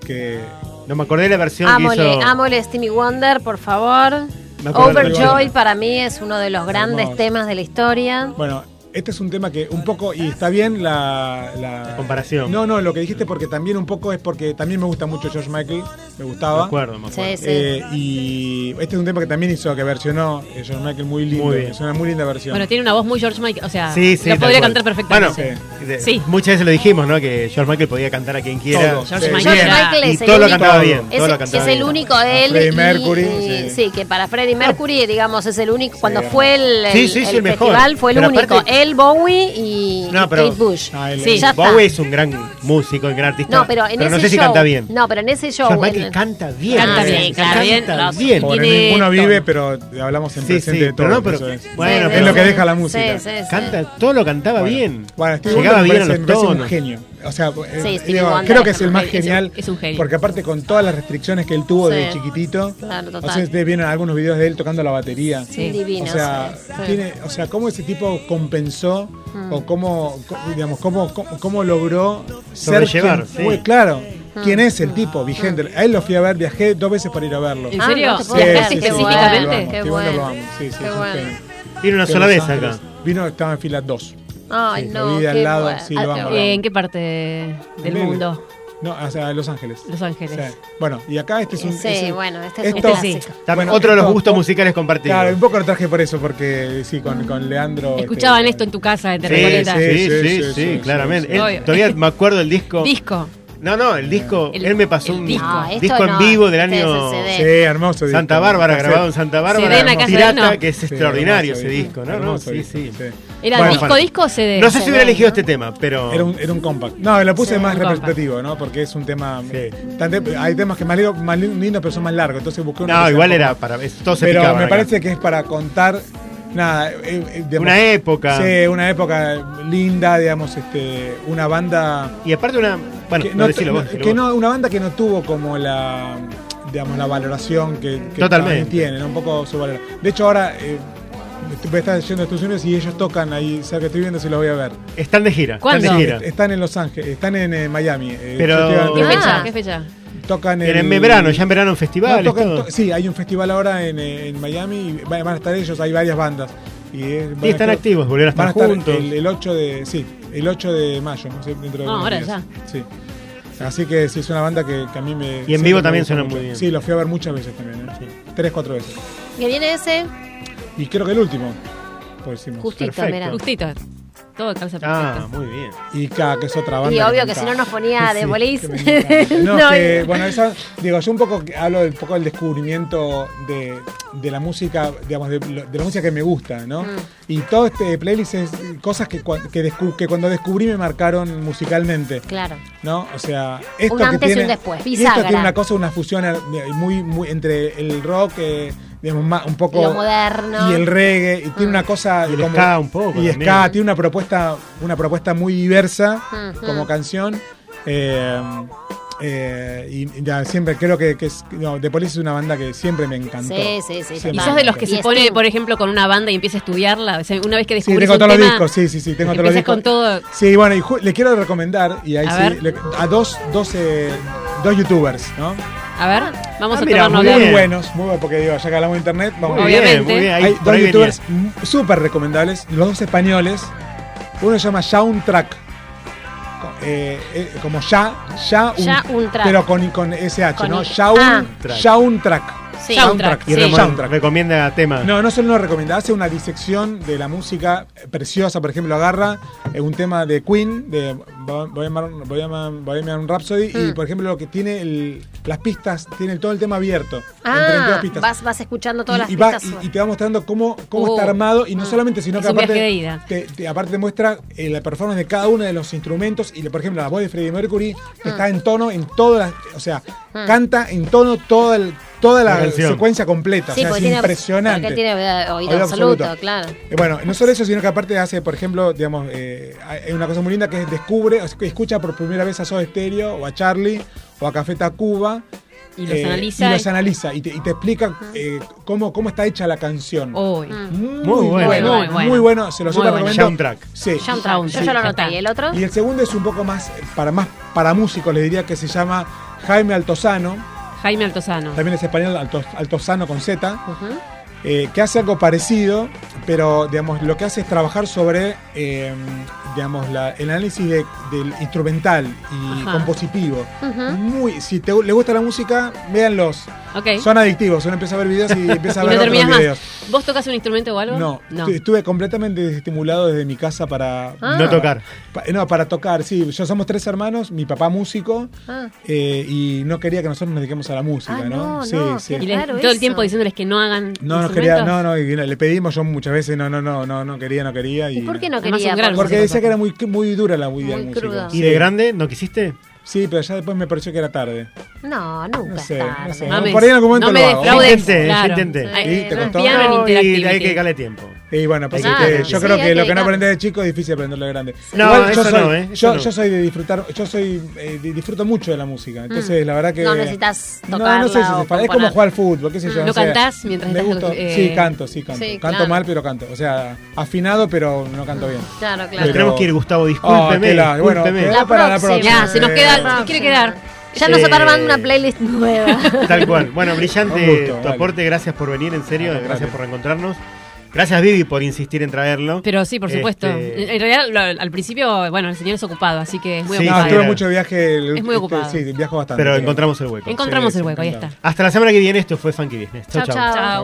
Que... No me acordé de la versión amole, que hizo... Amole Stevie Wonder, por favor. Overjoy para mí es uno de los grandes temas de la historia. Bueno, este es un tema que un poco, y está bien la, comparación. No, no, lo que dijiste porque también un poco es porque también me gusta mucho George Michael, me gustaba. Me acuerdo, me acuerdo. Eh, y este es un tema que también hizo, que versionó eh, George Michael muy lindo, muy es una muy linda versión. Bueno, tiene una voz muy George Michael, o sea, sí, lo podría cantar perfectamente. Bueno, sí. muchas veces lo dijimos, ¿no? Que George Michael podía cantar a quien quiera. George, Michael, George Michael es y todo lo cantaba bien. Es, lo cantaba es el único de él. Freddie Mercury. Sí. que para Freddie Mercury, digamos, es el único, cuando fue el, el, el festival, fue el único él, Bowie y, no, pero, Kate Bush. No, el, sí, Bowie está. es un gran músico, un gran artista. No, pero, en pero ese no sé show, si canta bien. No, pero en ese show. Shawn Michael en, canta bien. Canta bien, sí, claro. Canta bien. Por ninguno vive, pero hablamos en sí, presente de todo. Pero no, pero, es. Bueno, es lo que deja la música. Canta, todo lo cantaba bien. Este Llegaba bien a los tonos. Es un genio o sea, eh, creo que es, el más genial. Es un genio. Porque aparte con todas las restricciones que él tuvo sí. de chiquitito. Claro, total. O sea, algunos videos de él tocando la batería. Sí, divino. O sea, cómo ese tipo compensó mm. o cómo, digamos, cómo, cómo, logró. Ser quien, Claro. Mm. ¿Quién es el tipo? Vigente. Mm. A él lo fui a ver, viajé dos veces para ir a verlo. ¿En ah, serio? Sí, específicamente? Qué bueno. Vino una sola vez acá. Vino, estaba en fila 2. Ay, al lado, sí, lo ah, ¿En qué parte del mundo? No, o sea, Los Ángeles. Los Ángeles. Bueno, y acá este es un. Sí, bueno, este es un esto, sí. bueno, Otro de los gustos musicales compartidos. Claro, un poco lo traje por eso, porque sí, con, Leandro. Este, Escuchaban esto en tu casa de Terrecoleta. Sí, sí, sí, sí, claramente. Eh, todavía me acuerdo el disco. Disco. No, no, el disco, eh, él me pasó un disco, ah, disco en vivo del este año sí, hermoso. Santa Bárbara, grabado en Santa Bárbara, Pirata, que es extraordinario ese disco, ¿no? Hermoso, sí, sí. ¿Era bueno, disco, disco o CD? No sé si hubiera elegido este tema, pero. Era un, compact. No, lo puse más representativo, ¿no? Porque es un tema. Sí. Eh, hay temas que más, lindo, más lindos, pero son más largos. Entonces busqué uno. No, igual era para. Todo se pero me parece que es para contar. Nada, eh, eh una época. Sí, una época linda, digamos, este, una banda. Y aparte una. Bueno, que no, decilo una banda que no tuvo como la digamos, la valoración que, que Totalmente. tiene, ¿no? un poco su valor. De hecho, ahora eh, me están yendo a Estados Unidos y ellos tocan ahí, o sea que estoy viendo si los voy a ver. Están de gira. ¿Cuándo? Están de gira. Están en Los Ángeles, están en eh, Miami. Eh, Pero... ¿Qué fecha? ¿Qué fecha? Tocan el, en verano, ya en verano en festival sí, hay un festival ahora en, eh, en Miami y van a estar ellos, hay varias bandas. Y, están activos, volver a estar, van a estar juntos. El, el, 8 de, sí, el 8 de mayo, ¿no? sí, dentro de ah, ahora ya. Sí. Así que sí, es una banda que, a mí me... Y en vivo también suena muy bien. Sí, los fui a ver muchas veces también, tres, cuatro veces. qué viene ese? Y creo que el último. Pues decimos, Justito, perfecto. Justito. Todo calza ah, perfecto. Ah, muy bien. Y K, que es otra banda. Y obvio que si no nos ponía de bolis. [LAUGHS] no, No, eh. bueno, eso, digo, yo un poco hablo del, poco del descubrimiento de, de la música, digamos, de, la música que me gusta, ¿no? Mm. Y todo este playlist es cosas que, que, que cuando descubrí me marcaron musicalmente, Claro. ¿no? O sea, esto Un que esto tiene una cosa, una fusión eh, muy, muy entre el rock, eh, digamos, más, un poco. Lo moderno. Y el reggae. Y tiene mm. una cosa. Y el como, un poco. Y tiene una propuesta, una propuesta muy diversa como canción. Eh, eh, y, ya, siempre creo que, que es, no, The Police es una banda que siempre me encantó. Sí, sí, sí. Siempre. De los que se pone, por ejemplo, con una banda y empieza a estudiarla. Una vez que descubrís sí, tengo todos los discos, sí, sí, sí, tengo todos los discos. con todo. Sí, bueno, y le quiero recomendar, y ahí a sí, a dos, dos, eh, dos youtubers, ¿no? A ver, vamos ah, a mirá, muy, bien. muy buenos, muy buenos, porque digo, ya que hablamos de internet, vamos muy bien, bien. Hay, dos youtubers súper recomendables, los dos españoles. Uno se llama Soundtrack. Eh, eh, como ya, ya, un, track. pero con, con SH, ¿no? Ya un, track. Soundtrack. Y sí. soundtrack. Recomienda tema. No, no solo nos recomienda, hace una disección de la música eh, preciosa. Por ejemplo, agarra eh, un tema de Queen, de Bohemian, Bohemian, Bohemian Rhapsody, y hmm. por ejemplo, lo que tiene el, las pistas, tiene todo el tema abierto. Ah, entre pistas. Vas, vas escuchando todas las pistas. Y, te va mostrando cómo, cómo está uh. armado, y no ah. solamente, sino que aparte te, aparte muestra eh, la performance de cada uno de los instrumentos, y por ejemplo, la voz de Freddie Mercury hmm. está en tono en todas las. O sea, hmm. canta en tono todo el toda la, secuencia completa. Sí, o sea, es tiene, impresionante. Tiene eh, oído, absoluto, claro. Bueno, no solo eso, sino que aparte hace, por ejemplo, digamos, eh, hay una cosa muy linda que es descubre, escucha por primera vez a Soda Stereo o a Charlie o a Café Tacuba. Y los eh, analiza. Y los analiza y te, explica eh, cómo, cómo está hecha la canción. Uy. Mm. Muy, bueno, muy, bueno, muy bueno. Se lo súper recomiendo. Soundtrack. Sí. Soundtrack. Yo ya lo noté. El otro? Y el segundo es un poco más para, más para músicos, le diría que se llama Jaime Altozano Jaime Altozano. También es español, Altozano con Z, eh, que hace algo parecido pero digamos, lo que hace es trabajar sobre em, digamos, el análisis de, del instrumental y compositivo. Muy, si te, le gusta la música, véanlos. Son adictivos, uno empieza a ver videos y [LAUGHS] empieza a ver no otros videos. ¿Vos tocas un instrumento o algo? No, no. estuve completamente desestimulado desde mi casa para... Ah. No tocar. No, para tocar, sí. Yo somos tres hermanos, mi papá músico, ah. eh, y no quería que nosotros nos dediquemos a la música, ah, ¿no? sí, sí. Y les, todo el tiempo diciéndoles que no hagan No, no quería, no, no, le pedimos yo muchas muchas veces no, no, no, no, no quería, no quería. ¿Y, ¿Y por qué no quería? Porque decía que era muy, muy dura la muy ¿Y de grande no quisiste? Sí, pero ya después me pareció que era tarde. No, nunca. No sé, no sé. Por ahí en algún momento no me lo hago. Intenté, claro. intenté. Sí. Y te costó. Y hay que darle tiempo. Y bueno, pues claro, yo creo que lo que no aprendes de chico es difícil aprenderlo de grande. No, Igual, yo soy, no, ¿eh? Yo, no. yo, soy de disfrutar, yo soy eh, disfruto mucho de la música. Mm. Entonces, la verdad que. No necesitas tocarla No, no sé si se Es como jugar al fútbol, qué sé yo. Mm. ¿Lo cantás mientras me gusto. Eh? Sí, canto, sí, canto. Sí, canto mal, pero canto. O sea, afinado, pero no canto bien. Claro, claro. Pero... Tenemos que ir, Gustavo, ah, discúlpeme. Oh, la, bueno, la para la próxima. Ya, se nos queda, se nos quiere quedar. Ya nos armando una playlist nueva. Tal cual. Bueno, brillante tu aporte. Gracias por venir, en serio. gracias por reencontrarnos. Gracias, Vivi, por insistir en traerlo. Pero sí, por supuesto. Este, En realidad, lo- al principio, bueno, el señor es ocupado, así que es muy Sí, No, ocupado. estuve mucho viaje. el- Es muy este, ocupado. Sí, viajo bastante. Pero encontramos el hueco. Encontramos Sí, el hueco, ahí está. Hasta la semana que viene, esto fue Funky Business. Chau, Chau,